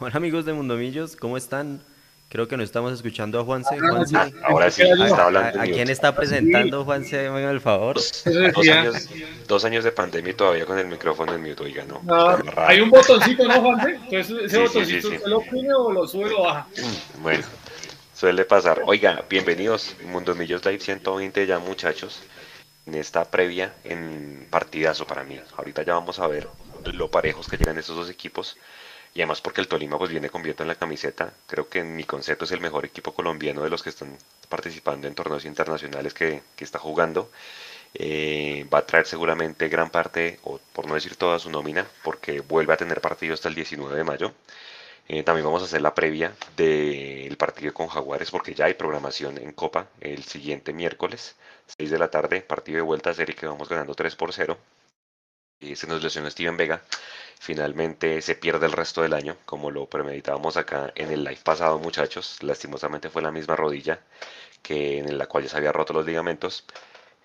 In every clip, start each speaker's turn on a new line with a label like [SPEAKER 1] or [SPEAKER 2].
[SPEAKER 1] Hola amigos de Mundomillos, ¿cómo están? Creo que no estamos escuchando a Juanse. Juanse,
[SPEAKER 2] Ah, ahora sí, está hablando.
[SPEAKER 1] ¿a, a quién está presentando Juanse? Hágame el favor.
[SPEAKER 2] Dos, dos años, dos años de pandemia y todavía con el micrófono en mute, oiga, no.
[SPEAKER 3] Hay un botoncito, ¿no, Juanse? Entonces, ese
[SPEAKER 2] Sí,
[SPEAKER 3] botoncito,
[SPEAKER 2] sí, sí.
[SPEAKER 3] ¿usted lo oprime o lo sube o lo baja?
[SPEAKER 2] Bueno, suele pasar. Oiga, bienvenidos. Mundo Millos Live 120 ya, muchachos. En esta previa, en partidazo para mí. Ahorita ya vamos a ver lo parejos que llegan estos dos equipos. Y además porque el Tolima pues viene con viento en la camiseta. Creo que en mi concepto es el mejor equipo colombiano de los que están participando en torneos internacionales que, que está jugando. Eh, va a traer seguramente gran parte, o por no decir toda su nómina, porque vuelve a tener partido hasta el 19 de mayo. Eh, también vamos a hacer la previa del partido con Jaguares porque ya hay programación en Copa el siguiente miércoles, 6 de la tarde, partido de vuelta, serie que vamos ganando 3 por 0. Y se nos lesionó Steven Vega. Finalmente se pierde el resto del año, como lo premeditábamos acá en el live pasado, muchachos. Lastimosamente fue la misma rodilla que en la cual ya se había roto los ligamentos.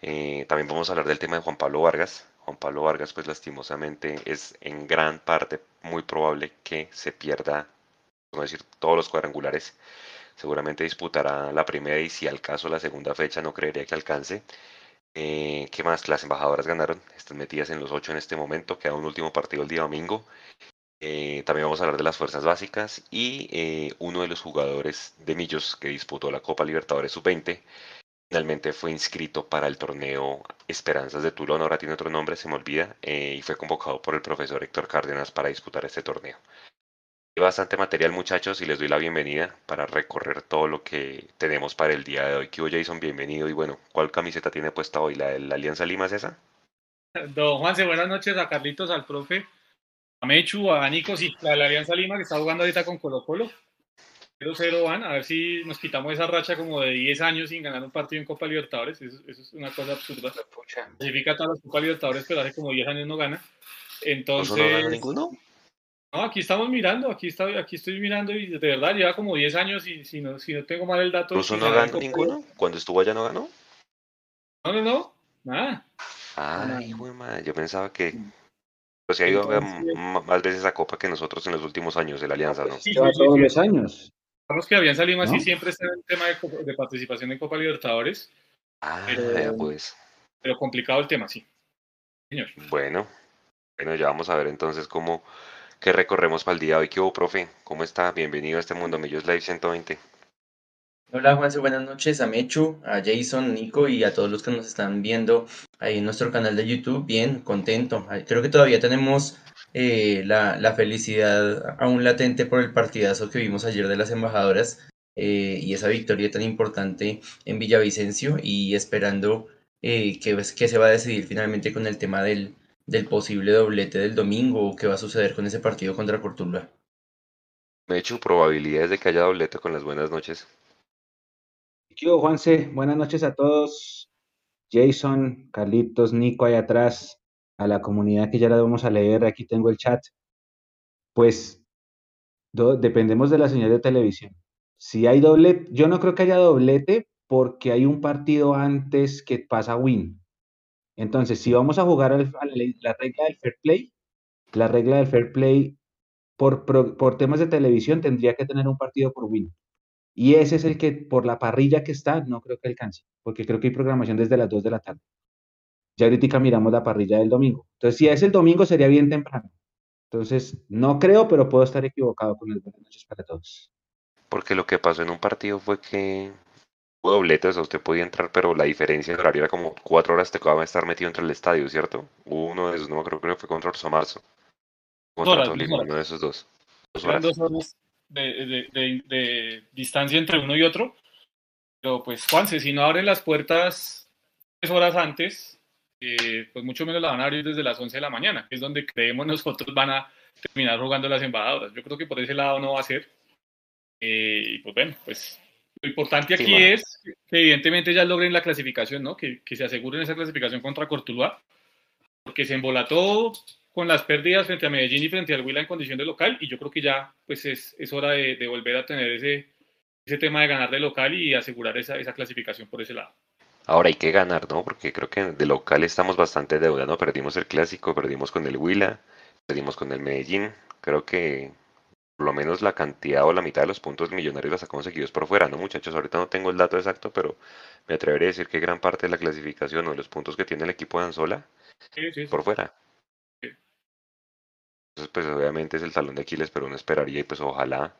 [SPEAKER 2] Eh, también vamos a hablar del tema de Juan Pablo Vargas. Juan Pablo Vargas, pues lastimosamente es en gran parte muy probable que se pierda, no decir todos los cuadrangulares. Seguramente disputará la primera y si al caso la segunda fecha no creería que alcance. Eh, ¿Qué más? Las embajadoras ganaron, están metidas en los ocho en este momento, queda un último partido el día domingo. Eh, también vamos a hablar de las fuerzas básicas y eh, uno de los jugadores de Millos que disputó la Copa Libertadores Sub-20 finalmente fue inscrito para el torneo Esperanzas de Tulón, ahora tiene otro nombre, se me olvida, eh, y fue convocado por el profesor Héctor Cárdenas para disputar este torneo. Hay bastante material muchachos y les doy la bienvenida para recorrer todo lo que tenemos para el día de hoy. Kibo Jason, bienvenido y bueno, ¿cuál camiseta tiene puesta hoy? ¿La de la Alianza Lima es esa?
[SPEAKER 3] Don Juanse, buenas noches a Carlitos, al profe, a Mechu, a Nico, sí, la de la Alianza Lima que está jugando ahorita con Colo Colo. 0-0 van, a ver si nos quitamos esa racha como de 10 años sin ganar un partido en Copa Libertadores. Eso, eso es una cosa absurda. Clasifica todas las Copa Libertadores, pero hace como 10 años no gana.
[SPEAKER 2] ¿Oso no
[SPEAKER 3] Entonces,
[SPEAKER 2] ninguno?
[SPEAKER 3] No, aquí estamos mirando, aquí, está, aquí estoy mirando y de verdad lleva como 10 años y si no, si no tengo mal el dato.
[SPEAKER 2] ¿Russo no ganó ninguno? ¿Cuando estuvo allá no ganó?
[SPEAKER 3] No, no, no, nada.
[SPEAKER 2] Ay, de madre, yo pensaba que pues, se ha ido a ver
[SPEAKER 3] Entonces-
[SPEAKER 2] m- más veces a Copa que nosotros en los últimos años de la Alianza, ¿no?
[SPEAKER 3] Sí, sí,
[SPEAKER 4] Lleva
[SPEAKER 3] sí,
[SPEAKER 4] todos
[SPEAKER 3] sí.
[SPEAKER 4] los años.
[SPEAKER 3] Sabemos que Alianza Lima sí
[SPEAKER 4] ¿No?
[SPEAKER 3] siempre está el tema de, participación en Copa Libertadores,
[SPEAKER 2] Ah,
[SPEAKER 3] Pero-
[SPEAKER 2] pues.
[SPEAKER 3] pero complicado el tema, sí. Señor.
[SPEAKER 2] Bueno, bueno, ya vamos a ver entonces cómo qué recorremos para el día de hoy. ¿Qué hubo, profe? ¿Cómo está? Bienvenido a este Mundo Millos Live 120.
[SPEAKER 5] Hola Juanse, buenas noches a Mechu, a Jason, Nico y a todos los que nos están viendo ahí en nuestro canal de YouTube. Bien, contento. Creo que todavía tenemos eh, la, la felicidad aún latente por el partidazo que vimos ayer de las embajadoras eh, y esa victoria tan importante en Villavicencio y esperando eh, que, que se va a decidir finalmente con el tema del, del posible doblete del domingo o qué va a suceder con ese partido contra Cortuluá.
[SPEAKER 2] Me he hecho probabilidades de que haya doblete con las buenas noches.
[SPEAKER 4] ¿Qué hubo, Juanse? Buenas noches a todos. Jason, Carlitos, Nico ahí atrás, a la comunidad que ya la vamos a leer, aquí tengo el chat. Pues do- dependemos de la señal de televisión. Si hay doblete, yo no creo que haya doblete porque hay un partido antes que pasa Win. Entonces, si vamos a jugar a la, regla del fair play, la regla del fair play por temas de televisión tendría que tener un partido por Win. Y ese es el que, por la parrilla que está, no creo que alcance, porque creo que hay programación desde las 2 de la tarde. Ya ahorita miramos la parrilla del domingo. Entonces, si es el domingo, sería bien temprano. Entonces, no creo, pero puedo estar equivocado con el buenas noches para todos.
[SPEAKER 2] Porque lo que pasó en un partido fue que hubo doblete, o usted podía entrar, pero la diferencia de horario era como cuatro horas te acababa estar metido entre el estadio, ¿cierto? Hubo uno de esos, no me acuerdo, creo que fue contra Orso Marzo. Contra
[SPEAKER 3] horas,
[SPEAKER 2] Tolima, uno de esos dos. Dos horas.
[SPEAKER 3] dos horas de, de- de- de distancia entre uno y otro. Pero pues, Juanse, si no abren las puertas tres horas antes, eh, pues mucho menos la van a abrir desde las 11 de la mañana, que es donde creemos nosotros van a terminar jugando las embajadoras. Yo creo que por ese lado no va a ser. Eh, y pues bueno, pues lo importante
[SPEAKER 2] Sí,
[SPEAKER 3] aquí
[SPEAKER 2] bueno.
[SPEAKER 3] es que evidentemente ya logren la clasificación, ¿no? Que, que se aseguren esa clasificación contra Cortuluá, porque se embolató con las pérdidas frente a Medellín y frente al Huila en condición de local, y yo creo que ya pues es, es hora de, de volver a tener ese, ese tema de ganar de local y asegurar esa, esa clasificación por ese lado.
[SPEAKER 2] Ahora hay que ganar, ¿no? Porque creo que de local estamos bastante deuda, ¿no? Perdimos el clásico, perdimos con el Huila, perdimos con el Medellín. Creo que por lo menos la cantidad o la mitad de los puntos millonarios las ha conseguido por fuera, ¿no, muchachos? Ahorita no tengo el dato exacto, pero me atreveré a decir que gran parte de la clasificación o de los puntos que tiene el equipo de Anzola por fuera. Entonces, pues obviamente es el talón de Aquiles, pero uno esperaría y pues ojalá,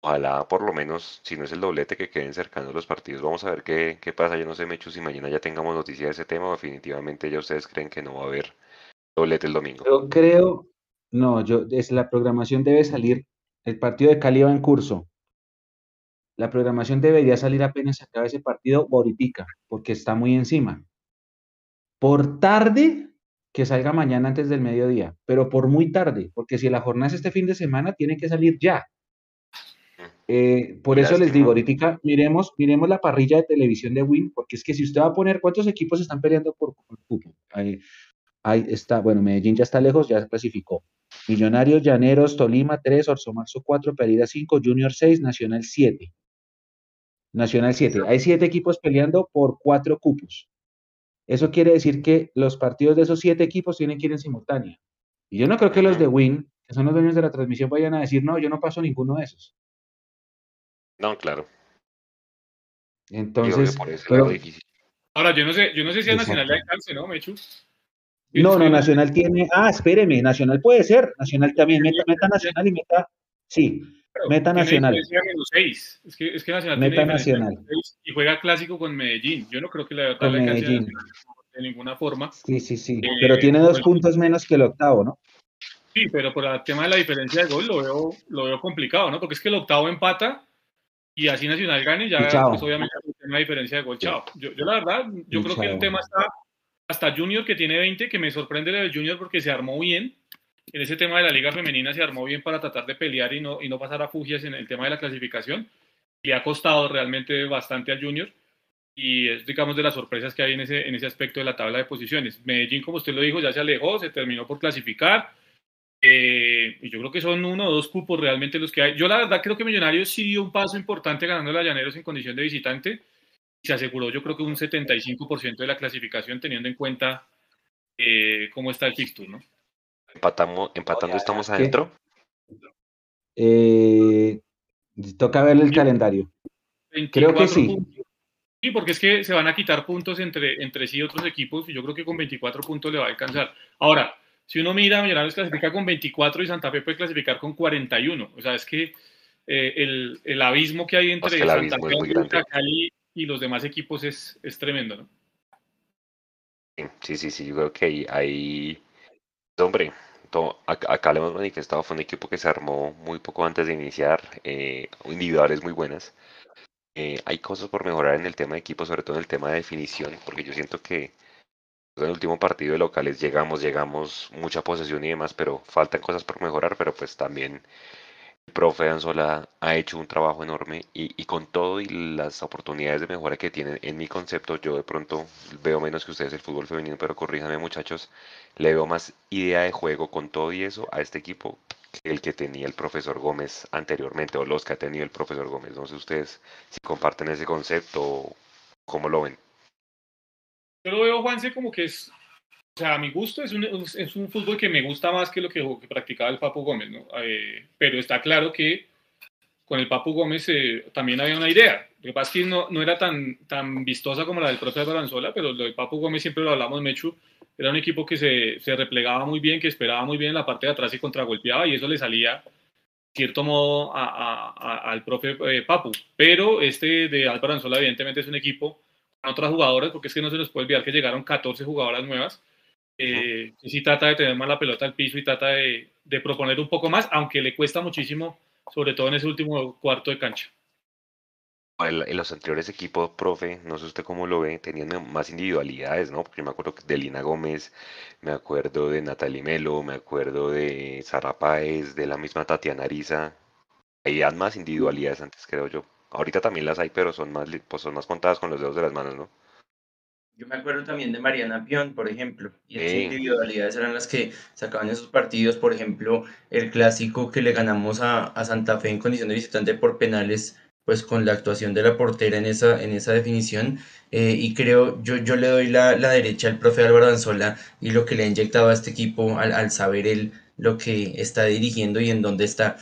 [SPEAKER 2] ojalá por lo menos, si no es el doblete, que queden cercanos los partidos. Vamos a ver qué, qué pasa. Yo no sé, Mechu, si mañana ya tengamos noticia de ese tema o definitivamente ya ustedes creen que no va a haber doblete el domingo.
[SPEAKER 4] Yo creo, no, yo, es, la programación debe salir, el partido de Cali va en curso. La programación debería salir apenas acabe ese partido ahorita, porque está muy encima. Por tarde, que salga mañana antes del mediodía, pero por muy tarde, porque si la jornada es este fin de semana, tiene que salir ya. Eh, por eso les digo, ahorita miremos, miremos la parrilla de televisión de Win, porque es que si usted va a poner cuántos equipos están peleando por, por ahí, ahí, está, bueno, Medellín ya está lejos, ya se clasificó. Millonarios, Llaneros, Tolima 3, Orso Marzo 4, Perida 5, Junior 6, Nacional 7. Nacional 7. Hay 7 equipos peleando por 4 cupos. Eso quiere decir que los partidos de esos siete equipos tienen que ir en simultánea. Y yo no creo que los de Win, que son los dueños de la transmisión, vayan a decir, no, yo no paso ninguno de esos.
[SPEAKER 2] No, claro.
[SPEAKER 4] Entonces,
[SPEAKER 3] ahora yo no sé, yo no sé si a Nacional le alcance, ¿no, Mechu?
[SPEAKER 4] No, no, Nacional tiene, ah, espéreme, Nacional puede ser, Nacional también, meta, meta Nacional y meta, sí, meta Nacional.
[SPEAKER 3] Es que, es que Nacional
[SPEAKER 4] meta Nacional.
[SPEAKER 3] y juega clásico con Medellín. Yo no creo que la le
[SPEAKER 4] Medellín.
[SPEAKER 3] de ninguna forma.
[SPEAKER 4] Sí, sí, sí. Eh, pero tiene dos puntos menos que el octavo, ¿no?
[SPEAKER 3] Sí, pero por el tema de la diferencia de gol lo veo, lo veo complicado, ¿no? Porque es que el octavo empata y así Nacional gane, ya pues, obviamente tiene una diferencia de gol, chao. Yo, yo la verdad, yo creo que el tema está hasta Junior que tiene 20, que me sorprende de Junior porque se armó bien en ese tema de la liga femenina se armó bien para tratar de pelear y no, y no pasar a fugias en el tema de la clasificación. Le ha costado realmente bastante al Junior y es, digamos, de las sorpresas que hay en ese, en ese aspecto de la tabla de posiciones. Medellín, como usted lo dijo, ya se alejó, se terminó por clasificar. Eh, y yo creo que son uno o dos cupos realmente los que hay. Yo la verdad creo que Millonarios sí dio un paso importante ganando a Llaneros en condición de visitante. Y se aseguró yo creo que un 75% de la clasificación teniendo en cuenta eh, cómo está el fixture, ¿no?
[SPEAKER 2] Empatamos, empatando estamos adentro.
[SPEAKER 4] Eh, toca ver el calendario. Creo que sí.
[SPEAKER 3] Sí, porque es que se van a quitar puntos entre, entre sí otros equipos y yo creo que con 24 puntos le va a alcanzar. Ahora, si uno mira, Millonarios clasifica con 24 y Santa Fe puede clasificar con 41. O sea, es que eh, el, el, abismo que hay entre Santa Fe Cali y los demás equipos es, es tremendo, ¿no?
[SPEAKER 2] Sí, sí, sí, yo creo que hay Hombre, acá le hemos manifestado, fue un equipo que se armó muy poco antes de iniciar, eh, individuales muy buenas. Eh, hay cosas por mejorar en el tema de equipo, sobre todo en el tema de definición, porque yo siento que en el último partido de locales llegamos, llegamos, mucha posesión y demás, pero faltan cosas por mejorar, pero pues también profe Anzola ha hecho un trabajo enorme y, con todo y las oportunidades de mejora que tienen, en mi concepto, yo de pronto veo menos que ustedes el fútbol femenino, pero corríjanme muchachos, le veo más idea de juego con todo y eso a este equipo que el que tenía el profesor Gómez anteriormente o los que ha tenido el profesor Gómez. No sé ustedes si comparten ese concepto o cómo lo ven.
[SPEAKER 3] Yo lo veo, Juanse, como que es o sea, a mi gusto es un, es un fútbol que me gusta más que lo que, practicaba el Papu Gómez, ¿no? Eh, pero está claro que con el Papu Gómez eh, también había una idea. Lo que pasa es que no, no era tan, tan vistosa como la del profe Balanzola, pero lo del Papu Gómez siempre lo hablamos, Mechu, era un equipo que se, se, replegaba muy bien, que esperaba muy bien en la parte de atrás y contragolpeaba, y eso le salía, cierto modo, a, al profe eh, Papu. Pero este de Álvaro Anzola, evidentemente, es un equipo con otras jugadoras, porque es que no se nos puede olvidar que llegaron 14 jugadoras nuevas eh, sí trata de tener más la pelota al piso y trata de, proponer un poco más, aunque le cuesta muchísimo, sobre todo en ese último cuarto de cancha.
[SPEAKER 2] En los anteriores equipos, profe, no sé usted cómo lo ve, tenían más individualidades, ¿no? Porque yo me acuerdo de Lina Gómez, me acuerdo de Natalie Melo, me acuerdo de Sara Páez, de la misma Tatiana Ariza. Habían más individualidades antes, creo yo. Ahorita también las hay, pero son más, pues son más contadas con los dedos de las manos, ¿no?
[SPEAKER 5] Yo me acuerdo también de Mariana Pion, por ejemplo, y esas individualidades eran las que sacaban esos partidos, por ejemplo, el clásico que le ganamos a, Santa Fe en condición de visitante por penales, pues con la actuación de la portera en esa, en esa definición, eh, y creo, yo, yo le doy la, derecha al profe Álvaro Anzola y lo que le ha inyectado a este equipo al, al saber él lo que está dirigiendo y en dónde está.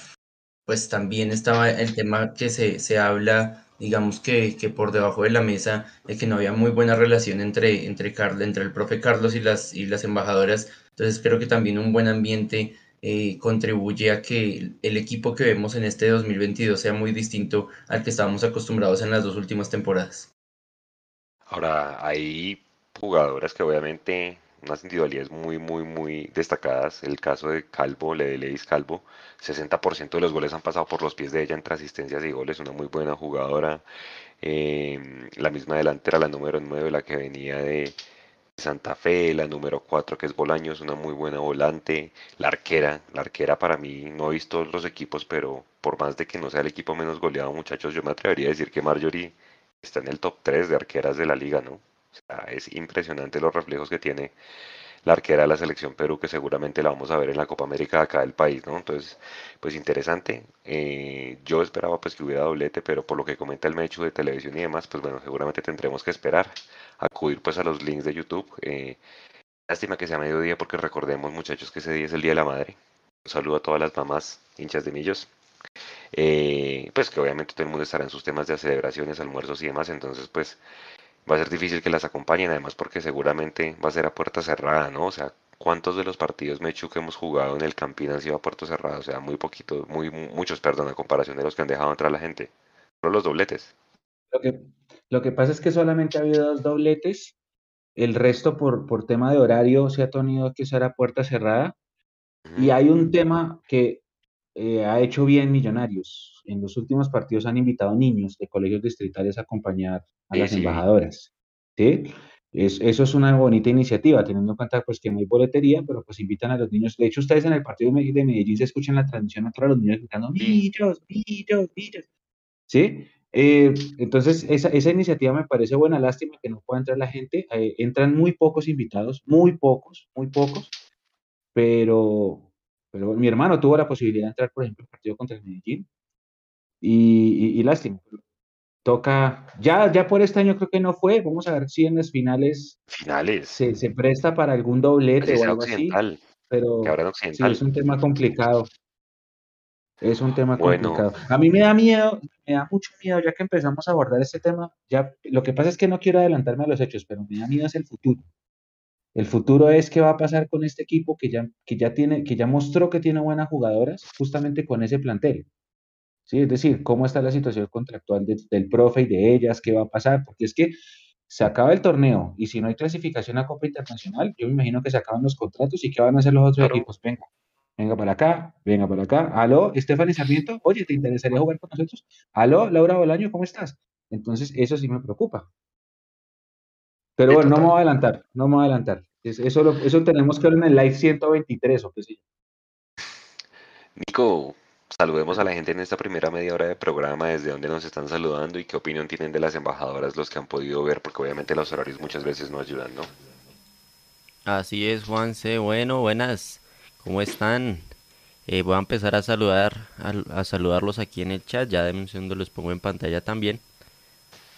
[SPEAKER 5] pues también estaba el tema que se, se habla, digamos que, que por debajo de la mesa, de que no había muy buena relación entre, entre, entre el profe Carlos y las, y las embajadoras. Entonces creo que también un buen ambiente eh, contribuye a que el equipo que vemos en este 2022 sea muy distinto al que estábamos acostumbrados en las dos últimas temporadas.
[SPEAKER 2] Ahora, hay jugadoras que obviamente unas individualidades muy, muy, muy destacadas. El caso de Calvo, Ledeleis Calvo, 60% de los goles han pasado por los pies de ella entre asistencias y goles, una muy buena jugadora. Em, la misma delantera, la número 9, la que venía de Santa Fe, la número 4 que es Bolaños, una muy buena volante. La arquera, la arquera para mí, no he visto los equipos, pero por más de que no sea el equipo menos goleado, muchachos, yo me atrevería a decir que Marjorie está en el top 3 de arqueras de la liga, ¿no? Es impresionante los reflejos que tiene la arquera de la selección Perú, que seguramente la vamos a ver en la Copa América acá del país, ¿no? Entonces, pues interesante. Eh, yo esperaba pues que hubiera doblete, pero por lo que comenta el Mechu de televisión y demás, pues bueno, seguramente tendremos que esperar, acudir pues a los links de YouTube. Eh, lástima que sea mediodía porque recordemos muchachos que ese día es el Día de la Madre. Un saludo a todas las mamás hinchas de millos. Eh, pues que obviamente todo el mundo estará en sus temas de celebraciones, almuerzos y demás, entonces pues va a ser difícil que las acompañen, además porque seguramente va a ser a puerta cerrada, ¿no? O sea, ¿cuántos de los partidos Mechu que hemos jugado en el Campín han sido a puerta cerrada? O sea, muy poquitos, muy, muchos, perdón, a comparación de los que han dejado entrar a la gente. Solo los dobletes.
[SPEAKER 4] Lo que, lo que pasa es que solamente ha habido dos dobletes, el resto por, por tema de horario se ha tenido que ser a puerta cerrada. Y hay un tema que eh, ha hecho bien Millonarios. En los últimos partidos han invitado niños de colegios distritales a acompañar a las embajadoras. ¿sí? eso es una bonita iniciativa, teniendo en cuenta pues, que no hay boletería, pero pues invitan a los niños. De hecho, ustedes en el partido de Medellín se escuchan la transmisión a todos los niños gritando, millos, millos, millos. ¿Sí? Eh, entonces, esa, esa, iniciativa me parece buena, lástima que no pueda entrar la gente. Eh, entran muy pocos invitados, muy pocos, muy pocos, pero, pero mi hermano tuvo la posibilidad de entrar, por ejemplo, al partido contra el Medellín. Y, y, lástima. Toca, ya, ya por este año creo que no fue. Vamos a ver si en las finales,
[SPEAKER 2] finales.
[SPEAKER 4] Se, se presta para algún doblete o algo así. Pero sí, es un tema complicado. Es un tema complicado. A mí me da miedo, me da mucho miedo, ya que empezamos a abordar este tema. Ya, lo que pasa es que no quiero adelantarme a los hechos, pero me da miedo es el futuro. El futuro es qué va a pasar con este equipo que ya, que ya, tiene, que ya mostró que tiene buenas jugadoras justamente con ese plantel. ¿Sí? Es decir, cómo está la situación contractual del profe y de ellas, qué va a pasar, porque es que se acaba el torneo y si no hay clasificación a Copa Internacional, yo me imagino que se acaban los contratos y qué van a hacer los otros equipos. Venga, venga para acá, venga para acá. Aló, Estefany Sarmiento, oye, ¿te interesaría jugar con nosotros? Aló, Laura Bolaño, ¿cómo estás? Entonces, eso sí me preocupa. Pero bueno, no me voy a adelantar, no me voy a adelantar. Eso, eso tenemos que ver en el live 123 o qué sé
[SPEAKER 2] Nico, saludemos a la gente en esta primera media hora de programa, desde donde nos están saludando y qué opinión tienen de las embajadoras los que han podido ver, porque obviamente los horarios muchas veces no ayudan, ¿no?
[SPEAKER 1] Así es, Juanse. Bueno, buenas. ¿Cómo están? Eh, voy a empezar a saludar, a, saludarlos aquí en el chat. Ya de segundo los pongo en pantalla también.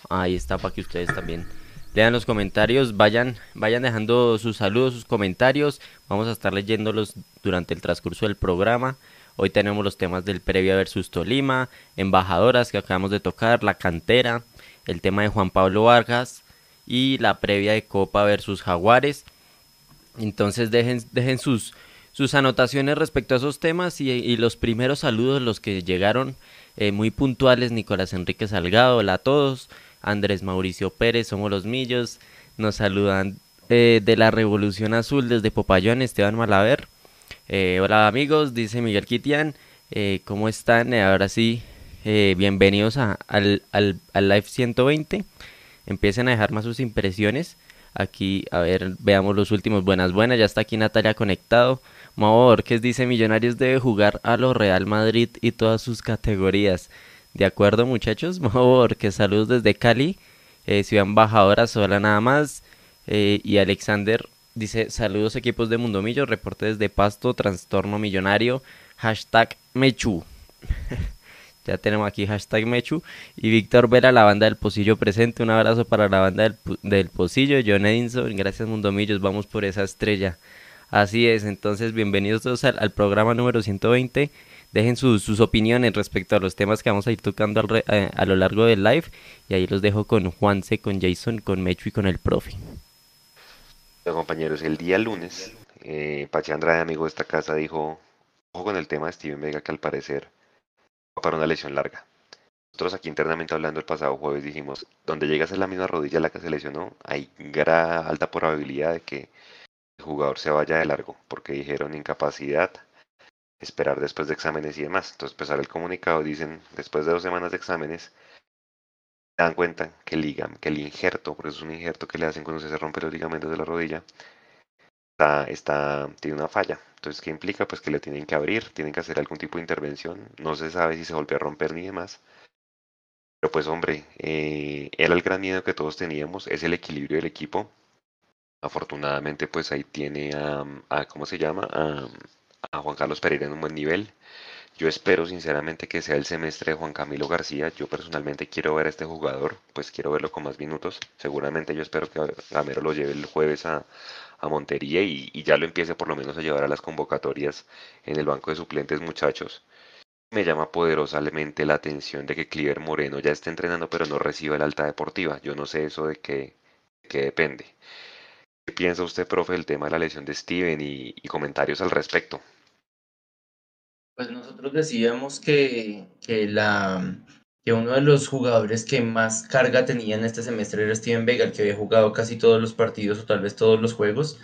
[SPEAKER 1] Ahí está para que ustedes también lean los comentarios, vayan, vayan dejando sus saludos, sus comentarios. Vamos a estar leyéndolos durante el transcurso del programa. Hoy tenemos los temas del Previa versus Tolima, embajadoras que acabamos de tocar, la cantera, el tema de Juan Pablo Vargas y la previa de Copa versus Jaguares. Entonces dejen, sus, sus anotaciones respecto a esos temas y, los primeros saludos, los que llegaron eh, muy puntuales, Nicolás Enrique Salgado, hola a todos. Andrés Mauricio Pérez, somos los Millos. Nos saludan eh, de la Revolución Azul desde Popayón, Esteban Malaver. Eh, hola amigos, dice Miguel Kitian. Eh, ¿Cómo están? ahora sí, bienvenidos al, al, Live 120. Empiecen a dejar más sus impresiones. Aquí, a ver, veamos los últimos. Buenas, buenas. Ya está aquí Natalia conectado. Mau que dice Millonarios debe jugar a lo Real Madrid y todas sus categorías. De acuerdo, muchachos, porque saludos desde Cali, eh, Ciudad Embajadora, sola nada más. Eh, y Alexander dice: Saludos, equipos de Mundo Millo, reporte desde Pasto, trastorno millonario, hashtag Mechu. ya tenemos aquí hashtag Mechu. Y Víctor Vera, la banda del Pocillo presente. Un abrazo para la banda del, del Pocillo. John Edinson, gracias Mundo Millos, vamos por esa estrella. Así es, entonces bienvenidos todos al, al programa número 120 dejen sus, sus opiniones respecto a los temas que vamos a ir tocando eh, a lo largo del live. Y ahí los dejo con Juanse, con Jason, con Mecho y con el profe.
[SPEAKER 2] Compañeros, el día lunes, eh, Pache Andrade, amigo de esta casa, dijo, ojo con el tema de Steven Vega, que al parecer va para una lesión larga. Nosotros aquí internamente hablando el pasado jueves dijimos, donde llega a ser la misma rodilla la que se lesionó, hay gran alta probabilidad de que el jugador se vaya de largo, porque dijeron incapacidad, esperar después de exámenes y demás. Entonces, empezar el comunicado, dicen, después de dos semanas de exámenes, dan cuenta que el que el injerto, porque es un injerto que le hacen cuando se rompe los ligamentos de la rodilla, está, está, tiene una falla. Entonces, ¿qué implica? Pues que le tienen que abrir, tienen que hacer algún tipo de intervención. No se sabe si se volvió a romper ni demás. Pero pues hombre, eh, era el gran miedo que todos teníamos, es el equilibrio del equipo. Afortunadamente pues ahí tiene a, ¿cómo se llama? A, a, Juan Carlos Pereira en un buen nivel. Yo espero sinceramente que sea el semestre de Juan Camilo García. Yo personalmente quiero ver a este jugador, pues quiero verlo con más minutos. Seguramente yo espero que Gamero lo lleve el jueves a, Montería y, ya lo empiece por lo menos a llevar a las convocatorias en el banco de suplentes muchachos me llama poderosamente la atención de que Cliver Moreno ya esté entrenando pero no reciba el alta deportiva. Yo no sé eso de qué, qué depende. ¿Qué piensa usted, profe, del tema de la lesión de Steven y, comentarios al respecto?
[SPEAKER 5] Pues nosotros decíamos que, que, la, que uno de los jugadores que más carga tenía en este semestre era Steven Vega, que había jugado casi todos los partidos o tal vez todos los juegos.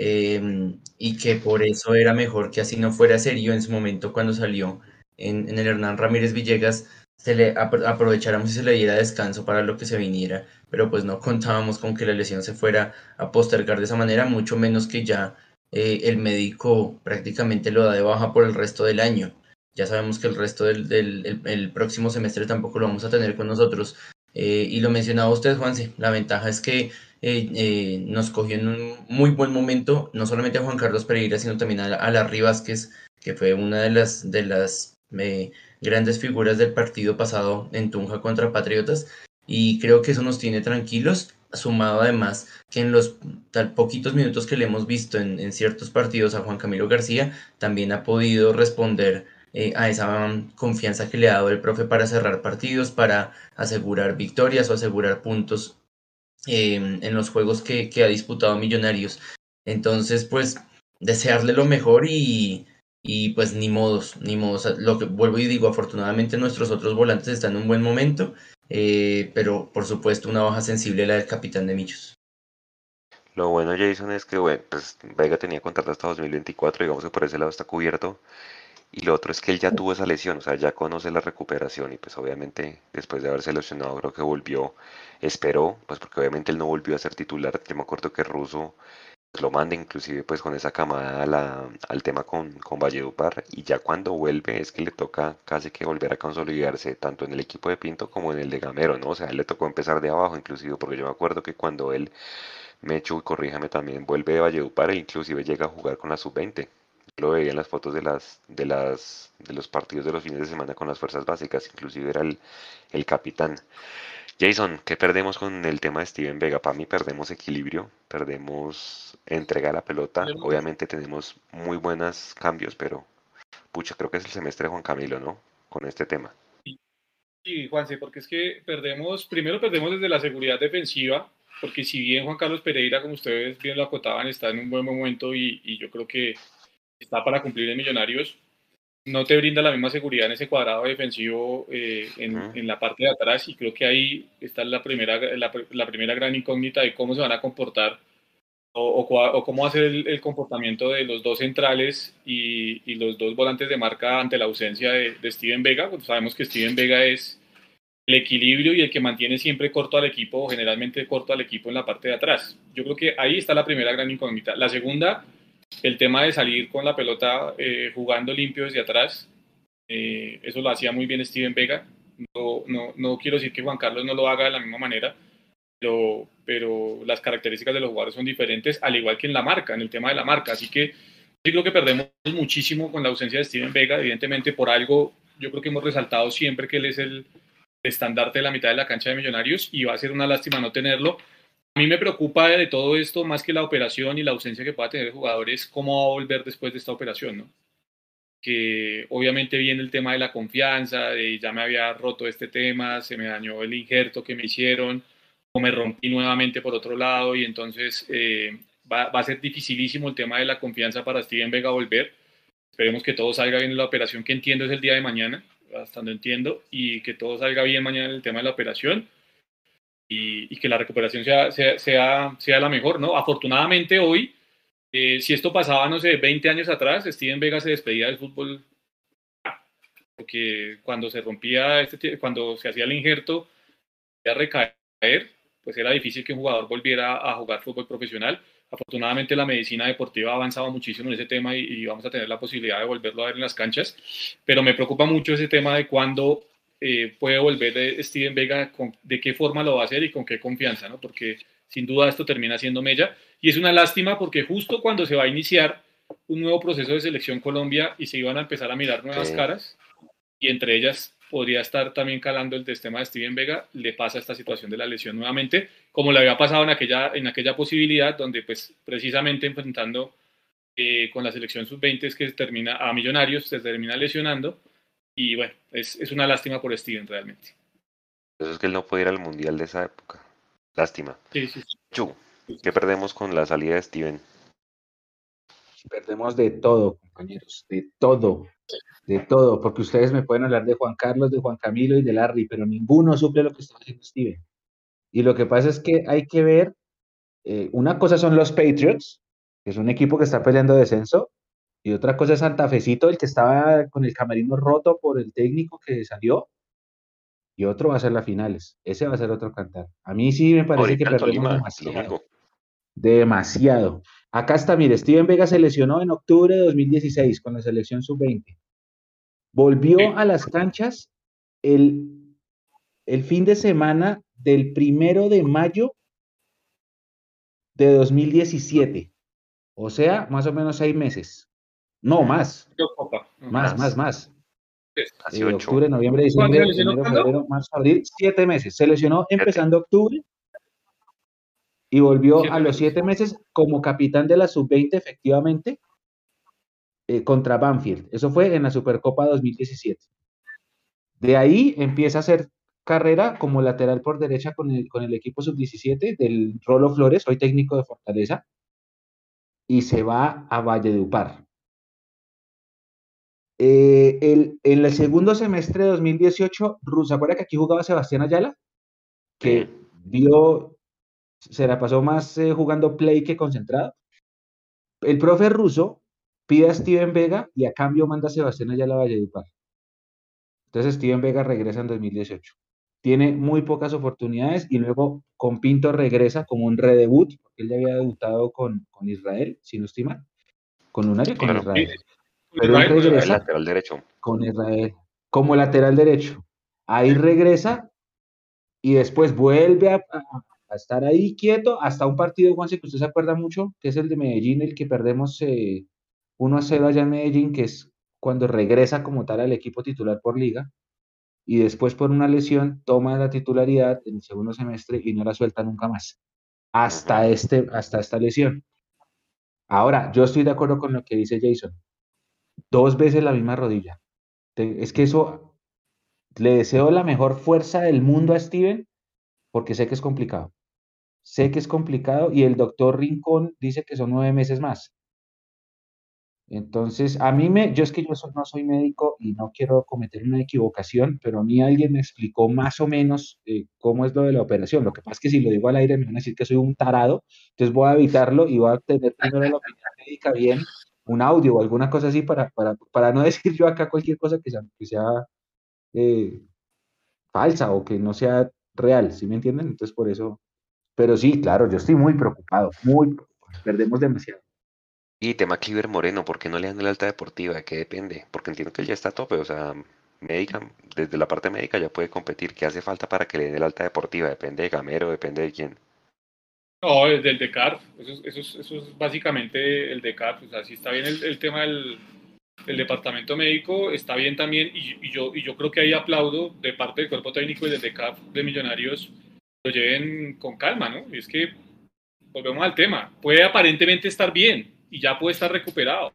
[SPEAKER 5] Em, y que por eso era mejor que así no fuera serio en su momento cuando salió en, el Hernán Ramírez Villegas se le aprovecháramos y se le diera descanso para lo que se viniera, pero pues no contábamos con que la lesión se fuera a postergar de esa manera, mucho menos que ya eh, el médico prácticamente lo da de baja por el resto del año. Ya sabemos que el resto del, el, próximo semestre tampoco lo vamos a tener con nosotros. Eh, y lo mencionaba usted, Juanse, la ventaja es que eh, nos cogió en un muy buen momento, no solamente a Juan Carlos Pereira, sino también a, a Larry Vázquez, que fue una de las, de las grandes figuras del partido pasado en Tunja contra Patriotas y creo que eso nos tiene tranquilos, sumado además que en los tal poquitos minutos que le hemos visto en, ciertos partidos a Juan Camilo García, también ha podido responder eh, a esa confianza que le ha dado el profe para cerrar partidos, para asegurar victorias o asegurar puntos em, en los juegos que, ha disputado Millonarios. Entonces, pues, desearle lo mejor y, y pues ni modos, ni modos. Lo que vuelvo y digo, afortunadamente nuestros otros volantes están en un buen momento, eh, pero por supuesto una baja sensible la del capitán de Millos.
[SPEAKER 2] Lo bueno, Jason, es que bueno, pues Vega tenía contrato hasta 2024, digamos que por ese lado está cubierto. Y lo otro es que él ya tuvo esa lesión, o sea, ya conoce la recuperación y pues obviamente después de haberse lesionado creo que volvió, esperó, pues porque obviamente él no volvió a ser titular. Yo me acuerdo que Russo lo manda inclusive pues con esa camada al tema con, con Valledupar y ya cuando vuelve es que le toca casi que volver a consolidarse tanto en el equipo de Pinto como en el de Gamero, ¿no? O sea, él le tocó empezar de abajo inclusive porque yo me acuerdo que cuando él, Mecho, y corríjame también, vuelve de Valledupar e inclusive llega a jugar con la sub-20. Lo veía en las fotos de las, de las, de los partidos de los fines de semana con las fuerzas básicas, inclusive era el, el capitán. Jason, ¿qué perdemos con el tema de Steven Vega? Para mí perdemos equilibrio, perdemos entrega a la pelota. Obviamente tenemos muy buenos cambios, pero pucha, creo que es el semestre de Juan Camilo, ¿no? Con este tema.
[SPEAKER 3] Sí, Juanse, porque es que perdemos, primero perdemos desde la seguridad defensiva, porque si bien Juan Carlos Pereira, como ustedes bien lo acotaban, está en un buen momento y, y yo creo que está para cumplir en Millonarios, no te brinda la misma seguridad en ese cuadrado defensivo eh, en, la parte de atrás y creo que ahí está la primera, la, primera gran incógnita de cómo se van a comportar o, cómo va a ser el, comportamiento de los dos centrales y, los dos volantes de marca ante la ausencia de, Steven Vega. Pues sabemos que Steven Vega es el equilibrio y el que mantiene siempre corto al equipo, o generalmente corto al equipo en la parte de atrás. Yo creo que ahí está la primera gran incógnita. La segunda el tema de salir con la pelota eh, jugando limpio desde atrás, eh, eso lo hacía muy bien Steven Vega. No, no, no, quiero decir que Juan Carlos no lo haga de la misma manera, pero, pero las características de los jugadores son diferentes, al igual que en la marca, en el tema de la marca. Así que yo creo que perdemos muchísimo con la ausencia de Steven Vega. Evidentemente, por algo, yo creo que hemos resaltado siempre que él es el estandarte de la mitad de la cancha de Millonarios y va a ser una lástima no tenerlo mí me preocupa de todo esto, más que la operación y la ausencia que pueda tener el jugador, es cómo va a volver después de esta operación, ¿no? que obviamente viene el tema de la confianza, de ya me había roto este tema, se me dañó el injerto que me hicieron, o me rompí nuevamente por otro lado, y entonces eh, va, va, a ser dificilísimo el tema de la confianza para Steven Vega volver. Esperemos que todo salga bien en la operación, que entiendo es el día de mañana, hasta donde entiendo, y que todo salga bien mañana en el tema de la operación. Y, que la recuperación sea, sea, sea, sea la mejor, ¿no? Afortunadamente hoy, eh, si esto pasaba, no sé, 20 años atrás, Steven Vega se despedía del fútbol porque cuando se rompía, este, cuando se hacía el injerto, a recaer, pues era difícil que un jugador volviera a jugar fútbol profesional. Afortunadamente la medicina deportiva ha avanzado muchísimo en ese tema y, y, vamos a tener la posibilidad de volverlo a ver en las canchas, pero me preocupa mucho ese tema de cuándo eh, puede volver Steven Vega, con, de qué forma lo va a hacer y con qué confianza, ¿no? porque sin duda esto termina siendo mella. Y es una lástima porque justo cuando se va a iniciar un nuevo proceso de selección Colombia y se iban a empezar a mirar nuevas sí. caras, y entre ellas podría estar también calando el tema de Steven Vega, le pasa esta situación de la lesión nuevamente, como le había pasado en aquella, en aquella posibilidad, donde pues precisamente enfrentando eh, con la selección sub-20 es que termina a Millonarios, se termina lesionando, y bueno, es, es una lástima por Steven realmente.
[SPEAKER 2] Eso es que él no puede ir al Mundial de esa época. Lástima.
[SPEAKER 3] Sí, sí, sí.
[SPEAKER 2] Chu, ¿qué perdemos con la salida de Steven?
[SPEAKER 4] Perdemos de todo, compañeros, de todo, de todo, porque ustedes me pueden hablar de Juan Carlos, de Juan Camilo y de Larry, pero ninguno suple lo que está haciendo Steven. Y lo que pasa es que hay que ver, eh, una cosa son los Patriots, que es un equipo que está peleando descenso, y otra cosa es Santa Fecito, el que estaba con el camerino roto por el técnico que salió, y otro va a ser las finales. Ese va a ser otro cantar. A mí sí me parece Ahorita que perdemos Tolima, demasiado. Demasiado. Acá está, mire, Steven Vega se lesionó en octubre de 2016 con la selección sub-20. Volvió sí. a las canchas el, el fin de semana del primero de mayo de 2017. O sea, más o menos seis meses. No, más. Más, más, más. Eh,
[SPEAKER 2] ocho.
[SPEAKER 4] octubre, noviembre, diciembre, enero, febrero, marzo, abril, siete meses. Se lesionó empezando octubre y volvió siete a los siete meses como capitán de la sub-20, efectivamente, eh, contra Banfield. Eso fue en la Supercopa 2017. De ahí empieza a hacer carrera como lateral por derecha con el, con el equipo sub-17 del Rolo Flores, hoy técnico de Fortaleza, y se va a Valledupar. Eh, el, en el segundo semestre de 2018, ¿se acuerda que aquí jugaba Sebastián Ayala? Que dio, se la pasó más eh, jugando play que concentrado. El profe ruso pide a Steven Vega y a cambio manda a Sebastián Ayala a Valledupar. Entonces Steven Vega regresa en 2018. Tiene muy pocas oportunidades y luego con Pinto regresa como un redebut, porque él ya había debutado con, con Israel, si no estoy mal. Con Lunario, con
[SPEAKER 2] Claro.
[SPEAKER 4] Israel. Pero él
[SPEAKER 2] El
[SPEAKER 4] regresa
[SPEAKER 2] lateral derecho.
[SPEAKER 4] con Israel como lateral derecho. Ahí regresa y después vuelve a, a- a estar ahí quieto hasta un partido, Juanse, que usted se acuerda mucho, que es el de Medellín, el que perdemos eh, 1 a 0 allá en Medellín, que es cuando regresa como tal al equipo titular por liga. Y después por una lesión toma la titularidad en el segundo semestre y no la suelta nunca más. Hasta, este, hasta esta lesión. Ahora, yo estoy de acuerdo con lo que dice Jason. Dos veces la misma rodilla. Es que eso le deseo la mejor fuerza del mundo a Steven porque sé que es complicado. Sé que es complicado y el doctor Rincón dice que son nueve meses más. Entonces, a mí me, yo es que yo no soy médico y no quiero cometer una equivocación, pero a mí alguien me explicó más o menos eh, cómo es lo de la operación. Lo que pasa es que si lo digo al aire me van a decir que soy un tarado, entonces voy a evitarlo y voy a tener primero la opinión médica bien, un audio o alguna cosa así para, para, para no decir yo acá cualquier cosa que sea, que sea eh, falsa o que no sea real, ¿sí me entienden? Entonces por eso, pero sí, claro, yo estoy muy preocupado, muy preocupado. Perdemos demasiado.
[SPEAKER 2] Y tema Cliver Moreno, ¿por qué no le dan el alta deportiva? ¿De qué depende? Porque entiendo que él ya está a tope, o sea, médica, desde la parte médica ya puede competir. ¿Qué hace falta para que le den el alta deportiva? Depende de Gamero, depende de quién.
[SPEAKER 3] No, es del DECAR. Eso, es- eso, es- eso es básicamente el DECAR. O sea, si está bien el, el tema del, departamento médico, está bien también. Y, y yo, y yo creo que ahí aplaudo de parte del cuerpo técnico y del DECAR de Millonarios, lo lleven con calma, ¿no? Y es que, volvemos al tema, puede aparentemente estar bien y ya puede estar recuperado.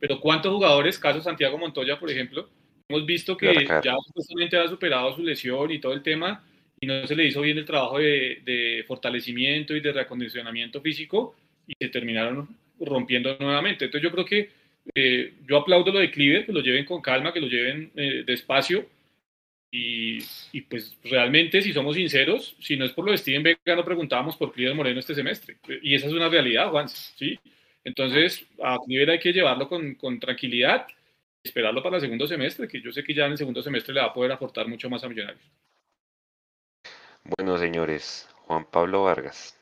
[SPEAKER 3] pero ¿cuántos jugadores, caso Santiago Montoya, por ejemplo, hemos visto que ya supuestamente ha superado su lesión y todo el tema y no se le hizo bien el trabajo de, de fortalecimiento y de reacondicionamiento físico y se terminaron rompiendo nuevamente. Entonces yo creo que eh, yo aplaudo lo de Cleaver, que lo lleven con calma, que lo lleven eh, despacio. Y, y, pues realmente, si somos sinceros, si no es por lo de Steven Vega, no preguntábamos por Cleaver Moreno este semestre. Y esa es una realidad, Juan. ¿sí? Entonces, a Cleaver hay que llevarlo con, con tranquilidad esperarlo para el segundo semestre, que yo sé que ya en el segundo semestre le va a poder aportar mucho más a Millonarios.
[SPEAKER 2] Bueno, señores, Juan Pablo Vargas.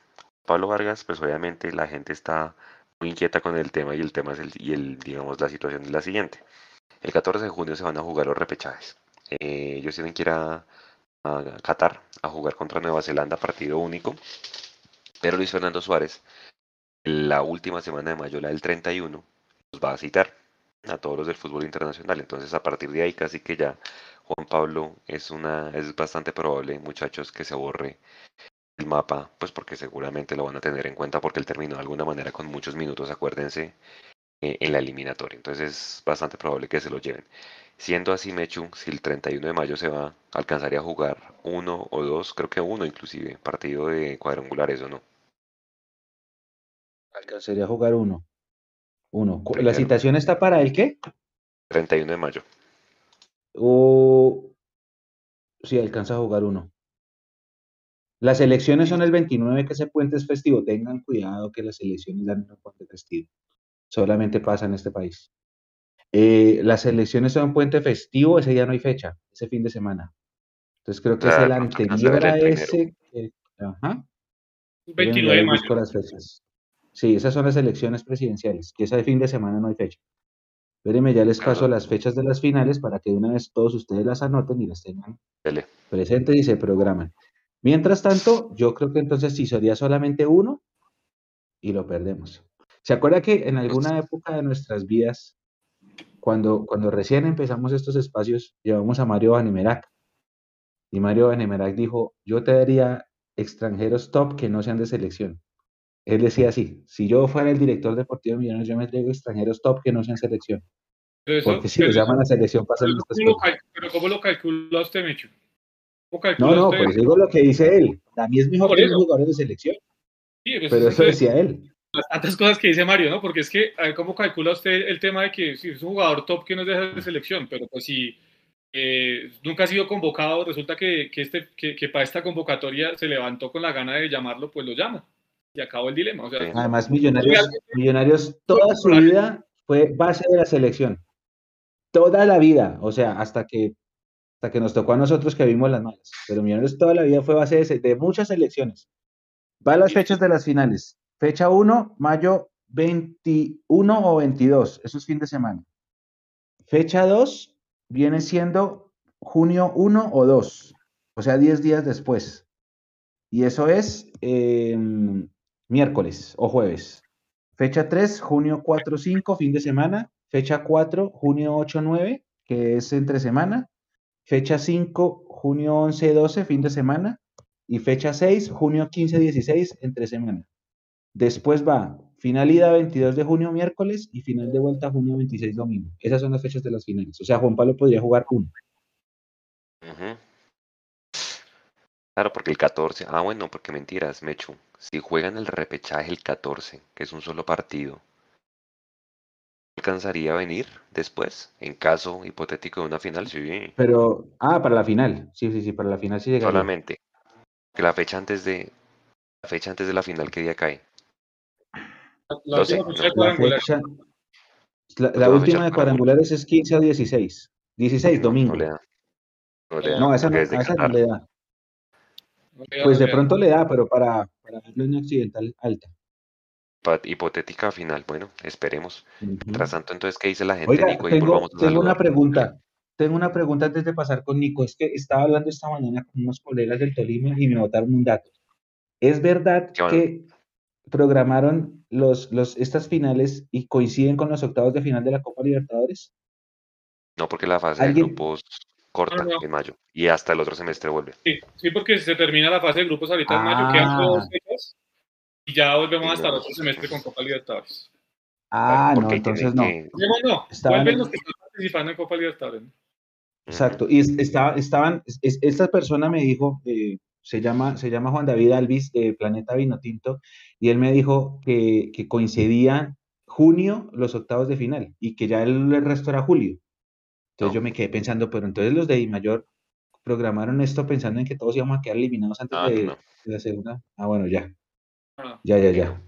[SPEAKER 2] Pablo Vargas, pues obviamente la gente está muy inquieta con el tema y el tema es el, y el, digamos, la situación es la siguiente. El 14 de junio se van a jugar los repechajes. Eh, ellos tienen que ir a, Qatar a jugar contra Nueva Zelanda, partido único. Pero Luis Fernando Suárez, la última semana de mayo, la del 31, los va a citar a todos los del fútbol internacional. Entonces, a partir de ahí, casi que ya Juan Pablo es una es bastante probable, muchachos, que se borre el mapa, pues porque seguramente lo van a tener en cuenta porque él terminó de alguna manera con muchos minutos, acuérdense, eh, en la eliminatoria. Entonces es bastante probable que se lo lleven. Siendo así, Mechu, si el 31 de mayo se va, alcanzaría a jugar uno o dos, creo que uno inclusive, partido de cuadrangulares o no.
[SPEAKER 4] Alcanzaría a jugar uno. Uno. ¿La citación está para el qué?
[SPEAKER 2] 31 de mayo.
[SPEAKER 4] O si alcanza a jugar uno. Las elecciones son el 29, que ese puente es festivo. Tengan cuidado que las elecciones dan un puente festivo. Solamente pasa en este país. Eh, las elecciones son un puente festivo, ese día no hay fecha, ese fin de semana. Entonces creo que es el anterior a ese. ajá.
[SPEAKER 3] 29 de mayo.
[SPEAKER 4] Las fechas. Sí, esas son las elecciones presidenciales, que ese fin de semana no hay fecha. Espérenme, ya les paso las fechas de las finales para que de una vez todos ustedes las anoten y las tengan presentes y se programan. Mientras tanto, yo creo que entonces sí sería solamente uno y lo perdemos. ¿Se acuerda que en alguna época de nuestras vidas, cuando, cuando recién empezamos estos espacios, llevamos a Mario Banemerac? Y Mario Banemerac dijo, yo te daría extranjeros top que no sean de selección. Él decía así, si yo fuera el director deportivo de Millonarios, yo me traigo extranjeros top que no sean selección. Porque si los llaman a selección pasan
[SPEAKER 3] pero, pero ¿cómo lo calcula usted, Mecho?
[SPEAKER 4] No, no, pues digo lo que dice él. A mí es mejor que los jugadores de selección. Sí, pero eso decía él.
[SPEAKER 3] Las tantas cosas que dice Mario, ¿no? Porque es que, a ver, ¿cómo calcula usted el tema de que si es un jugador top que no es de selección? Pero pues si eh, nunca ha sido convocado, resulta que, que este, que, que, para esta convocatoria se levantó con la gana de llamarlo, pues lo llama. Y acabó el dilema. O sea,
[SPEAKER 4] Además, Millonarios, millonarios toda su vida fue base de la selección. Toda la vida. O sea, hasta que hasta que nos tocó a nosotros que vimos las malas. Pero Millonarios toda la vida fue base de, muchas elecciones. Va a las fechas de las finales. Fecha 1, mayo 21 o 22, eso es fin de semana. Fecha 2 viene siendo junio 1 o 2, o sea, 10 días después. Y eso es em, miércoles o jueves. Fecha 3, junio 4 5, fin de semana. Fecha 4, junio 8 9, que es entre semana. Fecha 5, junio 11, 12, fin de semana. Y fecha 6, junio 15, 16, entre semana. Después va final ida 22 de junio, miércoles, y final de vuelta junio 26, domingo. Esas son las fechas de las finales. O sea, Juan Pablo podría jugar uno.
[SPEAKER 2] Claro, porque el 14, ah bueno, porque mentiras, Mechu. Si juegan el repechaje el 14, que es un solo partido, alcanzaría a venir después, en caso hipotético de una final, sí.
[SPEAKER 4] Pero, ah, para la final, sí, sí, sí, para la final sí llega.
[SPEAKER 2] Solamente, que la fecha antes de, la fecha antes de la final, ¿qué día cae?
[SPEAKER 4] La, última de cuadrangulares es 15 o 16. 16, domingo. No, le da. No, esa, no, esa no le da. Pues de pronto le da, pero para, para verlo en occidental alta
[SPEAKER 2] hipotética final. Bueno, esperemos. Tras tanto, entonces, ¿qué dice la gente,
[SPEAKER 4] Nico? tengo, tengo una pregunta. Tengo una pregunta antes de pasar con Nico. Es que estaba hablando esta mañana con unos colegas del Tolima y me botaron un dato. ¿Es verdad que programaron los, los, estas finales y coinciden con los octavos de final de la Copa Libertadores?
[SPEAKER 2] No, porque la fase de grupos corta en mayo y hasta el otro semestre vuelve.
[SPEAKER 3] Sí, sí, porque se termina la fase de grupos ahorita en mayo, quedan dos ah. fechas y ya volvemos hasta el otro semestre con Copa Libertadores.
[SPEAKER 4] Ah, no, entonces no.
[SPEAKER 2] que-
[SPEAKER 3] no,
[SPEAKER 4] Estaban
[SPEAKER 3] vuelven
[SPEAKER 4] en-
[SPEAKER 3] los que están participando en Copa Libertadores. ¿no?
[SPEAKER 4] Exacto. Y es- estaba, estaban, es- es- esta persona me dijo, eh, se llama, se llama Juan David Alvis de Planeta Vinotinto, y él me dijo que, que coincidían junio los octavos de final y que ya el, el resto era julio. Entonces
[SPEAKER 2] No.
[SPEAKER 4] yo me quedé pensando, pero entonces los de I Mayor programaron esto pensando en que todos íbamos a quedar eliminados antes
[SPEAKER 2] Ah,
[SPEAKER 4] de,
[SPEAKER 2] no.
[SPEAKER 4] de la segunda. Ah, bueno, ya, ya, ya, ya.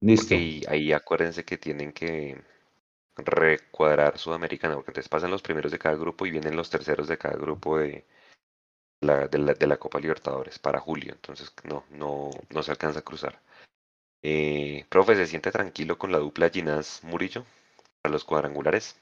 [SPEAKER 4] Listo.
[SPEAKER 2] Porque ahí, ahí acuérdense que tienen que recuadrar Sudamericana, porque entonces pasan los primeros de cada grupo y vienen los terceros de cada grupo de la, de la, de la Copa Libertadores para julio. Entonces no, no, no se alcanza a cruzar. Eh, profe, ¿se siente tranquilo con la dupla Ginás Murillo para los cuadrangulares?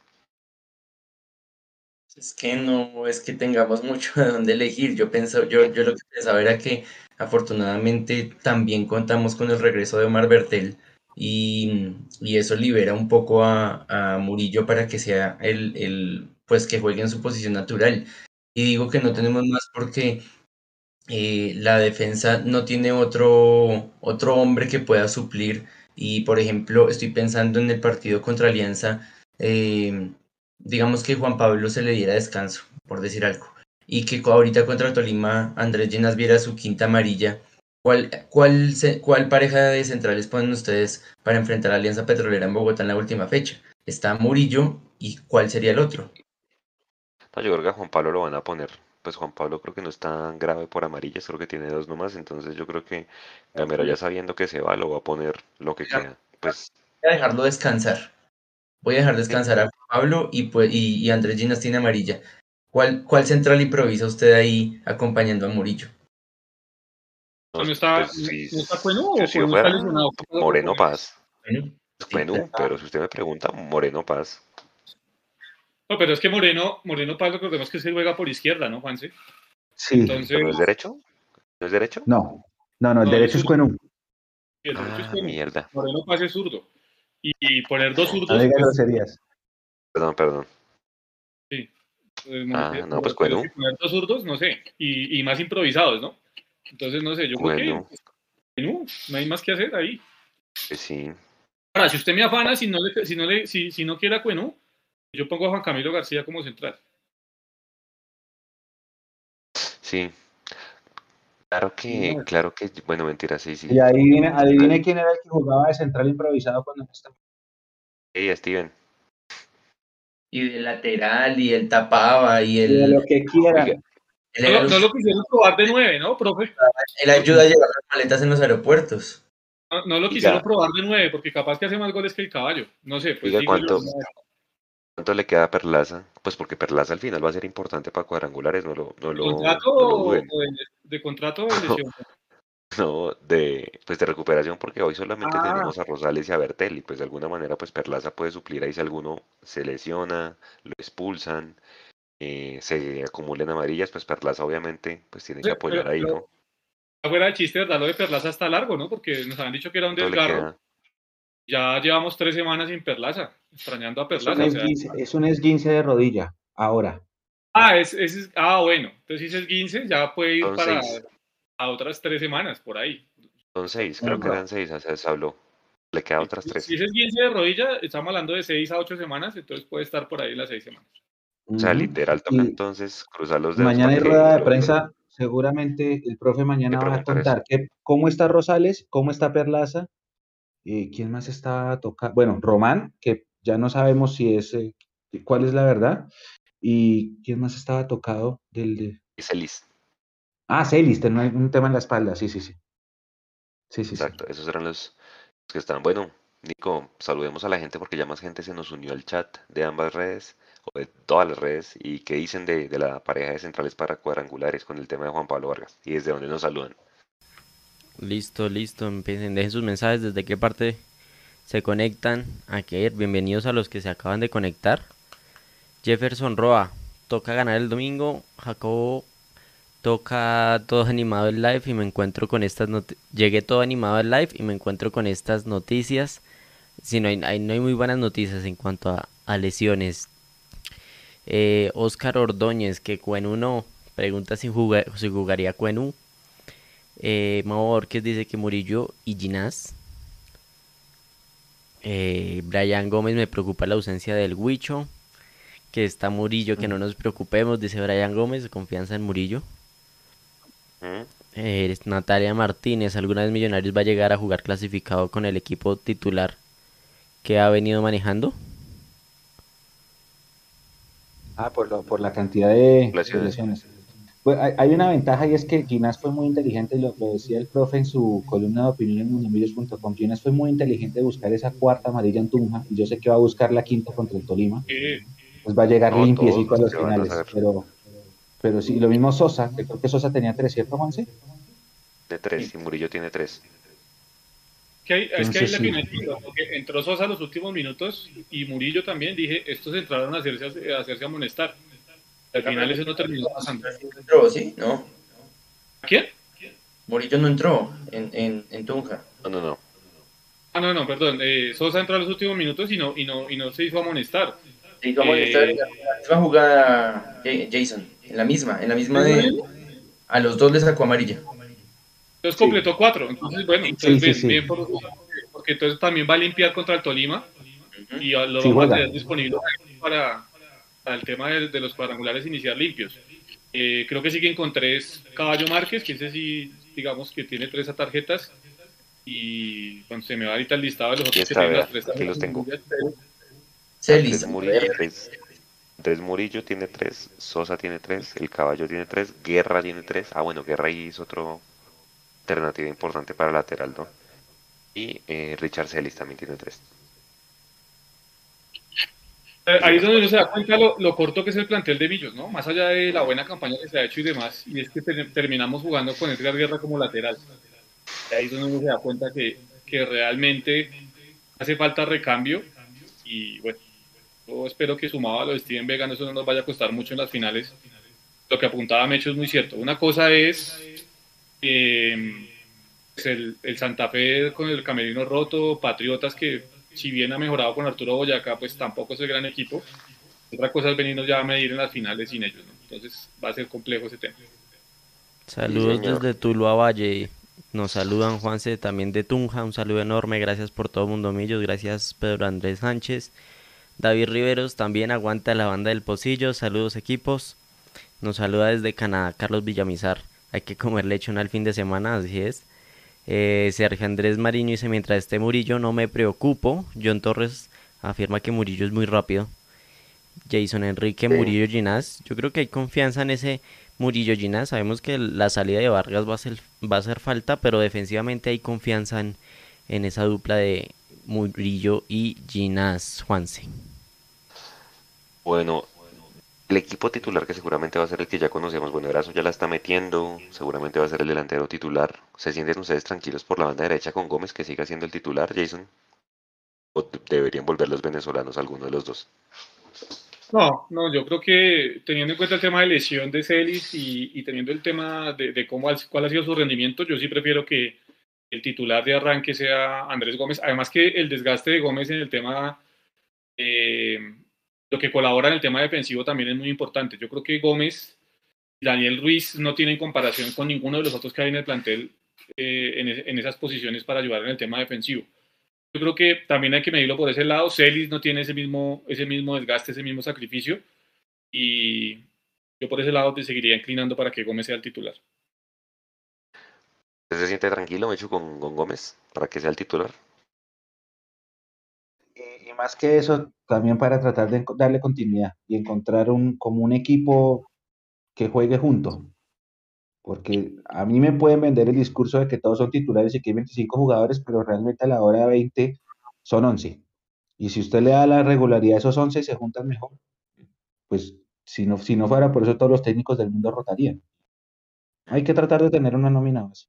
[SPEAKER 5] Es que no es que tengamos mucho de dónde elegir. Yo penso, yo, yo lo que pensaba era que afortunadamente también contamos con el regreso de Omar Bertel y, y eso libera un poco a, a Murillo para que sea el, el, pues que juegue en su posición natural. Y digo que no tenemos más porque eh, la defensa no tiene otro, otro hombre que pueda suplir. Y por ejemplo, estoy pensando en el partido contra Alianza. eh, digamos que Juan Pablo se le diera descanso, por decir algo, y que ahorita contra Tolima Andrés Llenas viera su quinta amarilla, ¿cuál, cuál, se- cuál pareja de centrales ponen ustedes para enfrentar a Alianza Petrolera en Bogotá en la última fecha? Está Murillo y ¿cuál sería el otro?
[SPEAKER 2] No, yo creo que a Juan Pablo lo van a poner. Pues Juan Pablo creo que no es tan grave por amarillas, creo que tiene dos nomás, entonces yo creo que Gamero ya sabiendo que se va, lo va a poner lo que
[SPEAKER 5] Ya.
[SPEAKER 2] queda. Pues
[SPEAKER 5] Voy a dejarlo descansar. Voy a dejar descansar a Pablo y, pues, y, y Andrés Llenas tiene amarilla. ¿Cuál, ¿Cuál central improvisa usted ahí acompañando a Murillo?
[SPEAKER 2] no,
[SPEAKER 3] ¿No está,
[SPEAKER 2] pues, sí,
[SPEAKER 3] ¿no está Cueno
[SPEAKER 2] yo
[SPEAKER 3] o
[SPEAKER 2] si yo
[SPEAKER 3] Cueno está
[SPEAKER 2] fuera
[SPEAKER 3] lesionado?
[SPEAKER 2] Moreno Paz.
[SPEAKER 5] Bueno,
[SPEAKER 2] Pues Cuenú,
[SPEAKER 5] Sí,
[SPEAKER 2] pero si usted me pregunta, Moreno Paz.
[SPEAKER 3] No, pero es que Moreno, Moreno Paz, recordemos que se juega por izquierda, ¿no, Juanse?
[SPEAKER 4] Sí,
[SPEAKER 3] Entonces,
[SPEAKER 2] ¿Pero no es derecho? ¿No es derecho?
[SPEAKER 4] no, no, no, el
[SPEAKER 3] No,
[SPEAKER 4] derecho es Cuenú.
[SPEAKER 3] el derecho es
[SPEAKER 2] Ah,
[SPEAKER 3] Cueno.
[SPEAKER 2] mierda.
[SPEAKER 3] Moreno Paz es zurdo. Y, poner dos zurdos,
[SPEAKER 4] No digas
[SPEAKER 3] pues,
[SPEAKER 4] groserías.
[SPEAKER 2] Perdón, perdón.
[SPEAKER 3] pues,
[SPEAKER 2] Ah,
[SPEAKER 3] eh,
[SPEAKER 2] no, pues,
[SPEAKER 3] pero
[SPEAKER 2] Cueno.
[SPEAKER 3] si poner dos zurdos, no sé. Y, y más improvisados, ¿no? Entonces, no sé, yo creo
[SPEAKER 2] Cueno.
[SPEAKER 3] que Cueno, no hay más que hacer ahí.
[SPEAKER 2] Pues sí.
[SPEAKER 3] Ahora, si usted me afana, si no, le, si no, le, si, si no quiere a Cueno, yo pongo a Juan Camilo García como central.
[SPEAKER 2] Sí. Claro que,
[SPEAKER 3] No.
[SPEAKER 2] claro que, bueno, mentira, sí, sí.
[SPEAKER 4] Y adivine, adivine quién era el que jugaba de central improvisado cuando no estaba.
[SPEAKER 2] Ey, Steven.
[SPEAKER 5] y de lateral, y él tapaba, y
[SPEAKER 4] De
[SPEAKER 5] él,
[SPEAKER 4] lo que quieran.
[SPEAKER 3] No, lo-
[SPEAKER 5] el-
[SPEAKER 3] no lo quisieron probar de nueve, ¿no, profe?
[SPEAKER 5] él ayuda a llevar las maletas en los aeropuertos.
[SPEAKER 3] No, no lo
[SPEAKER 2] Oiga.
[SPEAKER 3] quisieron probar de nueve, porque capaz que hace más goles que el caballo. No sé, pues
[SPEAKER 2] Oiga, ¿cuánto? ¿Cuánto le queda a Perlaza? Pues porque Perlaza al final va a ser importante para cuadrangulares, no lo, no lo,
[SPEAKER 3] ¿Contrato
[SPEAKER 2] no lo
[SPEAKER 3] o
[SPEAKER 2] duden.
[SPEAKER 3] o de, de contrato o de lesión?
[SPEAKER 2] No, de, pues de recuperación, porque hoy solamente
[SPEAKER 3] Ah.
[SPEAKER 2] tenemos a Rosales y a Bertel, y pues de alguna manera pues Perlaza puede suplir ahí si alguno se lesiona, lo expulsan, eh, se acumulan amarillas, pues Perlaza obviamente pues tiene que apoyar
[SPEAKER 3] pero-
[SPEAKER 2] ahí, ¿no?
[SPEAKER 3] Afuera de chiste, ¿verdad? Lo de Perlaza está largo, ¿no? Porque nos habían dicho que era un
[SPEAKER 2] ¿Cuánto le
[SPEAKER 3] desgarro.
[SPEAKER 2] Queda?
[SPEAKER 3] Ya llevamos tres semanas sin Perlaza, extrañando a
[SPEAKER 4] Es un
[SPEAKER 3] Perlaza. o sea.
[SPEAKER 4] esguince, es un esguince de rodilla, ahora.
[SPEAKER 3] ah, es, es- ah, bueno. Entonces, si es 15, ya puede ir
[SPEAKER 2] Son
[SPEAKER 3] para
[SPEAKER 2] seis.
[SPEAKER 3] a otras tres semanas, por ahí.
[SPEAKER 2] Son seis, creo que eran seis, o sea, se habló. Le quedan otras tres.
[SPEAKER 3] Si es 15 de rodilla, estamos hablando de seis a ocho semanas, entonces puede estar por ahí las seis semanas.
[SPEAKER 2] O sea, literal toca entonces cruzar los dedos.
[SPEAKER 4] mañana hay rueda de prensa, seguramente el profe mañana va a contar que, cómo está Rosales, cómo está Perlaza, eh, quién más está tocando, bueno, Román, que ya no sabemos si es, eh, cuál es la verdad, y quién más estaba tocado del de...
[SPEAKER 2] Celis,
[SPEAKER 4] Ah, Celis, tenía un tema en la espalda, sí, sí, sí. Sí, sí, sí.
[SPEAKER 2] exacto, esos eran los, que estaban. Bueno, Nico, saludemos a la gente porque ya más gente se nos unió al chat de ambas redes, o de todas las redes, y qué dicen de, de la pareja de centrales para cuadrangulares con el tema de Juan Pablo Vargas, y desde dónde nos saludan.
[SPEAKER 1] Listo, listo. Empiecen, dejen sus mensajes desde qué parte se conectan. Aquí, bienvenidos a los que se acaban de conectar. Jefferson Roa, toca ganar el domingo. Jacobo, toca todo animado el live y me encuentro con estas noticias. Llegué todo animado al live y me encuentro con estas noticias. Si no hay, no hay muy buenas noticias en cuanto a, lesiones. Eh, Oscar Ordóñez, que Cuenú no. Pregunta si, juga- si jugaría. Eh, Mau Borges dice que Murillo y Ginás. Eh, Brian Gómez me preocupa la ausencia del Huicho. Que está Murillo, que no nos preocupemos, dice Brian Gómez, confianza en Murillo.
[SPEAKER 2] ¿Mm?
[SPEAKER 1] Eh, Natalia Martínez, ¿alguna vez Millonarios va a llegar a jugar clasificado con el equipo titular que ha venido manejando?
[SPEAKER 4] Ah, por, lo- por la cantidad de
[SPEAKER 2] Lesiones.
[SPEAKER 4] Pues hay, una ventaja y es que Ginás fue muy inteligente, lo, lo decía el profe en su columna de opinión en mundomillos.com. Ginás fue muy inteligente de buscar esa cuarta amarilla en Tunja y yo sé que va a buscar la quinta contra el Tolima. Pues va a llegar
[SPEAKER 2] No,
[SPEAKER 4] limpiecito a los
[SPEAKER 2] a
[SPEAKER 4] finales. Pero, pero sí, lo mismo Sosa, que creo que Sosa tenía tres, ¿cierto, Juanse?
[SPEAKER 2] De tres, y Murillo tiene tres.
[SPEAKER 3] que hay- es que ahí la
[SPEAKER 4] sí.
[SPEAKER 3] final, porque entró Sosa los últimos minutos y Murillo también, dije, estos entraron a hacerse, a hacerse amonestar. Al final eso no terminó pasando.
[SPEAKER 5] ¿Entró, sí? No.
[SPEAKER 3] ¿A quién?
[SPEAKER 5] Murillo no entró en, en, en Tunja.
[SPEAKER 2] No, no, no.
[SPEAKER 3] Ah, no, no, perdón. eh, Sosa entró a los últimos minutos y no, y no, y no se hizo amonestar.
[SPEAKER 5] Sí, vamos a
[SPEAKER 3] Eh,
[SPEAKER 5] en la misma jugada, Ja- Jason. En la misma, en la misma de. A los dos le sacó amarilla.
[SPEAKER 3] Entonces completó cuatro. Entonces, bueno, entonces
[SPEAKER 4] sí,
[SPEAKER 3] bien,
[SPEAKER 4] sí.
[SPEAKER 3] bien por porque entonces también va a limpiar contra el Tolima y a- lo
[SPEAKER 4] Sí,
[SPEAKER 3] vamos a tener disponible para, el tema de, de los cuadrangulares iniciar limpios. Eh, creo que sí que encontré es Caballo Márquez, que ese sí, digamos que tiene tres tarjetas. Y cuando se me va ahorita el listado de los otros que
[SPEAKER 2] está,
[SPEAKER 3] tienen las tres
[SPEAKER 2] aquí los tengo.
[SPEAKER 3] tarjetas,
[SPEAKER 5] Celis.
[SPEAKER 2] Andrés Murillo, tres. Andrés Murillo tiene tres, Sosa tiene tres, el Caballo tiene tres, Guerra tiene tres. Ah, bueno, Guerra ahí es otro alternativa importante para lateral, ¿no? Y eh, Richard Celis también tiene tres.
[SPEAKER 3] Eh, Ahí es donde uno se da cuenta lo, corto que es el plantel de Millos, ¿no? Más allá de la buena campaña que se ha hecho y demás, y es que ter- terminamos jugando con Edgar Guerra como lateral. Ahí es donde uno se da cuenta que, que realmente hace falta recambio y bueno, yo espero que sumado a lo de Steven Vega eso no nos vaya a costar mucho en las finales. Lo que apuntaba Mecho es muy cierto. Una cosa es eh, pues el, el Santa Fe con el camerino roto, Patriotas que si bien ha mejorado con Arturo Boyacá, pues tampoco es el gran equipo. Otra cosa es venirnos ya a medir en las finales sin ellos, ¿no? Entonces va a ser complejo ese tema.
[SPEAKER 1] Saludos
[SPEAKER 2] señor.
[SPEAKER 1] desde Tuluá Valle. Nos saludan Juanse también de Tunja. Un saludo enorme. Gracias por todo Mundo Millos. Gracias Pedro Andrés Sánchez. David Riveros también aguanta la banda del Pocillo. Saludos equipos. Nos saluda desde Canadá Carlos Villamizar. Hay que comer lechón al fin de semana, así es. Eh, Sergio Andrés Mariño dice, mientras esté Murillo no me preocupo. John Torres afirma que Murillo es muy rápido. Jason Enrique
[SPEAKER 2] Sí.
[SPEAKER 1] Murillo Ginás. Yo creo que hay confianza en ese Murillo Ginás. Sabemos que la salida de Vargas va a ser, va a hacer falta, pero defensivamente hay confianza en, en esa dupla de Murillo y Ginás Juanse.
[SPEAKER 2] Bueno, el equipo titular que seguramente va a ser el que ya conocemos, bueno, Erazo ya la está metiendo, seguramente va a ser el delantero titular. ¿Se sienten ustedes tranquilos por la banda derecha con Gómez que siga siendo el titular, Jason? ¿O de- deberían volver los venezolanos alguno de los dos?
[SPEAKER 3] No, no, yo creo que teniendo en cuenta el tema de lesión de Celis y, y teniendo el tema de, de cómo cuál ha sido su rendimiento, yo sí prefiero que el titular de arranque sea Andrés Gómez. Además que el desgaste de Gómez en el tema, eh, lo que colabora en el tema defensivo también es muy importante. Yo creo que Gómez y Daniel Ruiz no tienen comparación con ninguno de los otros que hay en el plantel eh, en, es- en esas posiciones para ayudar en el tema defensivo. Yo creo que también hay que medirlo por ese lado. Celis no tiene ese mismo, ese mismo desgaste, ese mismo sacrificio. Y yo por ese lado te seguiría inclinando para que Gómez sea el titular.
[SPEAKER 2] ¿Usted se siente tranquilo, Mecho, con, con Gómez para que sea el titular?
[SPEAKER 4] Y, y más que eso, también para tratar de darle continuidad y encontrar un, como un equipo que juegue junto. Porque a mí me pueden vender el discurso de que todos son titulares y que hay 25 jugadores, pero realmente a la hora de 20 son 11. Y si usted le da la regularidad a esos 11, se juntan mejor. Pues si no, si no fuera por eso, todos los técnicos del mundo rotarían. Hay que tratar de tener una nómina base.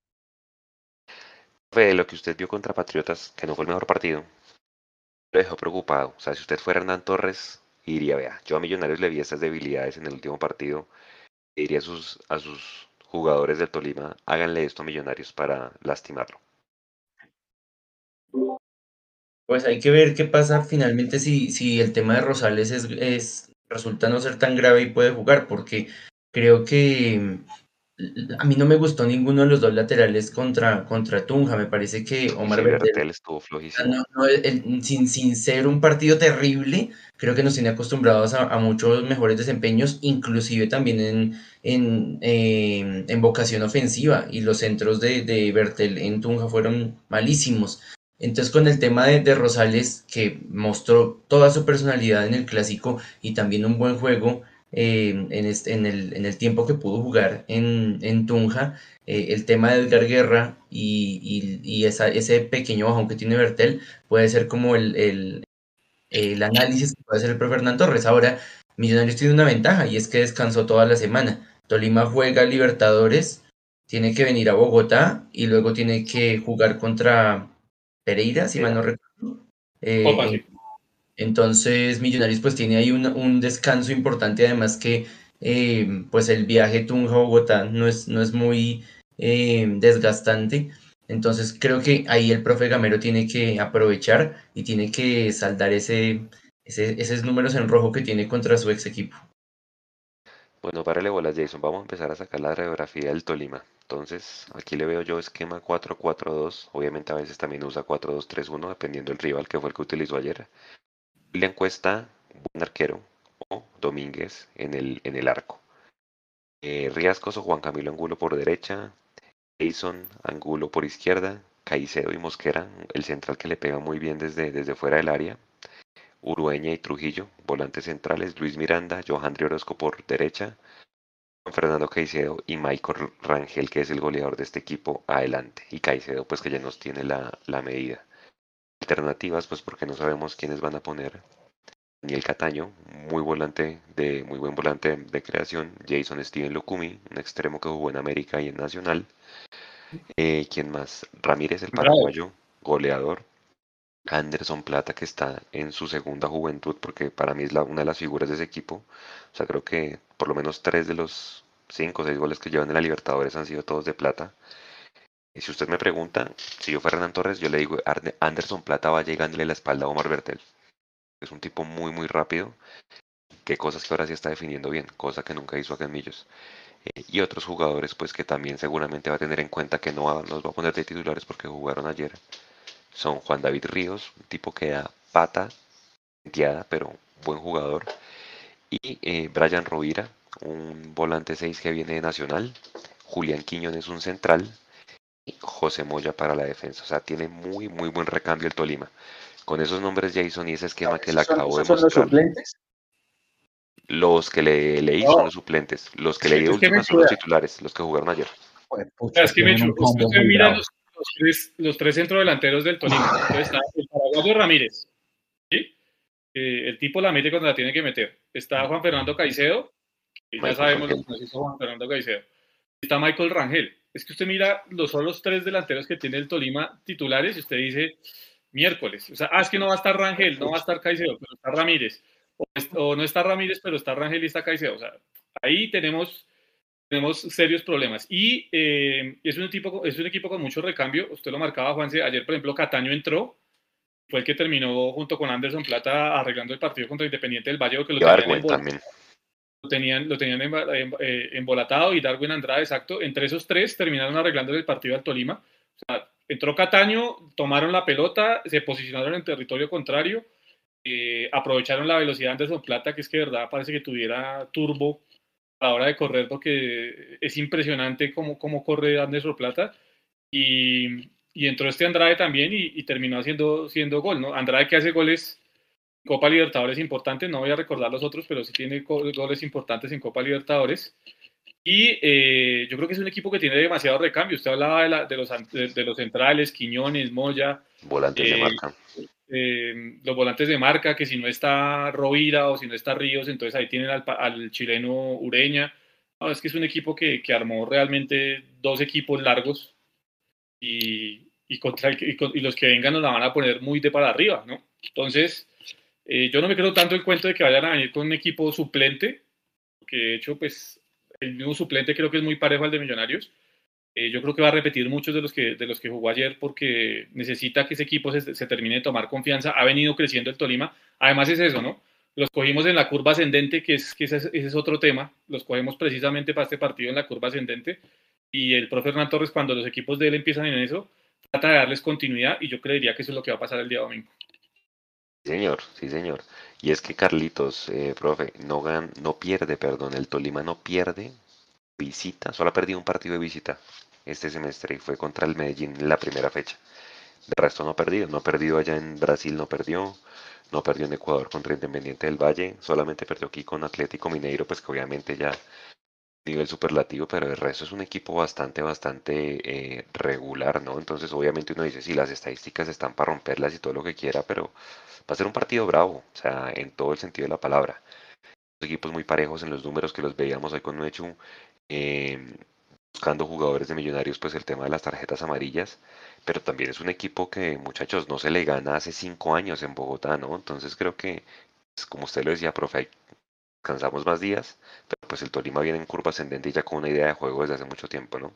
[SPEAKER 2] Lo que usted vio contra Patriotas, que no fue el mejor partido, lo dejó preocupado. O sea, si usted fuera Hernán Torres, diría, vea, yo a Millonarios le vi estas debilidades en el último partido, diría a sus, a sus jugadores del Tolima, háganle esto a Millonarios para lastimarlo.
[SPEAKER 5] Pues hay que ver qué pasa finalmente si, si el tema de Rosales es, es- resulta no ser tan grave y puede jugar, porque creo que a mí no me gustó ninguno de los dos laterales contra, contra Tunja. Me parece que Omar
[SPEAKER 2] Sí,
[SPEAKER 5] Bertel,
[SPEAKER 2] Bertel estuvo flojísimo.
[SPEAKER 5] no- no, el- sin, sin ser un partido terrible, creo que nos tiene acostumbrados a, a muchos mejores desempeños, inclusive también en, en, eh, en vocación ofensiva. Y los centros de, de Bertel en Tunja fueron malísimos. Entonces con el tema de, de Rosales, que mostró toda su personalidad en el clásico y también un buen juego eh, en, este, en, el, en el tiempo que pudo jugar en, en Tunja, eh, el tema de Edgar Guerra y, y, y esa, ese pequeño bajón que tiene Bertel puede ser como el, el, el análisis que puede hacer el profe Hernán Torres. Ahora, Millonarios tiene una ventaja y es que descansó toda la semana. Tolima juega Libertadores, tiene que venir a Bogotá y luego tiene que jugar contra Pereira, si mal no recuerdo. Eh,
[SPEAKER 3] Copa,
[SPEAKER 5] en-
[SPEAKER 3] sí.
[SPEAKER 5] Entonces, Millonarios pues tiene ahí un, descanso importante, además que eh, pues el viaje Tunja-Bogotá no es, no es muy eh, desgastante. Entonces creo que ahí el profe Gamero tiene que aprovechar y tiene que saldar ese- esos números en rojo que tiene contra su ex equipo.
[SPEAKER 2] Bueno, párale bolas, Jason. Vamos a empezar a sacar la radiografía del Tolima. Entonces, aquí le veo yo esquema 4-4-2. Obviamente a veces también usa 4-2-3-1, dependiendo del rival que fue el que utilizó ayer. Le encuesta buen arquero o Domínguez en el, en el arco. Eh, Riascos o Juan Camilo Angulo por derecha. Jason Angulo por izquierda. Caicedo y Mosquera, el central que le pega muy bien desde, desde fuera del área. Urueña y Trujillo, volantes centrales, Luis Miranda, Johandri Orozco por derecha, Juan Fernando Caicedo y Michael Rangel, que es el goleador de este equipo, adelante. Y Caicedo, pues que ya nos tiene la, la medida. Alternativas, pues porque no sabemos quiénes van a poner. Daniel Cataño, muy volante de, muy buen volante de, creación. Jason Steven Lukumi, un extremo que jugó en América y en Nacional. Eh, ¿Quién más? Ramírez, el paraguayo, goleador. Anderson Plata, que está en su segunda juventud, porque para mí es la, una de las figuras de ese equipo. O sea, creo que por lo menos tres de los cinco o seis goles que llevan en la Libertadores han sido todos de Plata. Y si usted me pregunta, si yo fuera Hernán Torres, yo le digo, Anderson Plata va llegándole la espalda a Omar Bertel. Es un tipo muy, muy rápido. Que cosas que ahora sí está definiendo bien, cosa que nunca hizo Millos. Eh, y otros jugadores, pues que también seguramente va a tener en cuenta que no los va a poner de titulares porque jugaron ayer son Juan David Ríos, un tipo que da pata, penteada, pero buen jugador. Y eh, Brian Rovira, un volante 6 que viene de Nacional. Julián Quiñones, un central. José Moya para la defensa. O sea, tiene muy, muy buen recambio el Tolima. Con esos nombres, Jason, y ese esquema que le
[SPEAKER 4] ¿Esos son-
[SPEAKER 2] acabo de
[SPEAKER 4] esos son los
[SPEAKER 2] mostrar.
[SPEAKER 4] suplentes?
[SPEAKER 2] Los que le leí
[SPEAKER 3] No.
[SPEAKER 2] son los suplentes. Los que leí de última
[SPEAKER 3] me
[SPEAKER 2] son los titulares, los que jugaron ayer.
[SPEAKER 4] Pucha,
[SPEAKER 3] sea, es que
[SPEAKER 4] bravo.
[SPEAKER 3] los, los tres, los tres centrodelanteros del Tolima. Entonces está el paraguayo Ramírez, ¿sí? Eh, el tipo la mete cuando la tiene que meter. Está Juan Fernando Caicedo, que ya sabemos lo que nos hizo Juan Fernando Caicedo. Está Michael Rangel. Es que usted mira los son los tres delanteros que tiene el Tolima titulares y usted dice miércoles. O sea, ah, es que no va a estar Rangel, no va a estar Caicedo, pero está Ramírez. O, no está Ramírez, pero está Rangel y está Caicedo. O sea, ahí tenemos tenemos serios problemas. Y eh, es, un equipo, es un equipo con mucho recambio. Usted lo marcaba, Juanse. Ayer, por ejemplo, Cataño entró. Fue el que terminó junto con Anderson Plata arreglando el partido contra Independiente del Valle, que lo tenían, lo tenían, em- eh, embolatado y Darwin Andrade, exacto. Entre esos tres terminaron arreglando el partido al Tolima. O sea, entró Cataño, tomaron la pelota, se posicionaron en territorio contrario, eh, aprovecharon la velocidad de Anderson Plata, que es que de verdad parece que tuviera turbo a la hora de correr, porque es impresionante cómo, cómo corre Anderson Plata. Y, y entró este Andrade también y, y terminó haciendo, siendo gol, ¿no? Andrade que hace goles Copa Libertadores importantes, no voy a recordar los otros, pero sí tiene go- goles importantes en Copa Libertadores. Y eh, yo creo que es un equipo que tiene demasiado recambio. Usted hablaba de, la- de los, de, de los centrales, Quiñones, Moya,
[SPEAKER 2] Volantes de
[SPEAKER 3] Eh,
[SPEAKER 2] marca.
[SPEAKER 3] eh, los volantes de marca, que si no está Rovira o si no está Ríos, entonces ahí tienen al, chileno Ureña. No, es que es un equipo que, que armó realmente dos equipos largos y, y contra el y los que vengan nos la van a poner muy de para arriba, ¿no? Entonces, eh, yo no me creo tanto el cuento de que vayan a venir con un equipo suplente, porque de hecho, pues, el mismo suplente creo que es muy parejo al de Millonarios. Eh, yo creo que va a repetir muchos de los que, de los que jugó ayer porque necesita que ese equipo se, se termine de tomar confianza. Ha venido creciendo el Tolima. Además es eso, ¿no? los cogimos en la curva ascendente, que, es, que ese, es, ese es otro tema, los cogemos precisamente para este partido en la curva ascendente, y el profe Hernán Torres, cuando los equipos de él empiezan en eso, trata de darles continuidad, y yo creería que eso es lo que va a pasar el día domingo.
[SPEAKER 2] Señor, sí, señor. Y es que Carlitos, eh, profe, no, gan, no pierde, perdón, el Tolima no pierde visita, solo ha perdido un partido de visita este semestre y fue contra el Medellín en la primera fecha. De resto no ha perdido, no ha perdido allá en Brasil, no perdió, no perdió en Ecuador contra Independiente del Valle, solamente perdió aquí con Atlético Mineiro, pues que obviamente ya nivel superlativo, pero el resto es un equipo bastante, bastante eh, regular, ¿no? Entonces obviamente uno dice, sí, las estadísticas están para romperlas y todo lo que quiera, pero va a ser un partido bravo, o sea, en todo el sentido de la palabra. Equipos muy parejos en los números que los veíamos hoy con Nuechu, eh, buscando jugadores de millonarios, pues el tema de las tarjetas amarillas, pero también es un equipo que, muchachos, no se le gana hace cinco años en Bogotá, ¿no? Entonces creo que, pues, como usted lo decía, profe, cansamos más días, pero pues el Tolima viene en curva ascendente y ya con una idea de juego desde hace mucho tiempo, ¿no?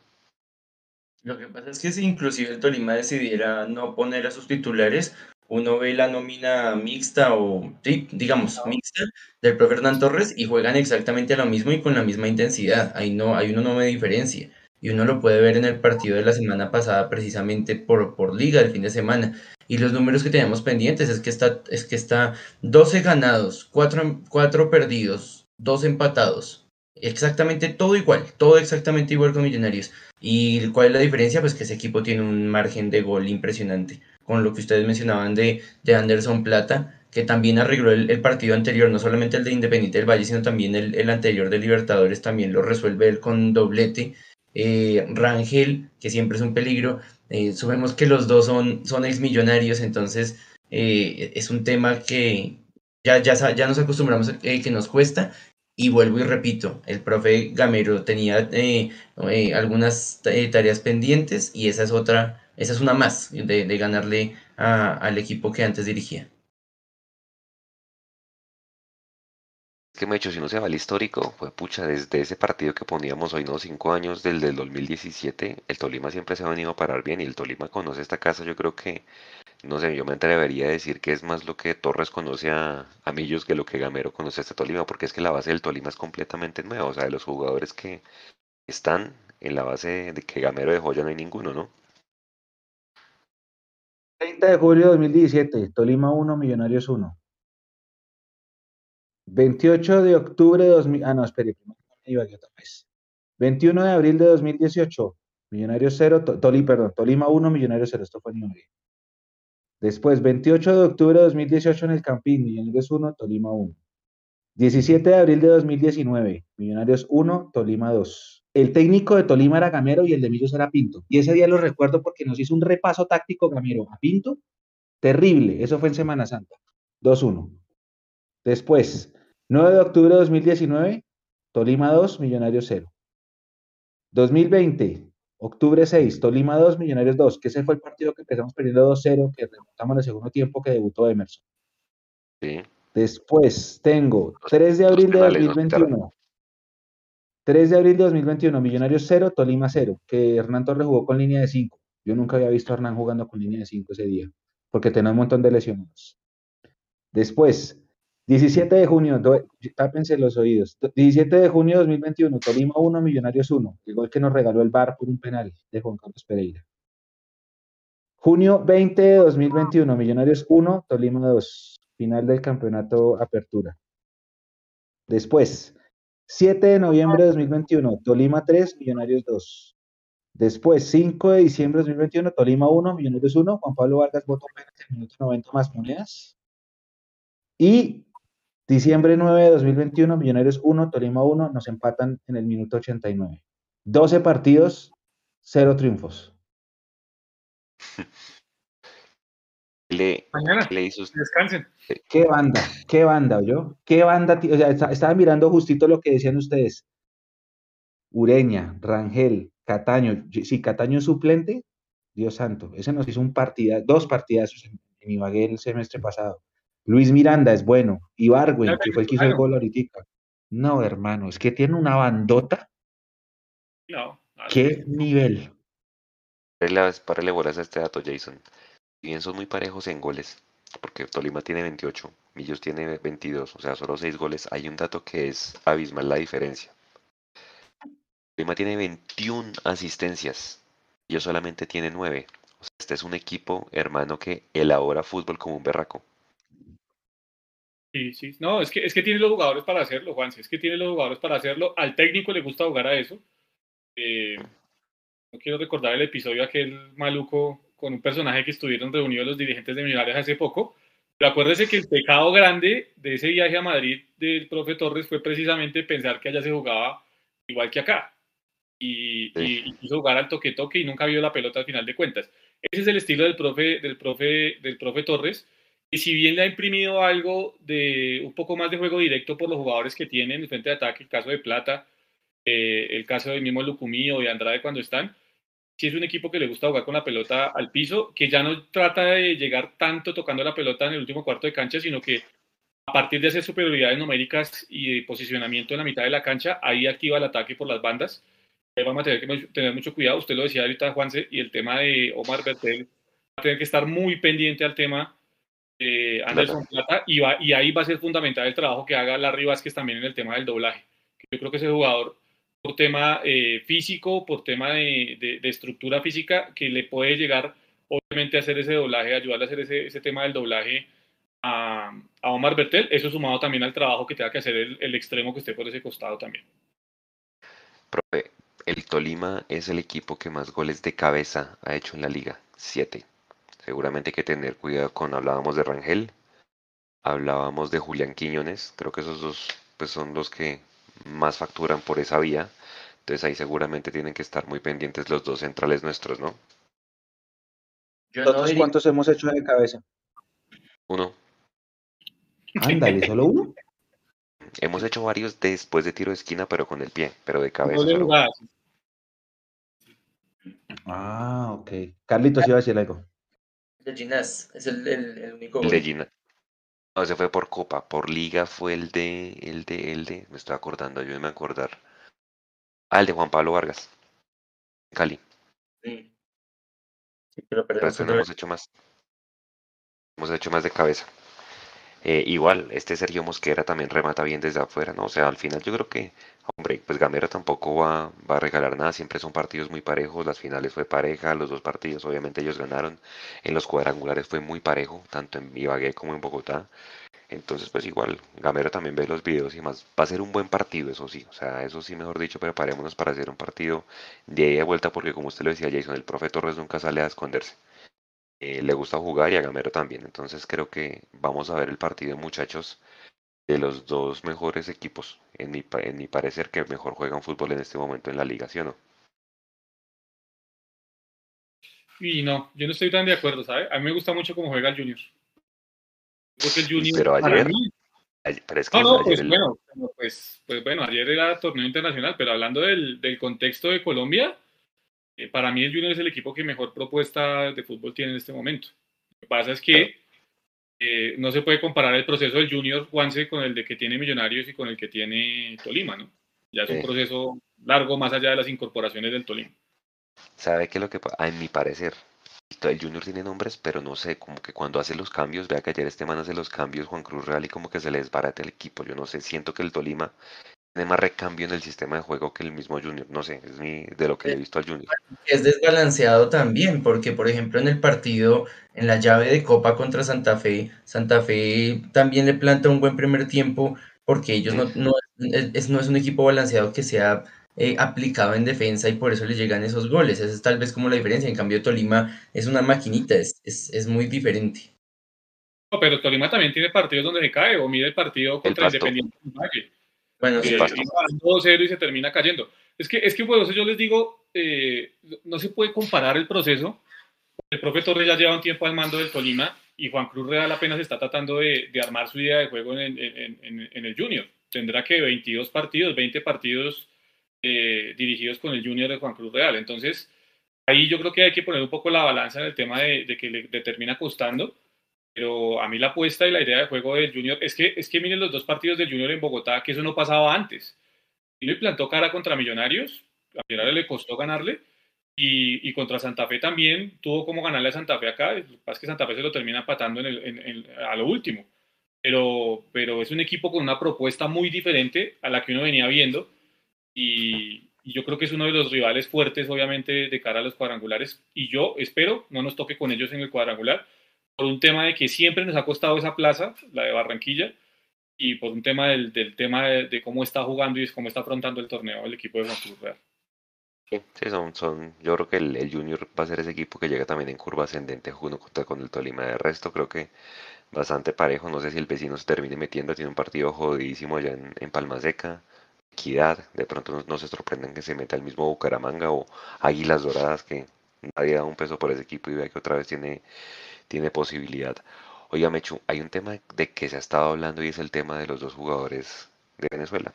[SPEAKER 5] Lo que pasa es que si inclusive el Tolima decidiera no poner a sus titulares, uno ve la nómina mixta o, sí, digamos, mixta del profe Hernán Torres y juegan exactamente lo mismo y con la misma intensidad. Ahí, no, ahí uno no ve diferencia. Y uno lo puede ver en el partido de la semana pasada precisamente por, por liga, el fin de semana. Y los números que teníamos pendientes es que está, es que está 12 ganados, 4, 4 perdidos, 2 empatados. Exactamente todo igual, todo exactamente igual con Millonarios. ¿Y cuál es la diferencia? Pues que ese equipo tiene un margen de gol impresionante con lo que ustedes mencionaban de, de Anderson Plata, que también arregló el, el, partido anterior, no solamente el de Independiente del Valle, sino también el, el anterior de Libertadores, también lo resuelve él con doblete. Eh, Rangel, que siempre es un peligro, eh, que los dos son, son ex millonarios, entonces eh, es un tema que ya, ya, ya nos acostumbramos a que nos cuesta. Y vuelvo y repito, el profe Gamero tenía eh, algunas tareas pendientes y esa es otra esa es una más de, de ganarle a, al equipo que antes dirigía.
[SPEAKER 2] Que me hecho, si no se va al histórico, fue pucha, desde ese partido que poníamos hoy, no, cinco años, del del 2017, el Tolima siempre se ha venido a parar bien y el Tolima conoce esta casa, yo creo que, no sé, yo me atrevería a decir que es más lo que Torres conoce a, a Millos que lo que Gamero conoce a este Tolima, porque es que la base del Tolima es completamente nueva, o sea, de los jugadores que están en la base de que Gamero dejó ya no hay ninguno, ¿no?
[SPEAKER 4] 30 de julio de 2017, Tolima 1, Millonarios 1. 28 de octubre de 2000, ah no, espere, iba aquí otra vez. 21 de abril de 2018, Millonarios 0, Toli, perdón, Tolima 1, Millonarios 0, esto fue en Ibagué. Después, 28 de octubre de 2018 en el Campín, Millonarios 1, Tolima 1. 17 de abril de 2019, Millonarios 1, Tolima 2. El técnico de Tolima era Gamero y el de Millos era Pinto. Y ese día lo recuerdo porque nos hizo un repaso táctico Gamero a Pinto. Terrible, eso fue en Semana Santa. 2-1. Después, 9 de octubre de 2019, Tolima 2, Millonarios 0. 2020, octubre 6, Tolima 2, Millonarios 2, que ese fue el partido que empezamos perdiendo 2-0, que remontamos en el segundo tiempo que debutó Emerson.
[SPEAKER 2] Sí.
[SPEAKER 4] Después tengo 3 de abril de 2021. 3 de abril de 2021, Millonarios 0, Tolima 0, que Hernán Torres jugó con línea de 5. Yo nunca había visto a Hernán jugando con línea de 5 ese día, porque tenía un montón de lesionados. Después, 17 de junio, do, tápense los oídos. 17 de junio de 2021, Tolima 1, Millonarios 1, el gol que nos regaló el VAR por un penal de Juan Carlos Pereira. Junio 20 de 2021, Millonarios 1, Tolima 2, final del campeonato Apertura. Después, 7 de noviembre de 2021, Tolima 3, Millonarios 2. Después, 5 de diciembre de 2021, Tolima 1, Millonarios 1, Juan Pablo Vargas votó en el minuto 90 más monedas. Y diciembre 9 de 2021, Millonarios 1, Tolima 1, nos empatan en el minuto 89. 12 partidos, 0 triunfos.
[SPEAKER 2] Le,
[SPEAKER 3] Mañana,
[SPEAKER 2] le hizo
[SPEAKER 3] descansen.
[SPEAKER 4] ¿Qué banda? ¿Qué banda, yo? ¿Qué banda? O sea, estaba mirando justito lo que decían ustedes. Ureña, Rangel, Cataño. Sí, Cataño suplente, Dios santo. Ese nos hizo un partida, dos partidazos en, en Ibagué el semestre pasado. Luis Miranda es bueno. Ibargüen, que fue el que hizo el gol ahorita. No, hermano, es que tiene una bandota.
[SPEAKER 3] No.
[SPEAKER 4] ¿Qué nivel?
[SPEAKER 2] Párale bolas a este dato, Jason. Si bien son muy parejos en goles, porque Tolima tiene 28, Millos tiene 22, o sea, solo 6 goles. Hay un dato que es abismal la diferencia. Tolima tiene 21 asistencias, Millos solamente tiene 9. O sea, este es un equipo, hermano, que elabora fútbol como un berraco.
[SPEAKER 3] Sí, sí. No, es que, es que tiene los jugadores para hacerlo, Juan. Es que tiene los jugadores para hacerlo. Al técnico le gusta jugar a eso. Eh, no quiero recordar el episodio aquel maluco con un personaje que estuvieron reunidos los dirigentes de Millonarios hace poco. Pero acuérdese que el pecado grande de ese viaje a Madrid del profe Torres fue precisamente pensar que allá se jugaba igual que acá. Y, y, quiso jugar al toque-toque y nunca vio la pelota al final de cuentas. Ese es el estilo del profe, del profe, del profe Torres y si bien le ha imprimido algo de un poco más de juego directo por los jugadores que tienen en frente de ataque, el caso de Plata, eh, el caso del mismo Lucumí o de Andrade cuando están, sí es un equipo que le gusta jugar con la pelota al piso, que ya no trata de llegar tanto tocando la pelota en el último cuarto de cancha, sino que a partir de hacer superioridades numéricas y de posicionamiento en la mitad de la cancha, ahí activa el ataque por las bandas. Ahí vamos a tener que tener mucho cuidado. Usted lo decía ahorita, Juanse, y el tema de Omar Bertel va a tener que estar muy pendiente al tema eh, Anderson Plata y, va, y ahí va a ser fundamental el trabajo que haga Larry Vázquez también en el tema del doblaje. Yo creo que ese jugador, por tema eh, físico, por tema de, de, estructura física, que le puede llegar obviamente a hacer ese doblaje, ayudarle a hacer ese, ese tema del doblaje a, a, Omar Bertel, eso sumado también al trabajo que tenga que hacer el, el extremo que esté por ese costado también.
[SPEAKER 2] Profe, el Tolima es el equipo que más goles de cabeza ha hecho en la liga, siete. Seguramente hay que tener cuidado con, hablábamos de Rangel, hablábamos de Julián Quiñones, creo que esos dos pues, son los que más facturan por esa vía. Entonces ahí seguramente tienen que estar muy pendientes los dos centrales nuestros, ¿no?
[SPEAKER 4] ¿Nosotros cuántos hemos hecho de cabeza?
[SPEAKER 2] Uno.
[SPEAKER 4] Ándale, ¿solo uno?
[SPEAKER 2] Hemos hecho varios después de tiro de esquina, pero con el pie, pero de cabeza.
[SPEAKER 4] Ah, ok. Carlitos iba a decir algo.
[SPEAKER 5] De Ginás, es el, el, único.
[SPEAKER 2] El de Ginás. No, ese fue por Copa. Por Liga fue el de. El de. El de. Me estoy acordando, ayúdeme a acordar. Ah, el de Juan Pablo Vargas. Cali. Sí. pero, pero no hemos hecho más. Hemos hecho más de cabeza. Eh, igual, este Sergio Mosquera también remata bien desde afuera, ¿no? O sea, al final yo creo que, hombre, pues Gamero tampoco va, va a regalar nada, siempre son partidos muy parejos, las finales fue pareja, los dos partidos obviamente ellos ganaron, en los cuadrangulares fue muy parejo, tanto en Ibagué como en Bogotá, entonces pues igual, Gamero también ve los videos y más, va a ser un buen partido, eso sí, o sea, eso sí mejor dicho, preparémonos para hacer un partido de ahí de vuelta, porque como usted lo decía Jason, el profe Torres nunca sale a esconderse. Eh, le gusta jugar y a Gamero también. Entonces creo que vamos a ver el partido, muchachos, de los dos mejores equipos, en mi, en mi parecer, que mejor juegan fútbol en este momento en la liga, ¿sí o no?
[SPEAKER 3] Y no, yo no estoy tan de acuerdo, ¿sabes? A mí me gusta mucho cómo juega el Junior.
[SPEAKER 2] Porque el Junior pero ayer, pero es que
[SPEAKER 3] no, no, pues, bueno, pues, pues, bueno, ayer era torneo internacional, pero hablando del, del contexto de Colombia, eh, para mí el Junior es el equipo que mejor propuesta de fútbol tiene en este momento. Lo que pasa es que eh, no se puede comparar el proceso del Junior Juanse con el de que tiene Millonarios y con el que tiene Tolima, ¿no? Ya es un proceso largo más allá de las incorporaciones del Tolima.
[SPEAKER 2] ¿Sabe qué es lo que pasa? En mi parecer, el Junior tiene nombres, pero no sé, como que cuando hace los cambios, vea que ayer este man hace los cambios, Juan Cruz Real, y como que se les desbarata el equipo. Yo no sé, siento que el Tolima tiene más recambio en el sistema de juego que el mismo Junior. No sé, es mi, de lo que he visto al Junior.
[SPEAKER 5] Es desbalanceado también, porque por ejemplo en el partido, en la llave de Copa contra Santa Fe, Santa Fe también le planta un buen primer tiempo, porque ellos no, no, es, no es un equipo balanceado que sea eh, aplicado en defensa y por eso le llegan esos goles. Esa es tal vez como la diferencia. En cambio, Tolima es una maquinita, es, es, es muy diferente.
[SPEAKER 3] pero Tolima también tiene partidos donde se cae, o mide el partido contra el Independiente. Bueno, sí, 2-0 y se termina cayendo. Es que, es que por eso yo les digo, eh, no se puede comparar el proceso. El profe Torres ya lleva un tiempo al mando del Tolima y Juan Cruz Real apenas está tratando de, de armar su idea de juego en, en, en, en, el Junior. Tendrá que 22 partidos, 20 partidos eh, dirigidos con el Junior de Juan Cruz Real. Entonces, ahí yo creo que hay que poner un poco la balanza en el tema de, de que le, le termina costando pero a mí la apuesta y la idea de juego del Junior es que, es que miren los dos partidos del Junior en Bogotá, que eso no pasaba antes. Y le plantó cara contra Millonarios, a Millonarios le costó ganarle, Y, contra Santa Fe también tuvo como ganarle a Santa Fe acá. Lo que pasa es que Santa Fe se lo termina patando en a lo último. Pero, pero es un equipo con una propuesta muy diferente a la que uno venía viendo. Y, y yo creo que es uno de los rivales fuertes, obviamente, de cara a los cuadrangulares. Y yo espero no nos toque con ellos en el cuadrangular, por un tema de que siempre nos ha costado esa plaza, la de Barranquilla, y por un tema del, del tema de, cómo está jugando y cómo está afrontando el torneo el equipo de Vancouver.
[SPEAKER 2] Sí, son, son, yo creo que el, Junior va a ser ese equipo que llega también en curva ascendente junto con el Tolima. De resto, creo que bastante parejo. No sé si el vecino se termine metiendo, tiene un partido jodidísimo allá en, en Palma Seca Equidad, de pronto no, se sorprenden que se meta el mismo Bucaramanga o Águilas Doradas, que nadie da un peso por ese equipo y vea que otra vez tiene, tiene posibilidad. Oiga, Mechu, hay un tema de que se ha estado hablando y es el tema de los dos jugadores de Venezuela,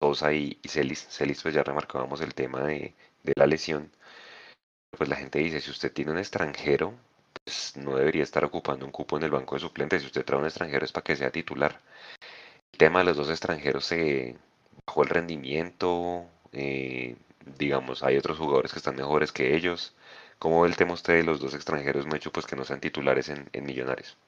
[SPEAKER 2] Sosa y, Celis. Celis, pues ya remarcábamos el tema de, de la lesión. Pues la gente dice, si usted tiene un extranjero, pues no debería estar ocupando un cupo en el banco de suplentes. Si usted trae un extranjero es para que sea titular. El tema de los dos extranjeros se, bajó el rendimiento, eh, digamos, hay otros jugadores que están mejores que ellos. ¿Cómo ve el tema usted de los dos extranjeros, Mecho, pues que no sean titulares en, Millonarios?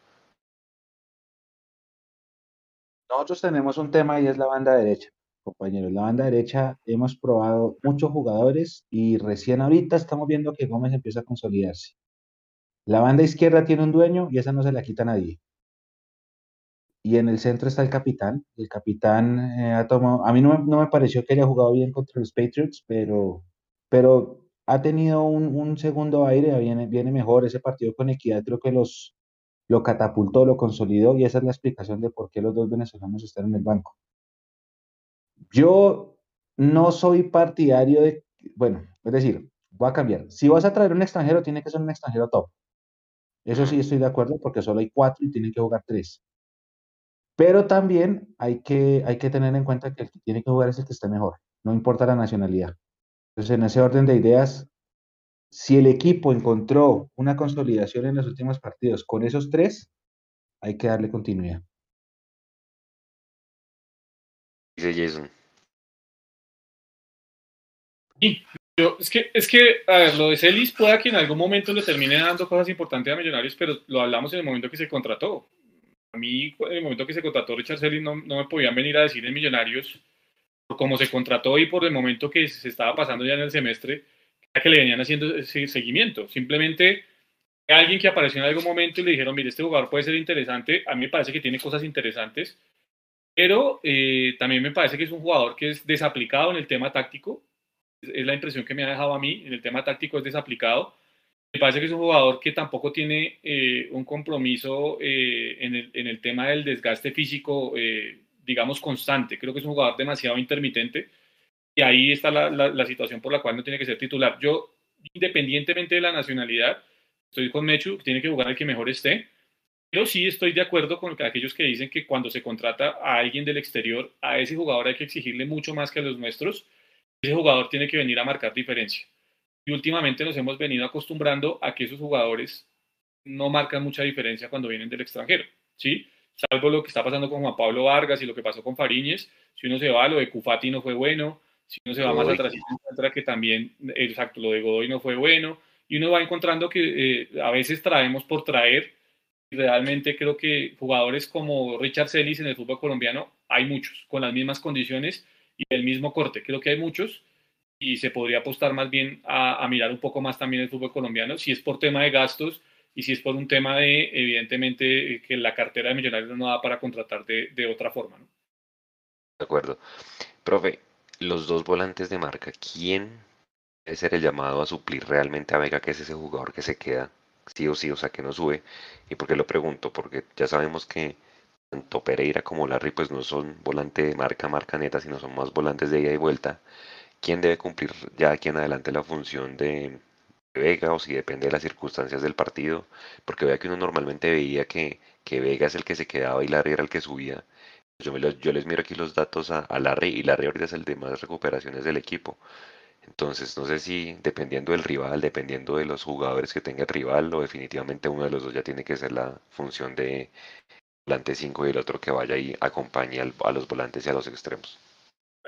[SPEAKER 4] Nosotros tenemos un tema y es la banda derecha, compañeros. La banda derecha hemos probado muchos jugadores y recién ahorita estamos viendo que Gómez empieza a consolidarse. La banda izquierda tiene un dueño y esa no se la quita nadie y en el centro está el capitán. El capitán eh, ha tomado, a mí no me, pareció que haya jugado bien contra los Patriots, pero, pero ha tenido un, segundo aire, viene, viene mejor ese partido con Equidad, creo que los, lo catapultó, lo consolidó y esa es la explicación de por qué los dos venezolanos están en el banco. Yo no soy partidario de, bueno, es decir, voy a cambiar. Si vas a traer un extranjero, tiene que ser un extranjero top. Eso sí estoy de acuerdo porque solo hay cuatro y tienen que jugar tres. Pero también hay que, hay que tener en cuenta que el que tiene que jugar es el que esté mejor, no importa la nacionalidad. Entonces, en ese orden de ideas, si el equipo encontró una consolidación en los últimos partidos con esos tres, hay que darle continuidad.
[SPEAKER 2] Dice Jason.
[SPEAKER 3] es que, es que, a ver, lo de Celis pueda que en algún momento le termine dando cosas importantes a Millonarios, pero lo hablamos en el momento que se contrató a mí, en el momento que se contrató Richard Selly, no, no, me podían venir a decir en Millonarios, por cómo se contrató y por el momento que se estaba pasando ya en el semestre, que le venían haciendo ese seguimiento. Simplemente alguien que apareció en algún momento y le dijeron, mire, este jugador puede ser interesante, a mí me parece que tiene cosas interesantes, pero eh, también me parece que es un jugador que es desaplicado en el tema táctico, es la impresión que me ha dejado a mí, en el tema táctico es desaplicado, me parece que es un jugador que tampoco tiene eh, un compromiso eh, en, el, en, el, tema del desgaste físico, eh, digamos, constante. Creo que es un jugador demasiado intermitente y ahí está la, la, situación por la cual no tiene que ser titular. Yo, independientemente de la nacionalidad, estoy con Mechu, tiene que jugar el que mejor esté, pero sí estoy de acuerdo con aquellos que dicen que cuando se contrata a alguien del exterior, a ese jugador hay que exigirle mucho más que a los nuestros. Ese jugador tiene que venir a marcar diferencia. Y últimamente nos hemos venido acostumbrando a que esos jugadores no marcan mucha diferencia cuando vienen del extranjero, ¿sí? Salvo lo que está pasando con Juan Pablo Vargas y lo que pasó con Fariñez. Si uno se va, lo de Cufati no fue bueno. Si uno se va más atrás, encuentra que también, exacto, lo de Godoy no fue bueno. Y uno va encontrando que eh, a veces traemos por traer. Y realmente creo que jugadores como Richard Celis en el fútbol colombiano hay muchos, con las mismas condiciones y el mismo corte. Creo que hay muchos y se podría apostar más bien a, mirar un poco más también el fútbol colombiano, si es por tema de gastos y si es por un tema de, evidentemente, que la cartera de Millonarios no da para contratar de, de otra forma. ¿no?
[SPEAKER 2] De acuerdo. Profe, los dos volantes de marca, ¿quién debe ser el llamado a suplir realmente a Vega, que es ese jugador que se queda sí o sí, o sea, que no sube? ¿Y por qué lo pregunto? Porque ya sabemos que tanto Pereira como Larry pues no son volante de marca, marca neta, sino son más volantes de ida y vuelta quién debe cumplir ya aquí en adelante la función de, Vega o si depende de las circunstancias del partido, porque vea que uno normalmente veía que, que Vega es el que se quedaba y Larry era el que subía. Yo, me yo les miro aquí los datos a, a, Larry y Larry ahorita es el de más recuperaciones del equipo. Entonces, no sé si dependiendo del rival, dependiendo de los jugadores que tenga el rival, o definitivamente uno de los dos ya tiene que ser la función de volante 5 y el otro que vaya y acompañe a los volantes y a los extremos.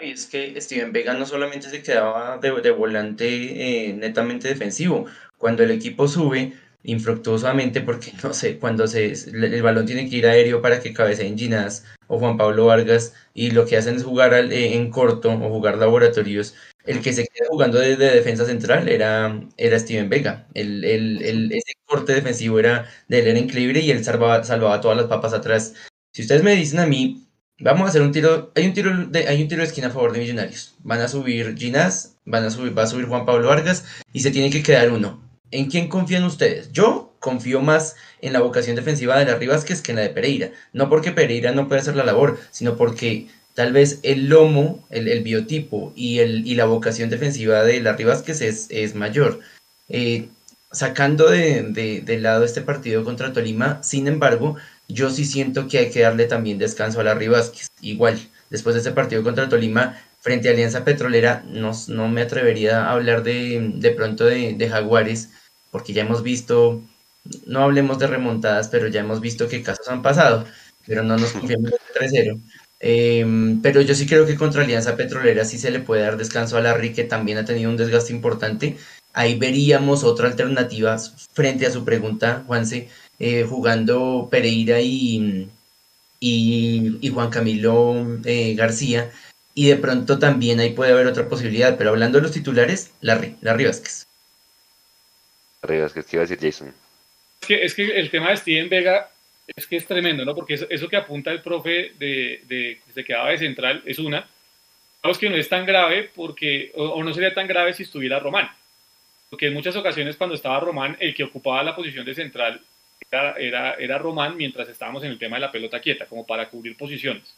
[SPEAKER 5] Y es que Steven Vega no solamente se quedaba de, de volante eh, netamente defensivo, cuando el equipo sube infructuosamente, porque no sé, cuando se, el balón tiene que ir aéreo para que cabeceen Ginás o Juan Pablo Vargas, y lo que hacen es jugar al, eh, en corto o jugar laboratorios, el que se queda jugando desde de defensa central era, era Steven Vega. El, el, el, ese corte defensivo era de él era increíble y él salvaba, salvaba todas las papas atrás. Si ustedes me dicen a mí, Vamos a hacer un tiro. Hay un tiro de, hay un tiro de esquina a favor de Millonarios. Van a subir Ginás, van a subir, va a subir Juan Pablo Vargas y se tiene que quedar uno. ¿En quién confían ustedes? Yo confío más en la vocación defensiva de Larry Vázquez que en la de Pereira. No porque Pereira no pueda hacer la labor, sino porque tal vez el lomo, el, biotipo y, el, y la vocación defensiva de Larry Vázquez es, es mayor. Eh, sacando de, de, de lado este partido contra Tolima, sin embargo, yo sí siento que hay que darle también descanso a Larry Vázquez. Igual, después de ese partido contra Tolima, frente a Alianza Petrolera, no, no me atrevería a hablar de, de pronto de, Jaguares, porque ya hemos visto, no hablemos de remontadas, pero ya hemos visto que casos han pasado, pero no nos confiamos en 3-0. Eh, pero yo sí creo que contra Alianza Petrolera sí se le puede dar descanso a Larry, que también ha tenido un desgaste importante. Ahí veríamos otra alternativa frente a su pregunta, Juanse, eh, jugando Pereira y, y, Juan Camilo eh, García. Y de pronto también ahí puede haber otra posibilidad. Pero hablando de los titulares, Larry, Larry Vázquez.
[SPEAKER 2] Larry Vázquez, ¿qué iba a decir Jason?
[SPEAKER 3] Es que, es que el tema de Steven Vega es que es tremendo, ¿no? Porque eso, que apunta el profe de, de, que se quedaba de central es una. Vamos que no es tan grave porque, o, o no sería tan grave si estuviera Román. Porque en muchas ocasiones cuando estaba Román, el que ocupaba la posición de central era, era, Román mientras estábamos en el tema de la pelota quieta, como para cubrir posiciones.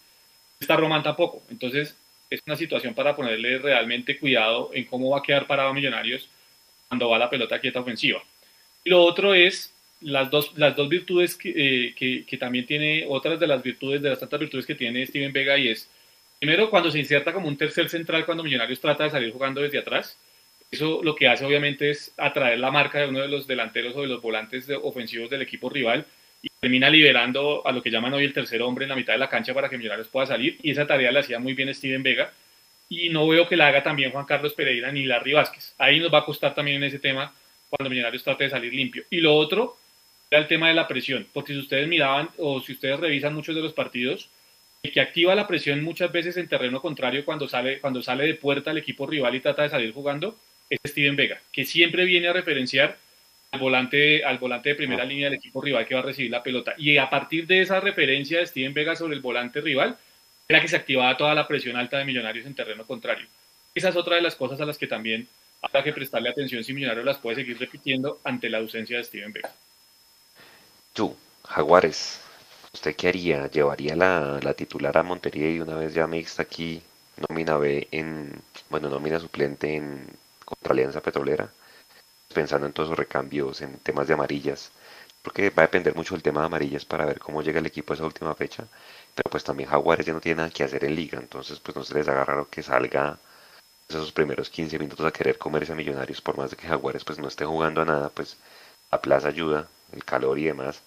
[SPEAKER 3] Está Román tampoco. Entonces, es una situación para ponerle realmente cuidado en cómo va a quedar parado Millonarios cuando va la pelota quieta ofensiva. Y lo otro es las dos, las dos virtudes que, eh, que, que, también tiene, otras de las virtudes, de las tantas virtudes que tiene Steven Vega, y es, primero, cuando se inserta como un tercer central, cuando Millonarios trata de salir jugando desde atrás, eso lo que hace obviamente es atraer la marca de uno de los delanteros o de los volantes ofensivos del equipo rival y termina liberando a lo que llaman hoy el tercer hombre en la mitad de la cancha para que Millonarios pueda salir y esa tarea la hacía muy bien Steven Vega y no veo que la haga también Juan Carlos Pereira ni Larry Vázquez. Ahí nos va a costar también en ese tema cuando Millonarios trate de salir limpio. Y lo otro era el tema de la presión, porque si ustedes miraban o si ustedes revisan muchos de los partidos, el que activa la presión muchas veces en terreno contrario cuando sale, cuando sale de puerta el equipo rival y trata de salir jugando, es Steven Vega, que siempre viene a referenciar al volante, al volante de primera ah. línea del equipo rival que va a recibir la pelota. Y a partir de esa referencia de Steven Vega sobre el volante rival, era que se activaba toda la presión alta de Millonarios en terreno contrario. Esa es otra de las cosas a las que también habrá que prestarle atención si Millonarios las puede seguir repitiendo ante la ausencia de Steven Vega.
[SPEAKER 2] Tú, Jaguares, ¿usted qué haría? ¿Llevaría la, la titular a Montería y una vez ya mixta aquí, nómina B en, bueno, nómina suplente en contra Alianza Petrolera, pensando en todos esos recambios, en temas de amarillas, porque va a depender mucho del tema de amarillas para ver cómo llega el equipo a esa última fecha, pero pues también Jaguares ya no tiene nada que hacer en liga, entonces pues no se les haga raro que salga esos primeros 15 minutos a querer comerse a Millonarios, por más de que Jaguares pues no esté jugando a nada, pues la plaza ayuda, el calor y demás,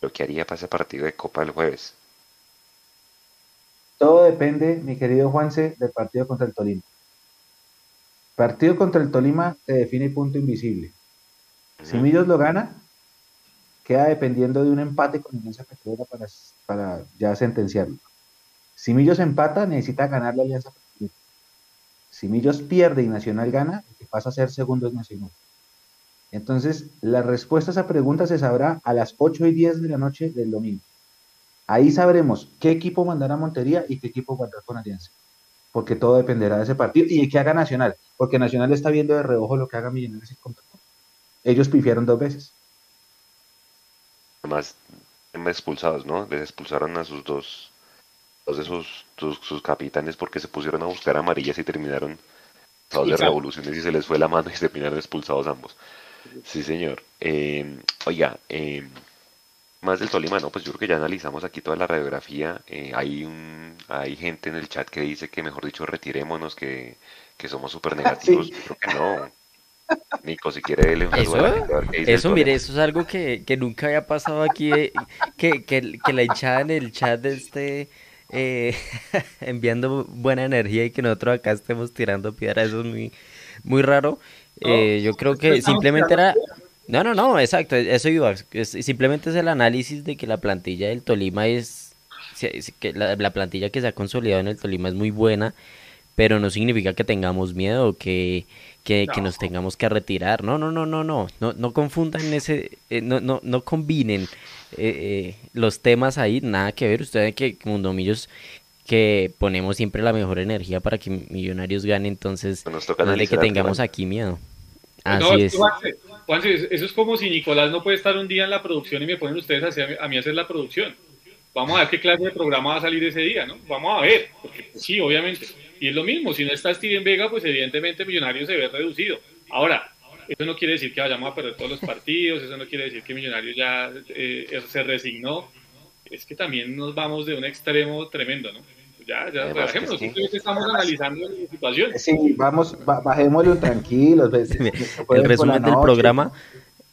[SPEAKER 2] lo que haría para ese partido de Copa el jueves.
[SPEAKER 4] Todo depende, mi querido Juanse, del partido contra el Tolima. Partido contra el Tolima se define punto invisible. Si Millos lo gana, queda dependiendo de un empate con Alianza Petrolera para, para ya sentenciarlo. Si Millos empata, necesita ganar la Alianza Petrolera. Si Millos pierde y Nacional gana, el que pasa a ser segundo es Nacional. Entonces, la respuesta a esa pregunta se sabrá a las 8 y 10 de la noche del domingo. Ahí sabremos qué equipo mandará a Montería y qué equipo guardará con Alianza porque todo dependerá de ese partido y de qué haga Nacional, porque Nacional está viendo de reojo lo que haga Millonarios y contra Ellos pifiaron dos veces.
[SPEAKER 2] Además, expulsados, ¿no? Les expulsaron a sus dos, dos de sus, sus, capitanes porque se pusieron a buscar amarillas y terminaron de revoluciones y se les fue la mano y se terminaron expulsados ambos. Sí, señor. Eh, oiga, eh, más del Tolima, no, pues yo creo que ya analizamos aquí toda la radiografía. Eh, hay un, hay gente en el chat que dice que mejor dicho retirémonos, que, que somos súper negativos. Creo que no. Nico, si quiere un
[SPEAKER 1] Eso, eso mire, eso es algo que, que nunca había pasado aquí, eh, que, que, que, la hinchada en el chat de este eh, enviando buena energía y que nosotros acá estemos tirando piedra, eso es muy, muy raro. Eh, yo creo que simplemente era... No, no, no, exacto, eso iba. simplemente es el análisis de que la plantilla del Tolima es... que la, la plantilla que se ha consolidado en el Tolima es muy buena, pero no significa que tengamos miedo, que que, que, nos tengamos que retirar. No, no, no, no, no, no, no confundan ese, eh, no, no, no combinen eh, eh, los temas ahí, nada que ver. Ustedes que Mundomillos que ponemos siempre la mejor energía para que Millonarios gane, entonces no de que tengamos aquí miedo. Así es.
[SPEAKER 3] Eso es como si Nicolás no puede estar un día en la producción y me ponen ustedes a, a mí hacer la producción. Vamos a ver qué clase de programa va a salir ese día, ¿no? Vamos a ver, porque pues, sí, obviamente. Y es lo mismo, si no está Steven Vega, pues evidentemente Millonarios se ve reducido. Ahora, eso no quiere decir que vayamos a perder todos los partidos, eso no quiere decir que Millonarios ya eh, se resignó. Es que también nos vamos de un extremo tremendo, ¿no? Ya, ya, relajémonos, simplemente estamos analizando la situación.
[SPEAKER 4] Sí, vamos, bajémoslo tranquilos.
[SPEAKER 1] El resumen del programa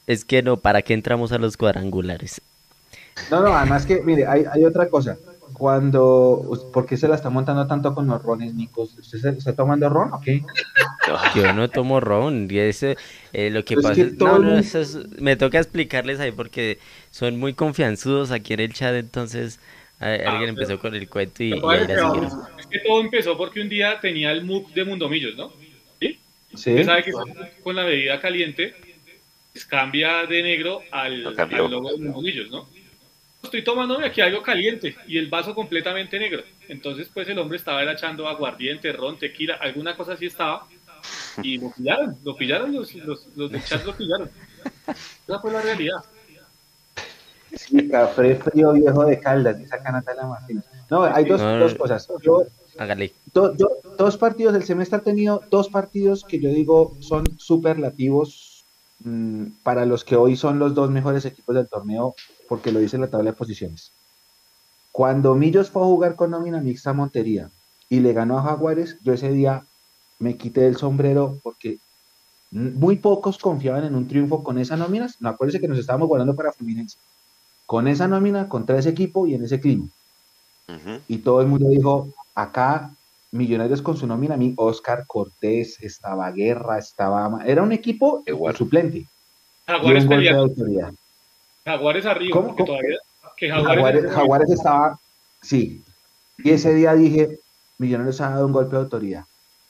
[SPEAKER 1] es que no, ¿para qué entramos a los cuadrangulares?
[SPEAKER 4] No, no, además que, mire, hay, hay otra cosa cuando, ¿por qué se la está montando tanto con los rones, Nico? ¿Usted está tomando ron o qué?
[SPEAKER 1] Yo no tomo ron, y ese, eh, lo que pasa es, no, no, me toca explicarles ahí porque son muy confianzudos aquí en el chat, entonces alguien ah, empezó con el cuento y,
[SPEAKER 3] ahí Es que todo empezó porque un día tenía el MOOC de Mundomillos, ¿no? ¿Sí? sí. Usted sabe que con la bebida caliente pues, cambia de negro al, al logo de Mundomillos, ¿no? estoy tomándome aquí algo caliente y el vaso completamente negro. Entonces, pues el hombre estaba echando aguardiente, ron, tequila, alguna cosa así estaba. Y lo pillaron, lo pillaron, los, los, los del chat lo pillaron. Esa fue la realidad.
[SPEAKER 4] Sí, café frío viejo de Caldas, esa canata la máquina. No, hay dos, dos cosas. Yo,
[SPEAKER 1] Hágale.
[SPEAKER 4] dos partidos, del semestre ha tenido dos partidos que yo digo son superlativos mmm, para los que hoy son los dos mejores equipos del torneo porque lo dice la tabla de posiciones. Cuando Millos fue a jugar con nómina mixta Montería y le ganó a Jaguares, yo ese día me quité el sombrero porque muy pocos confiaban en un triunfo con esa nómina. No acuérdense que nos estábamos guardando para Fluminense. Con esa nómina, contra ese equipo y en ese clima. Y todo el mundo dijo, acá Millonarios con su nómina, mí, Oscar Cortés, estaba Guerra, estaba... Era un equipo suplente.
[SPEAKER 3] Jaguares de autoridad. Jaguares arriba, todavía.
[SPEAKER 4] Jaguares, estaba. Sí. Y ese día dije: Millonarios ha dado un golpe de autoridad.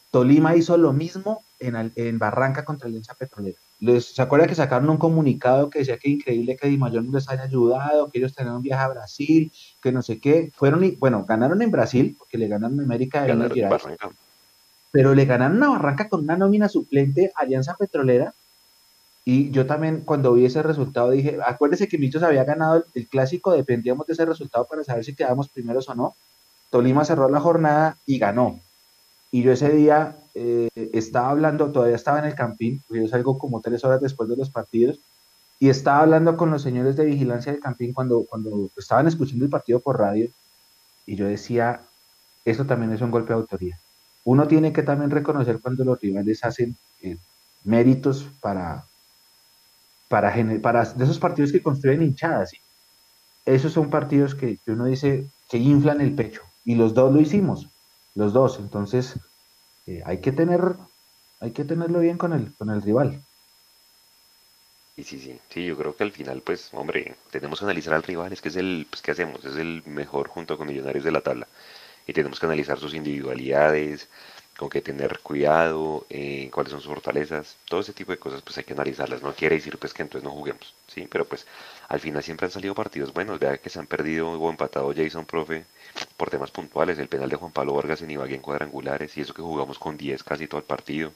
[SPEAKER 4] Tolima hizo lo mismo en, en Barranca contra el Alianza Petrolera. ¿Se acuerda que sacaron un comunicado que decía que increíble que Di Mayor no les haya ayudado, que ellos tenían un viaje a Brasil, que no sé qué? Fueron y, bueno, ganaron en Brasil, porque le ganaron en América de Minas pero le ganaron a Barranca con una nómina suplente Alianza Petrolera y yo también cuando vi ese resultado dije, acuérdese que Michos había ganado el, clásico, dependíamos de ese resultado para saber si quedábamos primeros o no. Tolima cerró la jornada y ganó. Y yo ese día eh, estaba hablando, todavía estaba en el campín, porque yo salgo como tres horas después de los partidos, y estaba hablando con los señores de vigilancia del campín cuando, cuando estaban escuchando el partido por radio, y yo decía, eso también es un golpe de autoría. Uno tiene que también reconocer cuando los rivales hacen eh, méritos para, para, para de esos partidos que construyen hinchadas. Esos son partidos que, uno dice que inflan el pecho. Y los dos lo hicimos, los dos. Entonces, eh, hay que tener, hay que tenerlo bien con el, con el rival.
[SPEAKER 2] Sí, sí, sí, sí, yo creo que al final, pues, hombre, tenemos que analizar al rival, es que es el, pues, ¿qué hacemos? Es el mejor junto con Millonarios de la tabla. Y tenemos que analizar sus individualidades, con que tener cuidado, eh, cuáles son sus fortalezas, todo ese tipo de cosas pues hay que analizarlas, no quiere decir pues que entonces no juguemos, sí, pero pues al final siempre han salido partidos buenos, vea que se han perdido o empatado Jason Profe por temas puntuales, el penal de Juan Pablo Vargas en Ibagué en cuadrangulares y eso que jugamos con 10 casi todo el partido,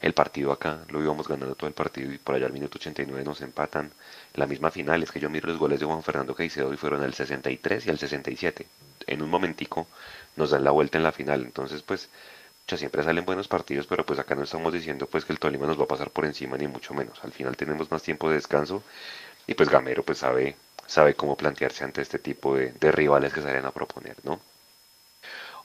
[SPEAKER 2] el partido acá lo íbamos ganando todo el partido y por allá al minuto 89 nos empatan, la misma final es que yo miro los goles de Juan Fernando Caicedo y fueron el 63 y el 67, en un momentico nos dan la vuelta en la final, entonces pues siempre salen buenos partidos, pero pues acá no estamos diciendo pues que el Tolima nos va a pasar por encima ni mucho menos. Al final tenemos más tiempo de descanso y pues Gamero pues sabe, sabe cómo plantearse ante este tipo de, rivales que salen a proponer, ¿no?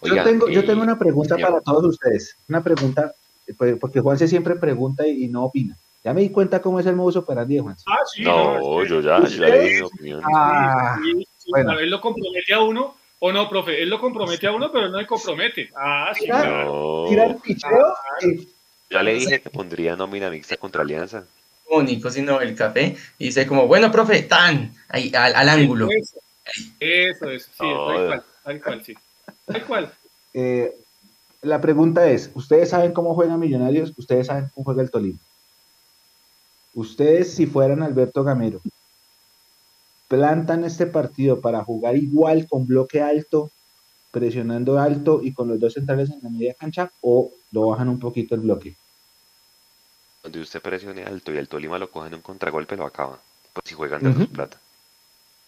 [SPEAKER 4] yo, tengo, yo tengo una pregunta para todos ustedes. Una pregunta, pues, porque Juanse siempre pregunta y, no opina. Ya me di cuenta cómo es el modo operandi de Juanse.
[SPEAKER 2] Ah, sí, no, yo ya, ya le di opinión.
[SPEAKER 3] Ah, bueno. A ver, lo compromete a uno O no, profe, él lo compromete a uno, pero él no le compromete. Ah, sí.
[SPEAKER 2] No.
[SPEAKER 4] Tira el picheo. eh,
[SPEAKER 2] Ya le dije que pondría nómina mixta contra Alianza.
[SPEAKER 5] Como Nico, sino el café. Y dice como, bueno, profe, tan, ahí, al, al ángulo.
[SPEAKER 3] Eso, eso, eso, sí,
[SPEAKER 2] Joda.
[SPEAKER 3] tal cual, tal cual, sí. Tal cual.
[SPEAKER 4] eh, la pregunta es, ¿ustedes saben cómo juegan Millonarios? ¿Ustedes saben cómo juega el Tolima? Ustedes, si fueran Alberto Gamero, plantan este partido para jugar igual con bloque alto, presionando alto y con los dos centrales en la media cancha, o lo bajan un poquito el bloque.
[SPEAKER 2] Donde usted presione alto y el Tolima lo coge en un contragolpe, lo acaba. Pues si juegan de
[SPEAKER 4] Ujú.
[SPEAKER 2] sus plata.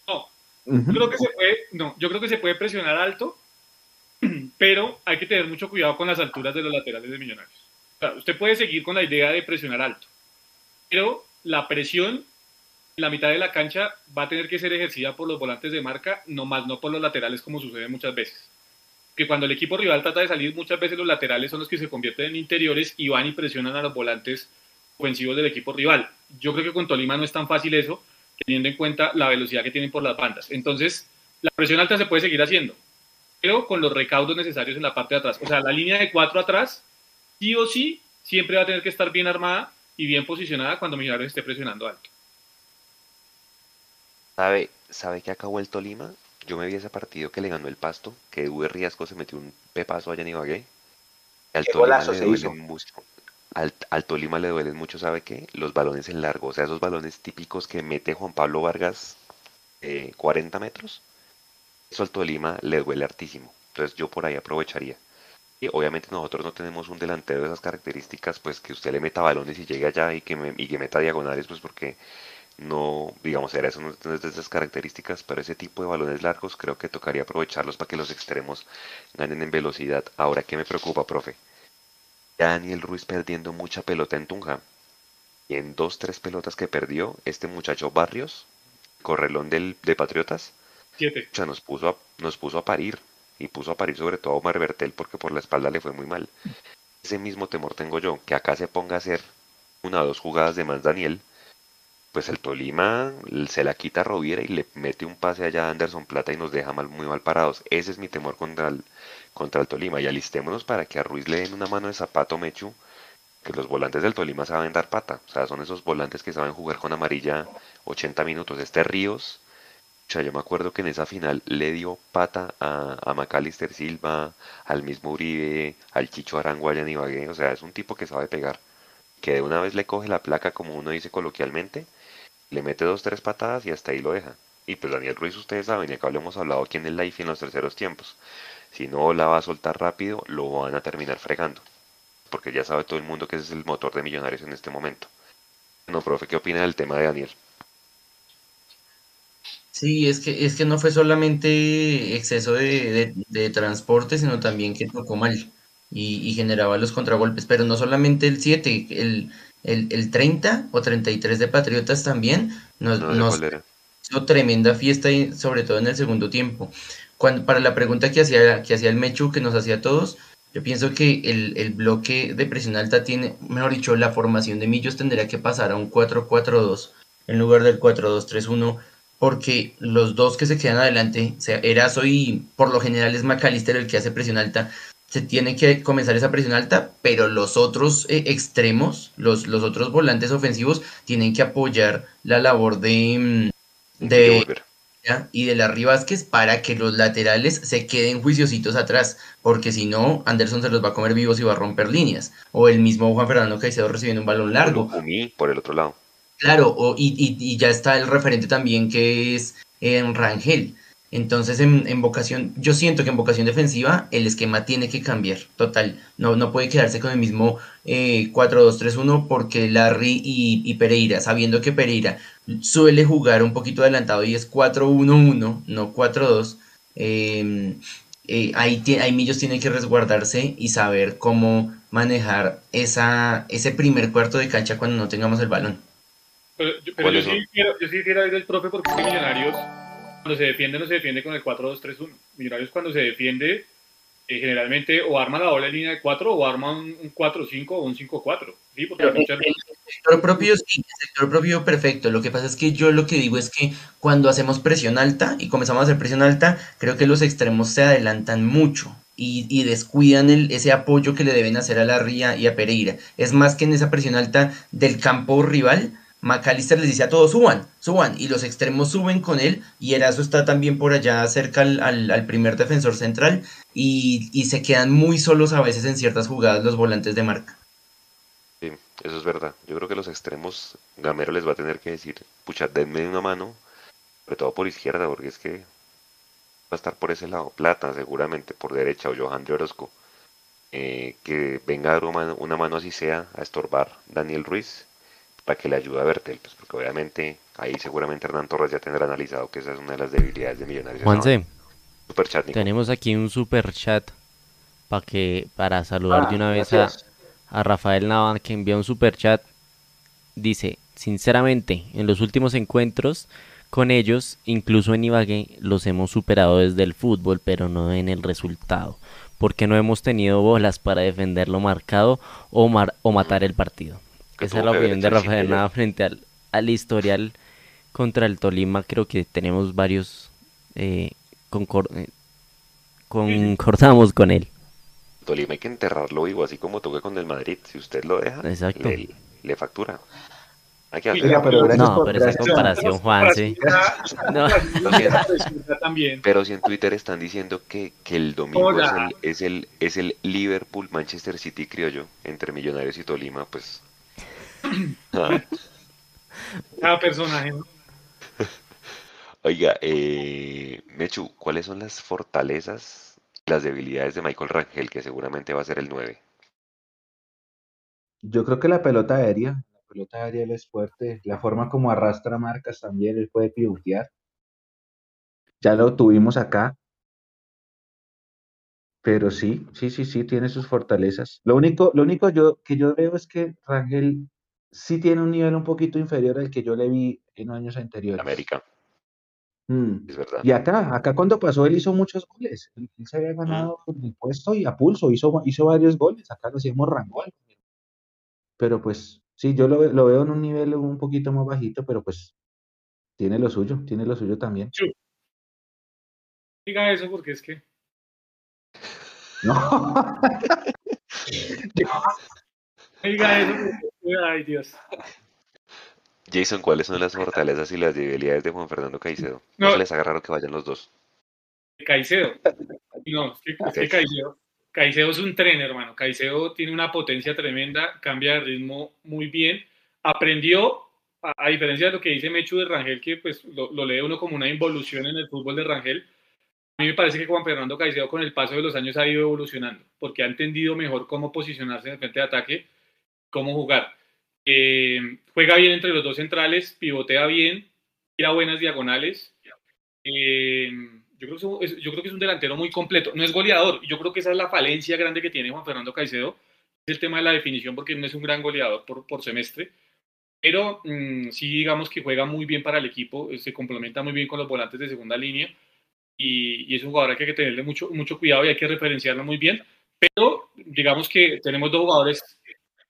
[SPEAKER 3] No, yo creo que se puede, no, yo creo que se puede presionar alto, pero hay que tener mucho cuidado con las alturas de los laterales de Millonarios. O sea, usted puede seguir con la idea de presionar alto, pero la presión en la mitad de la cancha va a tener que ser ejercida por los volantes de marca, no más no por los laterales como sucede muchas veces. Que cuando el equipo rival trata de salir, muchas veces los laterales son los que se convierten en interiores y van y presionan a los volantes ofensivos del equipo rival. Yo creo que con Tolima no es tan fácil eso, teniendo en cuenta la velocidad que tienen por las bandas. Entonces, la presión alta se puede seguir haciendo, pero con los recaudos necesarios en la parte de atrás. O sea, la línea de cuatro atrás, sí o sí, siempre va a tener que estar bien armada y bien posicionada cuando Millonarios esté presionando alto.
[SPEAKER 2] ¿Sabe, ¿Sabe que acabó el Tolima? Yo me vi ese partido que le ganó el Pasto, que Uwe Riasco se metió un pepazo allá en Ibagué. Al Tolima le
[SPEAKER 4] hizo.
[SPEAKER 2] mucho. Al, Tolima le duelen mucho, ¿sabe qué? Los balones en largo, o sea, esos balones típicos que mete Juan Pablo Vargas eh, 40 metros. Eso al Tolima le duele hartísimo. Entonces yo por ahí aprovecharía. Y obviamente nosotros no tenemos un delantero de esas características, pues que usted le meta balones y llegue allá y que, me- y que meta diagonales, pues porque no, digamos, era eso no es de esas características, pero ese tipo de balones largos creo que tocaría aprovecharlos para que los extremos ganen en velocidad. Ahora, ¿qué me preocupa, profe? Ya Daniel Ruiz perdiendo mucha pelota en Tunja. Y en dos, tres pelotas que perdió, este muchacho Barrios, correlón del, de Patriotas,
[SPEAKER 3] Siete.
[SPEAKER 2] o sea, nos puso a, nos puso a parir. Y puso a parir sobre todo a Omar Bertel porque por la espalda le fue muy mal. Ese mismo temor tengo yo, que acá se ponga a hacer una o dos jugadas de más Daniel, pues el Tolima se la quita a Roviera y le mete un pase allá a Anderson Plata y nos deja mal, muy mal parados. Ese es mi temor contra el, contra el Tolima. Y alistémonos para que a Ruiz le den una mano de zapato Mechu, que los volantes del Tolima saben dar pata. O sea, son esos volantes que saben jugar con amarilla 80 minutos. Este Ríos, o sea, yo me acuerdo que en esa final le dio pata a, a Macalister Silva, al mismo Uribe, al Chicho Arango allá en Ibagué. O sea, es un tipo que sabe pegar. Que de una vez le coge la placa, como uno dice coloquialmente, le mete dos, tres patadas y hasta ahí lo deja. Y pues Daniel Ruiz, ustedes saben, y acá lo hemos hablado aquí en el live y en los terceros tiempos. Si no la va a soltar rápido, lo van a terminar fregando. Porque ya sabe todo el mundo que ese es el motor de Millonarios en este momento. No, profe, ¿qué opina del tema de Daniel?
[SPEAKER 5] Sí, es que, es que no fue solamente exceso de, de- de transporte, sino también que tocó mal y, y generaba los contragolpes. Pero no solamente el 7, el, el, el 30 o 33 de Patriotas también nos,
[SPEAKER 2] No
[SPEAKER 5] nos hizo tremenda fiesta, sobre todo en el segundo tiempo. Cuando, para la pregunta que hacía, que hacía el Mechu, que nos hacía a todos, yo pienso que el, el bloque de presión alta tiene, mejor dicho, la formación de Millos tendría que pasar a un 4-4-2 en lugar del 4-2-3-1, porque los dos que se quedan adelante, o sea, Erazo y por lo general es McAllister el que hace presión alta, se tiene que comenzar esa presión alta, pero los otros eh, extremos, los, los otros volantes ofensivos, tienen que apoyar la labor de, mm, de. Y de Larry Vázquez para que los laterales se queden juiciositos atrás, porque si no, Anderson se los va a comer vivos y va a romper líneas. O el mismo Juan Fernando Caicedo recibiendo un balón largo.
[SPEAKER 2] Por el otro lado.
[SPEAKER 5] Claro, o- y, y- y ya está el referente también que es en Rangel. Entonces, en, en vocación, yo siento que en vocación defensiva el esquema tiene que cambiar, total. No, no puede quedarse con el mismo eh, 4-2-3-1 porque Larry y, y Pereira, sabiendo que Pereira suele jugar un poquito adelantado y es 4-1-1, no 4-2, eh, eh, ahí, ahí Millos tiene que resguardarse y saber cómo manejar esa, ese primer cuarto de cancha cuando no tengamos el balón.
[SPEAKER 3] Pero, yo- pero yo,
[SPEAKER 2] ¿Cuáles
[SPEAKER 3] sí quiero, yo sí quiero ir del profe porque Millonarios, cuando se defiende, no se defiende con el 4-2-3-1. Millonarios, cuando se defiende, eh, generalmente o arma la doble línea de 4 o arma un, un 4-5 o un 5-4. ¿sí? Porque
[SPEAKER 5] Pero
[SPEAKER 3] muchas
[SPEAKER 5] el propio sí, el sector propio perfecto. Lo que pasa es que yo lo que digo es que cuando hacemos presión alta y comenzamos a hacer presión alta, creo que los extremos se adelantan mucho y, descuidan el, ese apoyo que le deben hacer a la Ría y a Pereira. Es más que en esa presión alta del campo rival, McAllister les dice a todos, suban, suban, y los extremos suben con él, y Erazo está también por allá cerca al primer defensor central, y, y se quedan muy solos a veces en ciertas jugadas los volantes de marca.
[SPEAKER 2] Eso es verdad. Yo creo que los extremos, Gamero les va a tener que decir, pucha, denme una mano, sobre todo por izquierda, porque es que va a estar por ese lado. Plata, seguramente, por derecha, o Johan de Orozco. Eh, que venga a dar una mano, así sea a estorbar Daniel Ruiz para que le ayude a Bertel, pues porque obviamente ahí seguramente Hernán Torres ya tendrá analizado que esa es una de las debilidades de Millonarios.
[SPEAKER 1] Juanse,
[SPEAKER 2] Super chat, Nico.
[SPEAKER 1] tenemos aquí un super chat para que para saludar
[SPEAKER 4] Ah,
[SPEAKER 1] de una vez
[SPEAKER 4] gracias.
[SPEAKER 1] a Rafael Nava que envió un super chat. Dice, sinceramente, en los últimos encuentros con ellos, incluso en Ibagué, los hemos superado desde el fútbol, pero no en el resultado, porque no hemos tenido bolas para defender lo marcado o, mar- o matar el partido. Esa es la opinión de
[SPEAKER 2] el
[SPEAKER 1] Rafael Nava frente al, al historial contra el Tolima. Creo que tenemos varios, eh, concor- eh, concordamos con él.
[SPEAKER 2] Tolima hay que enterrarlo vivo, así como toque con el Madrid. Si usted lo deja,
[SPEAKER 1] Exacto.
[SPEAKER 2] le, le factura. Hay que
[SPEAKER 4] pero
[SPEAKER 1] No, pero esa comparación, Juan, sí. No.
[SPEAKER 2] Pero si en Twitter están diciendo que, que el domingo es el, es el es el Liverpool Manchester City criollo entre Millonarios y Tolima, pues ah,
[SPEAKER 3] Cada personaje. ¿no?
[SPEAKER 2] oiga, eh, Mechu, ¿cuáles son las fortalezas las debilidades de Michael Rangel, que seguramente va a ser el 9?
[SPEAKER 4] Yo creo que la pelota aérea, la pelota aérea él es fuerte, la forma como arrastra marcas también, él puede pivotear. Ya lo tuvimos acá, pero sí, sí, sí, sí, tiene sus fortalezas. Lo único, lo único yo, que yo veo es que Rangel sí tiene un nivel un poquito inferior al que yo le vi en años anteriores.
[SPEAKER 2] América,
[SPEAKER 4] Mm.
[SPEAKER 2] es verdad.
[SPEAKER 4] Y acá, acá cuando pasó él hizo muchos goles. Él, él se había ganado el puesto y a pulso, hizo, hizo varios goles. Acá lo hacíamos Rangel. Pero pues sí, yo lo, lo veo en un nivel un poquito más bajito, pero pues tiene lo suyo, tiene lo suyo también.
[SPEAKER 3] Diga eso porque es que.
[SPEAKER 4] No.
[SPEAKER 3] Diga eso porque. Ay, Dios.
[SPEAKER 2] Jason, ¿cuáles son las fortalezas y las debilidades de Juan Fernando Caicedo? No,
[SPEAKER 3] No.
[SPEAKER 2] se les haga raro que vayan los dos.
[SPEAKER 3] Caicedo. No, es que, es que
[SPEAKER 2] Ok.
[SPEAKER 3] Caicedo, Caicedo es un tren, hermano. Caicedo tiene una potencia tremenda, cambia de ritmo muy bien. Aprendió, a, a diferencia de lo que dice Mechu de Rangel, que pues lo, lo lee uno como una involución en el fútbol de Rangel. A mí me parece que Juan Fernando Caicedo con el paso de los años ha ido evolucionando, porque ha entendido mejor cómo posicionarse en el frente de ataque, cómo jugar. Eh, juega bien entre los dos centrales, pivotea bien, tira buenas diagonales. Eh, yo, creo que es yo creo que es un delantero muy completo. No es goleador. Yo creo que esa es la falencia grande que tiene Juan Fernando Caicedo. Es el tema de la definición, porque no es un gran goleador por, por semestre. Pero mm, sí, digamos que juega muy bien para el equipo. eh, Se complementa muy bien con los volantes de segunda línea. Y, y es un jugador que hay que tenerle mucho, mucho cuidado y hay que referenciarlo muy bien. Pero digamos que tenemos dos jugadores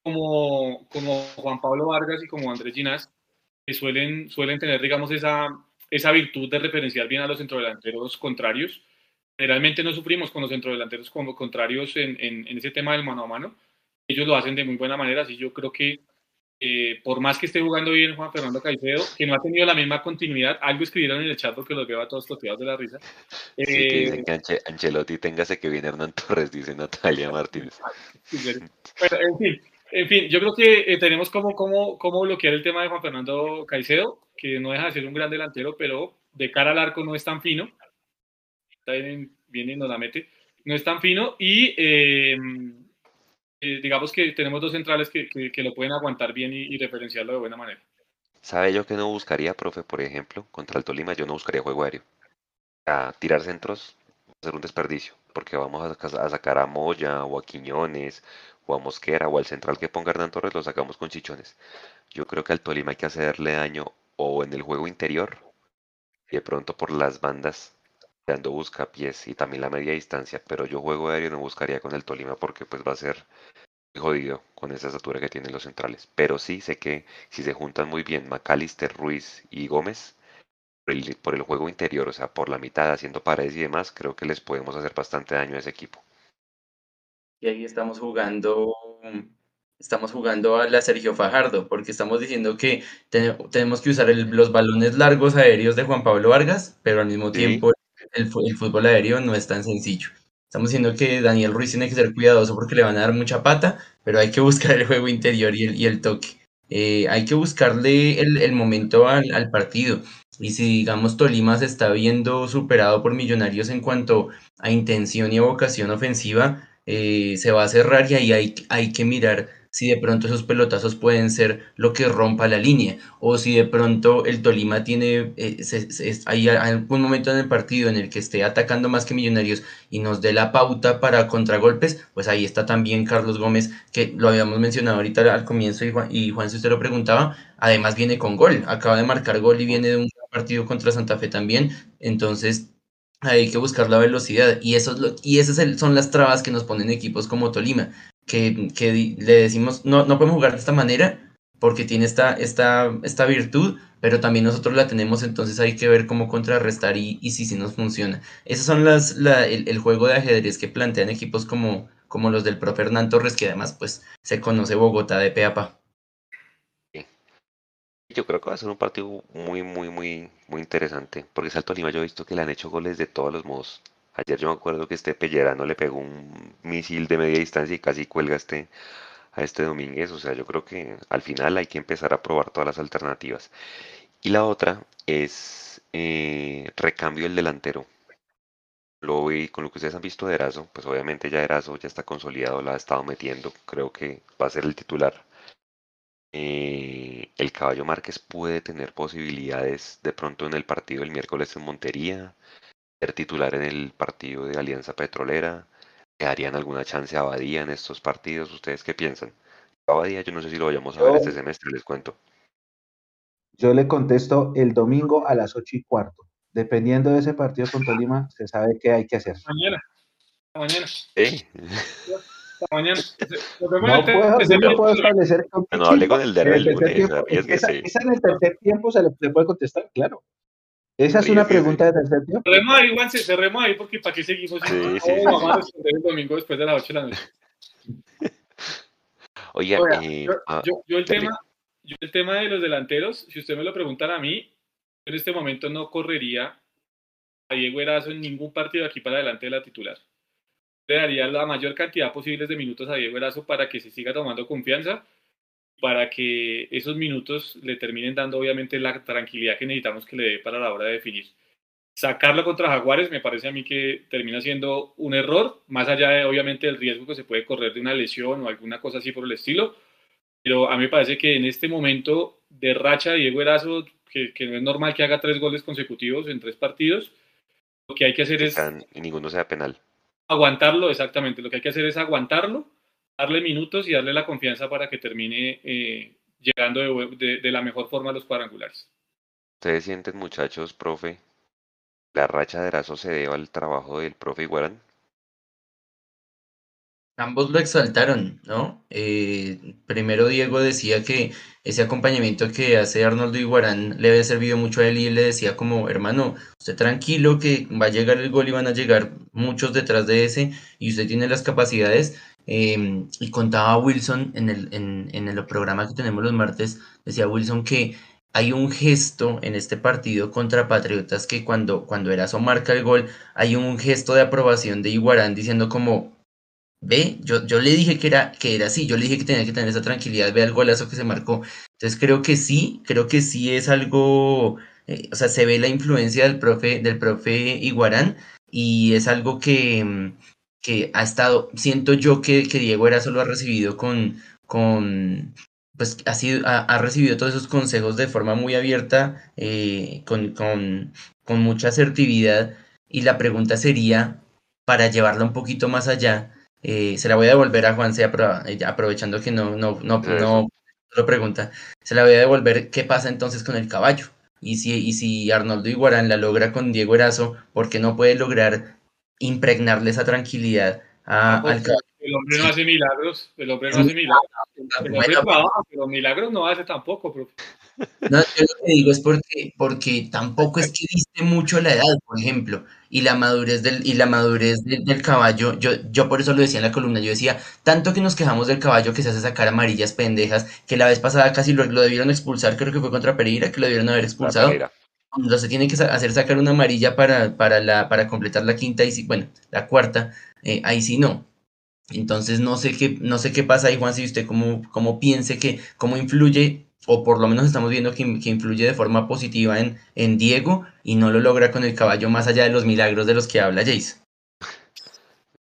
[SPEAKER 3] como, como Juan Pablo Vargas y como Andrés Ginás que suelen, suelen tener, digamos, esa, esa virtud de referenciar bien a los centrodelanteros contrarios. Generalmente no sufrimos con los centrodelanteros como contrarios en, en, en ese tema del mano a mano. Ellos lo hacen de muy buena manera, así yo creo que eh, por más que esté jugando bien Juan Fernando Caicedo, que no ha tenido la misma continuidad, algo escribieron en el chat porque los veo a todos toteados de la risa.
[SPEAKER 2] Sí, que
[SPEAKER 3] Eh,
[SPEAKER 2] dicen que Anche- Ancelotti téngase que viene Hernán Torres, dice Natalia Martínez.
[SPEAKER 3] Bueno, en fin, en fin, yo creo que eh, tenemos como, como, como bloquear el tema de Juan Fernando Caicedo, que no deja de ser un gran delantero, pero de cara al arco no es tan fino. Bien, viene y nos la mete. No es tan fino y eh, eh, digamos que tenemos dos centrales que, que, lo pueden aguantar bien y, referenciarlo de buena manera.
[SPEAKER 2] ¿Sabe yo que no buscaría, profe, por ejemplo, contra el Tolima? Yo no buscaría juego aéreo. A tirar centros ser un desperdicio, porque vamos a, saca- a sacar a Moya o a Quiñones o a Mosquera o al central que ponga Hernán Torres, lo sacamos con chichones. Yo creo que al Tolima hay que hacerle daño o en el juego interior y de pronto por las bandas dando buscapiés y también la media distancia, pero yo juego aéreo no buscaría con el Tolima porque pues va a ser jodido con esa estatura que tienen los centrales. Pero sí sé que si se juntan muy bien McAllister, Ruiz y Gómez, el, por el juego interior, o sea, por la mitad, haciendo paredes y demás, creo que les podemos hacer bastante daño a ese equipo.
[SPEAKER 5] Y ahí estamos jugando, estamos jugando a la Sergio Fajardo, porque estamos diciendo que te- tenemos que usar el- los balones largos aéreos de Juan Pablo Vargas, pero al mismo
[SPEAKER 2] Sí.
[SPEAKER 5] tiempo el, el fútbol aéreo no es tan sencillo. Estamos diciendo que Daniel Ruiz tiene que ser cuidadoso porque le van a dar mucha pata, pero hay que buscar el juego interior y el, y el toque. Eh, hay que buscarle el, el momento al, al partido. Y si, digamos, Tolima se está viendo superado por Millonarios en cuanto a intención y a vocación ofensiva, eh, se va a cerrar y ahí hay, hay que mirar si de pronto esos pelotazos pueden ser lo que rompa la línea o si de pronto el Tolima tiene, eh, se- hay algún momento en el partido en el que esté atacando más que Millonarios y nos dé la pauta para contragolpes, pues ahí está también Carlos Gómez, que lo habíamos mencionado ahorita al comienzo y Juan, y Juan si usted lo preguntaba, además viene con gol, acaba de marcar gol y viene de un partido contra Santa Fe también, entonces hay que buscar la velocidad y eso es lo, y esas son las trabas que nos ponen equipos como Tolima, que, que le decimos no, no podemos jugar de esta manera porque tiene esta, esta, esta virtud, pero también nosotros la tenemos, entonces hay que ver cómo contrarrestar y, y si sí nos funciona. Esos son las, la, el, el juego de ajedrez que plantean equipos como, como los del profe Hernán Torres, que además pues se conoce Bogotá de pe a pa.
[SPEAKER 2] Yo creo que va a ser un partido muy, muy, muy, muy interesante. Porque Salto Lima yo he visto que le han hecho goles de todos los modos. Ayer yo me acuerdo que este Pellerano le pegó un misil de media distancia y casi cuelga este, a este Domínguez. O sea, yo creo que al final hay que empezar a probar todas las alternativas. Y la otra es eh, recambio del delantero. Lo vi con lo que ustedes han visto de Erazo, pues obviamente ya Erazo ya está consolidado, la ha estado metiendo. Creo que va a ser el titular. Eh, el Caballo Márquez puede tener posibilidades de pronto en el partido del miércoles en Montería, ser titular en el partido de Alianza Petrolera. ¿Le darían alguna chance a Abadía en estos partidos? ¿Ustedes qué piensan? Abadía, yo no sé si lo vayamos a ver este semestre, les cuento.
[SPEAKER 4] Yo le contesto el domingo a las ocho y cuarto. Dependiendo de ese partido con Tolima, se sabe qué hay que hacer.
[SPEAKER 3] Mañana. Mañana.
[SPEAKER 2] ¿Eh?
[SPEAKER 3] Mañana. Vemos
[SPEAKER 4] No puedo, no establecer con
[SPEAKER 2] No, hable con el derby
[SPEAKER 4] En
[SPEAKER 2] el lunes,
[SPEAKER 4] tiempo, esa, en el tercer tiempo se le, se puede contestar, claro. Esa es una pregunta de tercer tiempo.
[SPEAKER 3] Cerremos ahí, Juanse, cerremos ahí porque para qué seguimos.
[SPEAKER 2] Sí, sí, sí,
[SPEAKER 3] vamos a
[SPEAKER 2] sí.
[SPEAKER 3] responder el domingo después de las 8 de la noche.
[SPEAKER 2] Oiga, eh,
[SPEAKER 3] yo,
[SPEAKER 2] ah,
[SPEAKER 3] yo- yo el tema, yo el tema de los delanteros, si usted me lo preguntan a mí, en este momento no correría a Diego Erazo en ningún partido de aquí para adelante de la titular. Le daría la mayor cantidad posible de minutos a Diego Erazo para que se siga tomando confianza, para que esos minutos le terminen dando obviamente la tranquilidad que necesitamos que le dé para la hora de definir. Sacarlo contra Jaguares me parece a mí que termina siendo un error, más allá de obviamente el riesgo que se puede correr de una lesión o alguna cosa así por el estilo, pero a mí me parece que en este momento de racha Diego Erazo, que, que no es normal que haga tres goles consecutivos en tres partidos, lo que hay que hacer es
[SPEAKER 2] y ninguno sea penal.
[SPEAKER 3] Aguantarlo, exactamente, lo que hay que hacer es aguantarlo, darle minutos y darle la confianza para que termine eh, llegando de, la mejor forma a los cuadrangulares.
[SPEAKER 2] ¿Ustedes sienten, muchachos, profe, la racha de Erazo se debe al trabajo del profe Iguarán?
[SPEAKER 5] Ambos lo exaltaron, ¿no? Eh, primero Diego decía que ese acompañamiento que hace Arnoldo Iguarán le había servido mucho a él y él le decía como, hermano, usted tranquilo que va a llegar el gol y van a llegar muchos detrás de ese y usted tiene las capacidades. Eh, y contaba Wilson en el, en el programa que tenemos los martes, decía Wilson que hay un gesto en este partido contra Patriotas que cuando, cuando Erazo marca el gol, hay un gesto de aprobación de Iguarán diciendo como, Ve, yo, yo le dije que era, que era así, yo le dije que tenía que tener esa tranquilidad, ve el golazo que se marcó. Entonces creo que sí, creo que sí es algo, eh, o sea, se ve la influencia del profe, del profe Iguarán y es algo que, mm, que ha estado, siento yo que, que Diego Erazo lo ha recibido con, con pues ha, sido, ha, ha recibido todos esos consejos de forma muy abierta, eh, con, con, con mucha asertividad y la pregunta sería, para llevarla un poquito más allá, eh, se la voy a devolver a Juanse eh, aprovechando que no, no, no, no lo pregunta. Se la voy a devolver qué pasa entonces con el caballo. Y si, y si Arnoldo Iguarán la logra con Diego Erazo, ¿por qué no puede lograr impregnarle esa tranquilidad a-
[SPEAKER 3] Ambos.
[SPEAKER 5] al caballo
[SPEAKER 3] El hombre no hace milagros, el hombre no hace milagros. El hombre trabaja, pero milagros no hace tampoco, profe.
[SPEAKER 5] No, yo lo que digo es porque, porque tampoco es que diste mucho la edad, por ejemplo, y la madurez del, y la madurez del, del caballo, yo, yo por eso lo decía en la columna, yo decía, tanto que nos quejamos del caballo que se hace sacar amarillas pendejas, que la vez pasada casi lo, lo debieron expulsar, creo que fue contra Pereira, que lo debieron haber expulsado, cuando se tiene que hacer sacar una amarilla para, para, la, para completar la quinta y bueno, la cuarta, eh, ahí sí no. Entonces no sé qué, no sé qué pasa ahí, Juan, si usted cómo, cómo piense que, cómo influye, o por lo menos estamos viendo que, que influye de forma positiva en, en Diego y no lo logra con el caballo más allá de los milagros de los que habla Jace.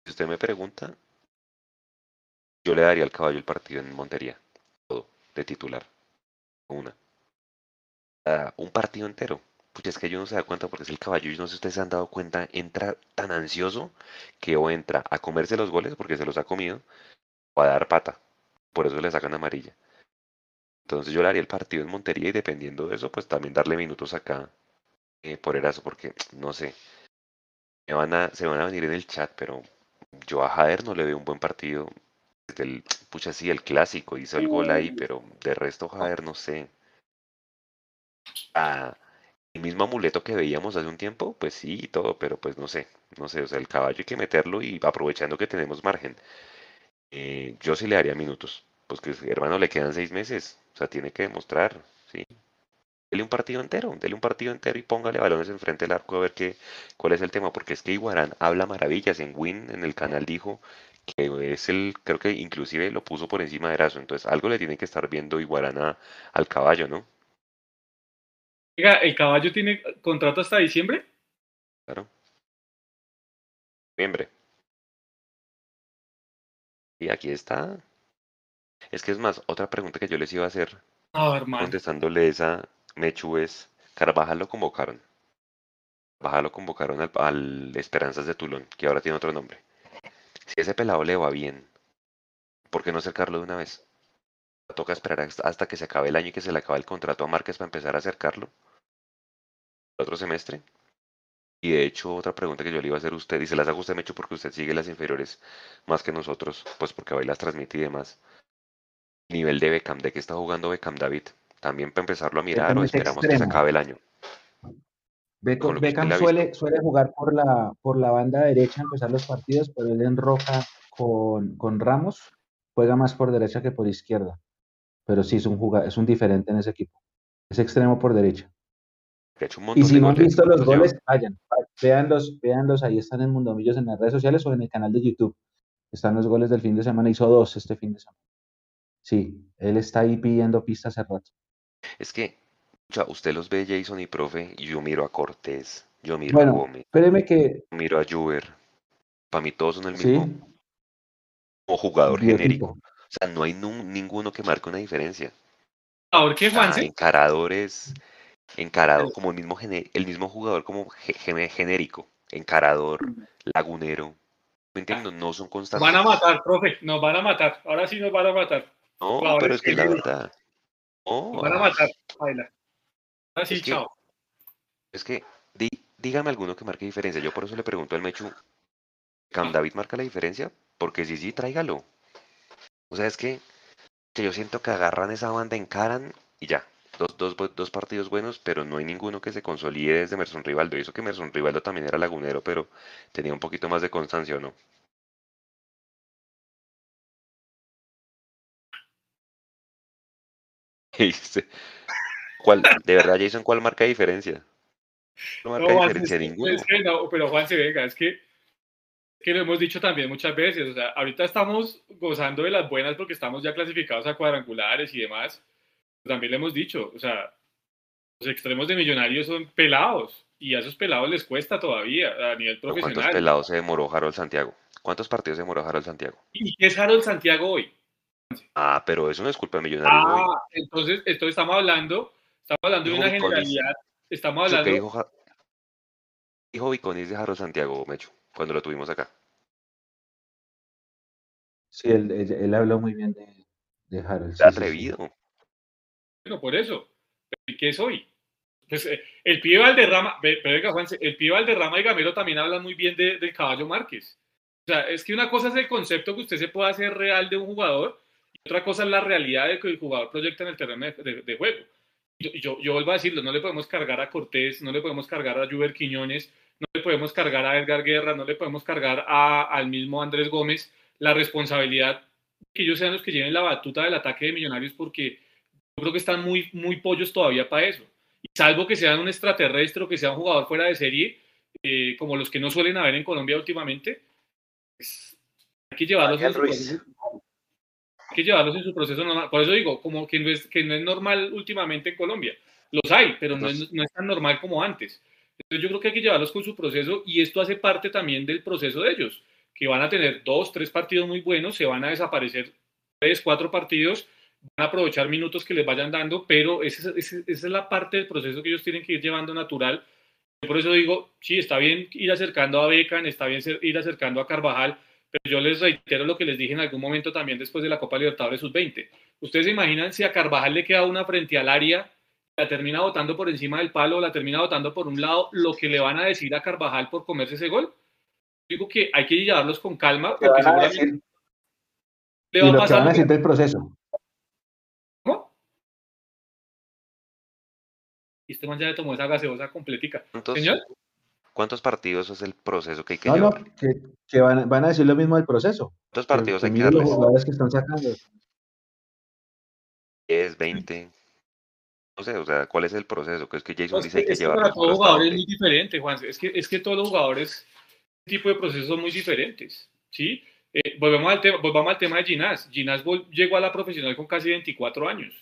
[SPEAKER 2] Si usted me pregunta, yo le daría al caballo el partido en Montería. Todo, de titular. Una. Un partido entero. Pues es que yo no se da cuenta porque es el caballo. Yo no sé si ustedes se han dado cuenta. Entra tan ansioso que o entra a comerse los goles porque se los ha comido o a dar pata. Por eso le sacan amarilla. Entonces yo le haría el partido en Montería y dependiendo de eso, pues también darle minutos acá eh, por Erazo porque no sé. Me van a, se van a venir en el chat, pero yo a Jader no le veo un buen partido. Desde el, pucha, sí, el clásico, hizo el gol ahí, pero de resto Jader no sé. Ah, el mismo amuleto que veíamos hace un tiempo, pues sí, y todo, pero pues no sé, no sé, o sea, el caballo hay que meterlo y aprovechando que tenemos margen. Eh, yo sí le daría minutos, pues que hermano le quedan seis meses, o sea, tiene que demostrar, sí. Dele un partido entero, dele un partido entero y póngale balones enfrente del arco a ver qué, cuál es el tema, porque es que Iguarán habla maravillas. En Win, en el canal, dijo que es el, creo que inclusive lo puso por encima de Erazo. Entonces, algo le tiene que estar viendo Iguarán a- al caballo, ¿no?
[SPEAKER 3] Oiga, ¿el caballo tiene contrato hasta diciembre?
[SPEAKER 2] Claro. Noviembre. Y aquí está. Es que es más, otra pregunta que yo les iba a hacer,
[SPEAKER 3] hermano.
[SPEAKER 2] contestándole esa, Mechu, es, Carvajal lo convocaron. Carvajal lo convocaron al, al Esperanzas de Tulón, que ahora tiene otro nombre. Si ese pelado le va bien, ¿por qué no acercarlo de una vez? Toca esperar hasta hasta que se acabe el año y que se le acabe el contrato a Márquez para empezar a acercarlo. El otro semestre. Y de hecho, otra pregunta que yo le iba a hacer a usted, y se las hago a usted, Mechu, porque usted sigue las inferiores más que nosotros, pues porque hoy las transmite y demás. Nivel de Beckham, ¿de qué está jugando Beckham David? También para empezarlo a mirar
[SPEAKER 4] Beckham
[SPEAKER 2] o
[SPEAKER 4] es
[SPEAKER 2] esperamos que se acabe el año.
[SPEAKER 4] Beckham
[SPEAKER 2] le ha
[SPEAKER 4] suele, suele jugar por la, por la banda derecha, empezar los partidos, pero él en Roca con, con Ramos juega más por derecha que por izquierda. Pero sí, es un, juga- es un diferente en ese equipo. Es extremo por derecha.
[SPEAKER 2] Hecho un
[SPEAKER 4] Y si no han visto los goles, vayan, va- véanlos, véanlos, ahí están en Mundomillos en las redes sociales o en el canal de YouTube. Están los goles del fin de semana, hizo dos este fin de semana. Sí, él está ahí pidiendo pistas hace rato.
[SPEAKER 2] Es que, o sea, usted los ve, Jason y profe, y yo miro a Cortés, yo miro a Gómez,
[SPEAKER 4] espéreme que,
[SPEAKER 2] yo miro a Juber. Para mí todos son el
[SPEAKER 4] sí,
[SPEAKER 2] mismo como jugador genérico. O sea, no hay ninguno que marque una diferencia.
[SPEAKER 3] ¿Ahora qué,
[SPEAKER 2] O
[SPEAKER 3] Juanse?
[SPEAKER 2] encaradores, encarado como el mismo, el mismo jugador como genérico, encarador, lagunero. ¿Me entiendes? No son
[SPEAKER 3] Nos
[SPEAKER 2] constantes.
[SPEAKER 3] van a matar, profe, nos van a matar. Ahora sí nos van a matar.
[SPEAKER 2] No, pero es que la verdad. No,
[SPEAKER 3] van a
[SPEAKER 2] ah,
[SPEAKER 3] matar. Baila. Ahora sí,
[SPEAKER 2] Es que-
[SPEAKER 3] chao.
[SPEAKER 2] Es que, di- dígame alguno que marque diferencia. Yo por eso le pregunto al Mechu, ¿Cam David marca la diferencia? Porque sí, sí, tráigalo. O sea, es que, que yo siento que agarran esa banda, encaran y ya. Dos, dos, dos partidos buenos, pero no hay ninguno que se consolide desde Merson Rivaldo. Y eso que Merson Rivaldo también era lagunero, pero tenía un poquito más de constancia, ¿o no? ¿Cuál, de verdad, Jason, cuál marca diferencia? No marca
[SPEAKER 3] No,
[SPEAKER 2] diferencia
[SPEAKER 3] es que no, pero Juan se venga, es que, que lo hemos dicho también muchas veces. O sea, ahorita estamos gozando de las buenas porque estamos ya clasificados a cuadrangulares y demás. También le hemos dicho, o sea, los extremos de millonarios son pelados y a esos pelados les cuesta todavía a nivel
[SPEAKER 2] Pero ¿Cuántos
[SPEAKER 3] profesional.
[SPEAKER 2] pelados se demoró Harold Santiago? ¿Cuántos partidos se demoró Harold Santiago?
[SPEAKER 3] ¿Y qué es Harold Santiago hoy?
[SPEAKER 2] Ah, pero eso no es culpa de Millonarios hoy.
[SPEAKER 3] Ah, entonces, esto estamos hablando, estamos hablando de
[SPEAKER 2] Dijo
[SPEAKER 3] una generalidad, estamos hablando,
[SPEAKER 2] dijo, Ja- dijo Viconis de Harold Santiago, Mecho, cuando lo tuvimos acá.
[SPEAKER 4] Sí, él, él- él habló muy bien de, de Harold. sí,
[SPEAKER 2] Está
[SPEAKER 4] sí, sí.
[SPEAKER 2] atrevido.
[SPEAKER 3] bueno, por eso, ¿y qué es hoy? Pues eh, el pibe Valderrama, pero venga, Juanse, el pibe Valderrama y Gamero también hablan muy bien de- del caballo Márquez. O sea, es que una cosa es el concepto que usted se pueda hacer real de un jugador otra cosa es la realidad de que el jugador proyecta en el terreno de, juego. Yo, yo, vuelvo a decirlo, no le podemos cargar a Cortés, no le podemos cargar a Juber Quiñones, no le podemos cargar a Edgar Guerra, no le podemos cargar a, al mismo Andrés Gómez la responsabilidad de que ellos sean los que lleven la batuta del ataque de Millonarios porque yo creo que están muy, muy pollos todavía para eso. Y salvo que sean un extraterrestre o que sea un jugador fuera de serie, eh, como los que no suelen haber en Colombia últimamente, pues, hay que llevarlos en su proceso. Que llevarlos en su proceso normal. Por eso digo, como que no, es, que no es normal últimamente en Colombia. Los hay, pero no es, no es tan normal como antes. Entonces yo creo que hay que llevarlos con su proceso y esto hace parte también del proceso de ellos, que van a tener dos, tres partidos muy buenos, se van a desaparecer tres, cuatro partidos, van a aprovechar minutos que les vayan dando, pero esa, esa es la parte del proceso que ellos tienen que ir llevando natural por eso digo, sí, está bien ir acercando a Becan, está bien ir acercando a Carvajal, pero yo les reitero lo que les dije en algún momento también después de la Copa Libertadores Sub-20. Ustedes se imaginan si a Carvajal le queda una frente al área, la termina votando por encima del palo, la termina votando por un lado, lo que le van a decir a Carvajal por comerse ese gol. Digo que hay que llevarlos con calma, porque seguramente
[SPEAKER 4] le va a pasar. Van a del proceso.
[SPEAKER 3] este man ya le tomó esa gaseosa completica. Señor.
[SPEAKER 2] ¿Cuántos partidos es el proceso que hay que no, llevar?
[SPEAKER 4] No, que, van, a decir lo mismo del proceso.
[SPEAKER 2] ¿Cuántos partidos hay que
[SPEAKER 4] darles? Los jugadores que están sacando.
[SPEAKER 2] 10, 20. No sé, o sea, ¿cuál es el proceso? Que es que Jason dice que, hay que llevar.
[SPEAKER 3] Para todos los jugadores es muy diferente, Juan. Es que, es que todos los jugadores, este tipo de procesos son muy diferentes. ¿sí? Eh, volvemos, al tema, volvamos al tema de Ginás. Ginás llegó a la profesional con casi 24 años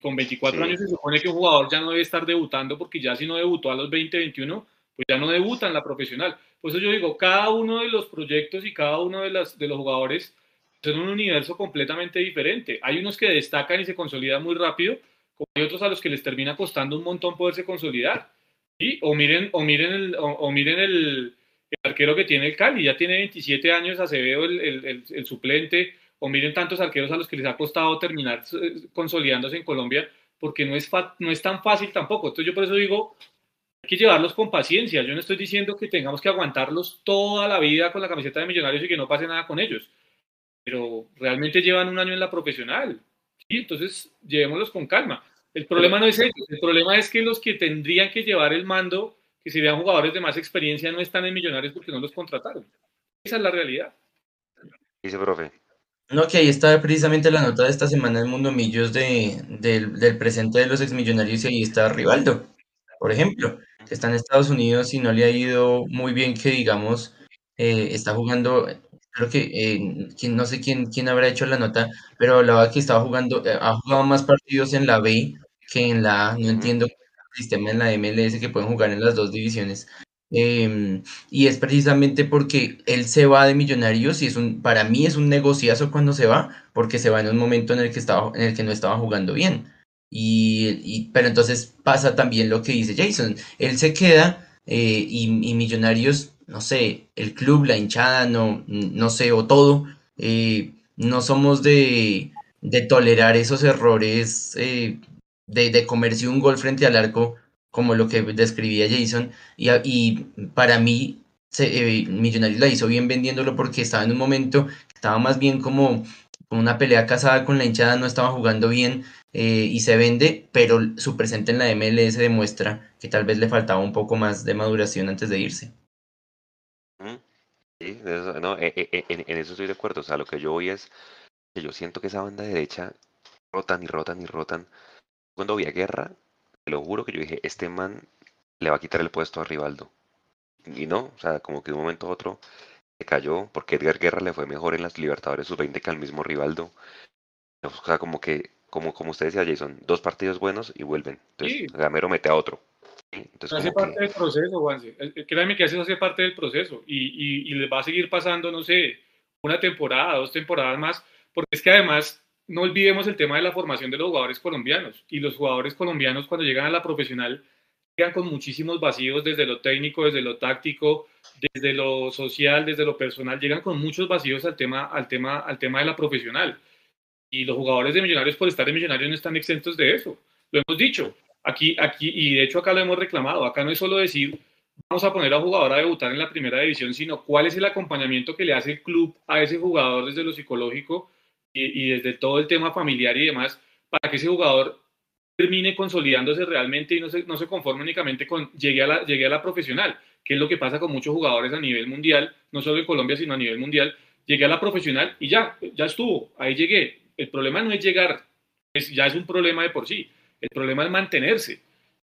[SPEAKER 3] con 24 años se supone que un jugador ya no debe estar debutando porque ya si no debutó a los 20, 21, pues ya no debuta en la profesional. Por eso yo digo, cada uno de los proyectos y cada uno de, las, de los jugadores son un universo completamente diferente. Hay unos que destacan y se consolidan muy rápido, como otros a los que les termina costando un montón poderse consolidar. ¿sí? O miren, o miren, el, o, miren el, arquero que tiene el Cali, ya tiene 27 años, Acevedo, el, el, el suplente, o miren tantos arqueros a los que les ha costado terminar eh, consolidándose en Colombia, porque no es, no es tan fácil tampoco. Entonces yo por eso digo, que llevarlos con paciencia. Yo no estoy diciendo que tengamos que aguantarlos toda la vida con la camiseta de millonarios y que no pase nada con ellos, pero realmente llevan un año en la profesional. ¿sí? Entonces llevémoslos con calma. El problema no es ellos, el problema es que los que tendrían que llevar el mando, que serían jugadores de más experiencia, no están en millonarios porque no los contrataron. Esa es la realidad.
[SPEAKER 2] Dice, profe.
[SPEAKER 5] No, que ahí está precisamente la nota de esta semana en Mundo Millos de, del, presente de los exmillonarios y ahí está Rivaldo, por ejemplo, que está en Estados Unidos y no le ha ido muy bien que digamos, eh, está jugando, creo que, eh, no sé quién, quién habrá hecho la nota, pero hablaba que estaba jugando, eh, ha jugado más partidos en la B que en la A, no entiendo el sistema en la MLS que pueden jugar en las dos divisiones. Em, y es precisamente porque él se va de Millonarios y es un, para mí es un negociazo cuando se va, porque se va en un momento en el que, estaba, en el que no estaba jugando bien. Y, pero entonces pasa también lo que dice Jason, él se queda eh, y, Millonarios, no sé, el club, la hinchada, no, no sé, o todo, eh, no somos de, de, tolerar esos errores eh, de, de un gol frente al arco como lo que describía Jason, y, y para mí se, eh, Millonarios la hizo bien vendiéndolo porque estaba en un momento, estaba más bien como, una pelea casada con la hinchada, no estaba jugando bien eh, y se vende, pero su presente en la MLS demuestra que tal vez le faltaba un poco más de maduración antes de irse.
[SPEAKER 2] Sí, no, e, e, e, en, eso estoy de acuerdo. O sea, lo que yo voy es que yo siento que esa banda derecha rotan y rotan y rotan. Cuando había guerra, lo juro que yo dije, este man le va a quitar el puesto a Rivaldo. Y no, o sea, como que de un momento a otro se cayó, porque Edgar Guerra le fue mejor en las Libertadores sub-20 que al mismo Rivaldo. O sea, como que, como, como usted decía, Jason, dos partidos buenos y vuelven. Entonces, Gamero mete a otro.
[SPEAKER 3] Entonces, hace parte del proceso, Juanse. Créanme que hace, hace parte del proceso. Y, y, y les va a seguir pasando, no sé, una temporada, dos temporadas más, porque es que además no olvidemos el tema de la formación de los jugadores colombianos. Y los jugadores colombianos cuando llegan a la profesional llegan con muchísimos vacíos desde lo técnico, desde lo táctico, desde lo social, desde lo personal. Llegan con muchos vacíos al tema, al tema, al tema de la profesional. Y los jugadores de Millonarios por estar en Millonarios no están exentos de eso. Lo hemos dicho. Aquí, aquí, y de hecho acá lo hemos reclamado. Acá no es solo decir, vamos a poner a un jugador a debutar en la primera división, sino cuál es el acompañamiento que le hace el club a ese jugador desde lo psicológico y, y desde todo el tema familiar y demás, para que ese jugador termine consolidándose realmente y no se, no se conforme únicamente con llegué a, la, llegué a la profesional, que es lo que pasa con muchos jugadores a nivel mundial, no solo en Colombia, sino a nivel mundial. Llegué a la profesional y ya, ya estuvo, ahí llegué. El problema no es llegar, es, ya es un problema de por sí. El problema es mantenerse.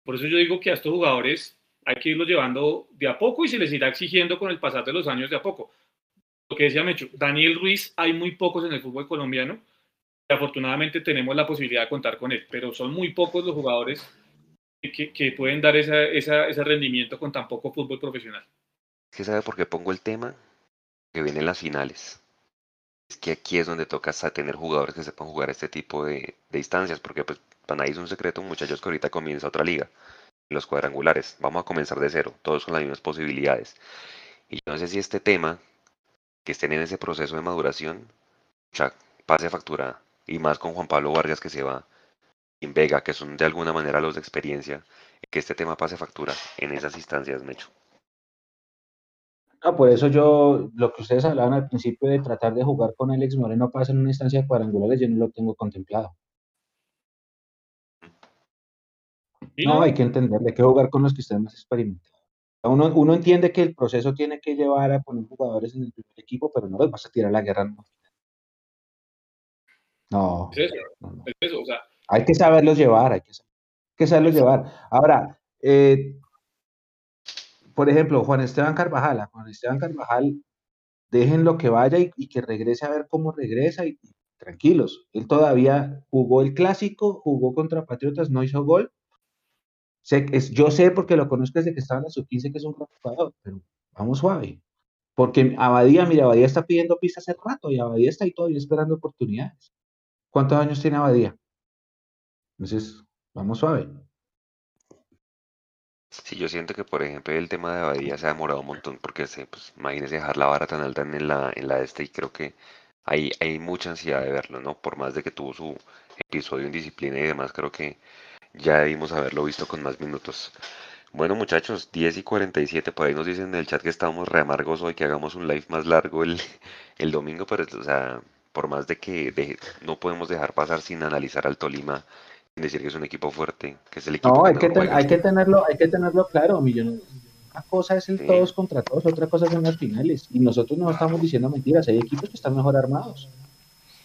[SPEAKER 3] Por eso yo digo que a estos jugadores hay que irlos llevando de a poco y se les irá exigiendo con el pasar de los años de a poco. Lo que decía Mecho, Daniel Ruiz, hay muy pocos en el fútbol colombiano afortunadamente tenemos la posibilidad de contar con él, pero son muy pocos los jugadores que, que pueden dar esa, esa, ese rendimiento con tan poco fútbol profesional.
[SPEAKER 2] ¿Qué sabe por qué pongo el tema? Que vienen las finales. Es que aquí es donde toca tener jugadores que sepan jugar este tipo de, de instancias, porque pues para nadie es un secreto, muchachos, que ahorita comienza otra liga, los cuadrangulares. Vamos a comenzar de cero, todos con las mismas posibilidades. Y yo no sé si este tema, que estén en ese proceso de maduración, pase factura y más con Juan Pablo Vargas que se va, en Vega, que son de alguna manera los de experiencia, que este tema pase factura en esas instancias, Mecho.
[SPEAKER 4] No, por eso yo, lo que ustedes hablaban al principio de tratar de jugar con Alex Moreno pasa en una instancia de cuadrangulares, yo no lo tengo contemplado. No, hay que entenderle, hay que jugar con los que estén más experimentados. Uno, uno entiende que el proceso tiene que llevar a poner jugadores en el primer equipo, pero no los vas a tirar a la guerra. No. No.
[SPEAKER 3] Es eso, es eso, o sea,
[SPEAKER 4] hay que saberlos llevar, hay que, que saberlos llevar. Ahora, eh, por ejemplo, Juan Esteban Carvajal, Juan Esteban Carvajal, déjenlo que vaya y, que regrese a ver cómo regresa y, tranquilos. Él todavía jugó el clásico, jugó contra Patriotas, no hizo gol. Yo sé porque lo conozco desde que estaba en la sub-15 que es un jugador, pero vamos suave. Porque Abadía, mira, Abadía está pidiendo pistas hace rato y Abadía está ahí todavía esperando oportunidades. ¿Cuántos años tiene Abadía? Entonces, vamos suave.
[SPEAKER 2] Sí, yo siento que, por ejemplo, el tema de Abadía se ha demorado un montón, porque se, pues, imagínese dejar la vara tan alta en la, en la este, y creo que hay, hay mucha ansiedad de verlo, ¿no? Por más de que tuvo su episodio en disciplina y demás, creo que ya debimos haberlo visto con más minutos. Bueno, muchachos, 10 y 47, por ahí nos dicen en el chat que estamos re amargos hoy, que hagamos un live más largo el, el domingo, pero, o sea, por más de que de, no podemos dejar pasar sin analizar al Tolima, decir que es un equipo fuerte, que es el equipo
[SPEAKER 4] no,
[SPEAKER 2] que
[SPEAKER 4] hay, que ten, hay que tenerlo, hay que tenerlo claro, millón. Una cosa es el sí. todos contra todos, otra cosa son las finales. Y nosotros no estamos diciendo mentiras, hay equipos que están mejor armados.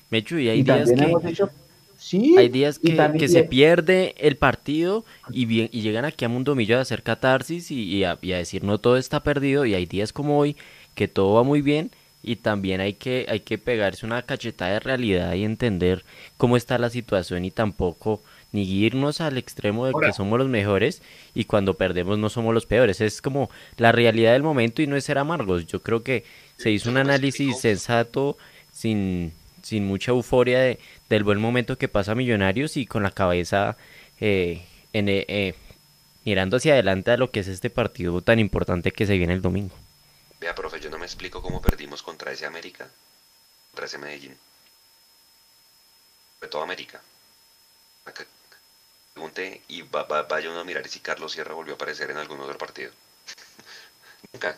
[SPEAKER 1] Mechu, y hay y días que... Dicho, sí, hay días que, que se pierde el partido y, bien, y llegan aquí a Mundo Millo a hacer catarsis y, y, a, y a decir no todo está perdido. Y hay días como hoy que todo va muy bien y también hay que, hay que pegarse una cachetada de realidad y entender cómo está la situación y tampoco ni irnos al extremo de Ahora. que somos los mejores y cuando perdemos no somos los peores. Es como la realidad del momento y no es ser amargos. Yo creo que se hizo un análisis sensato, sin, sin mucha euforia de, del buen momento que pasa Millonarios y con la cabeza eh, en, eh, mirando hacia adelante a lo que es este partido tan importante que se viene el domingo.
[SPEAKER 2] Vea, profe, yo no me explico cómo perdimos contra ese América, contra ese Medellín. De toda América. Acá, pregunte y va, va, vaya uno a mirar si Carlos Sierra volvió a aparecer en algún otro partido. Nunca.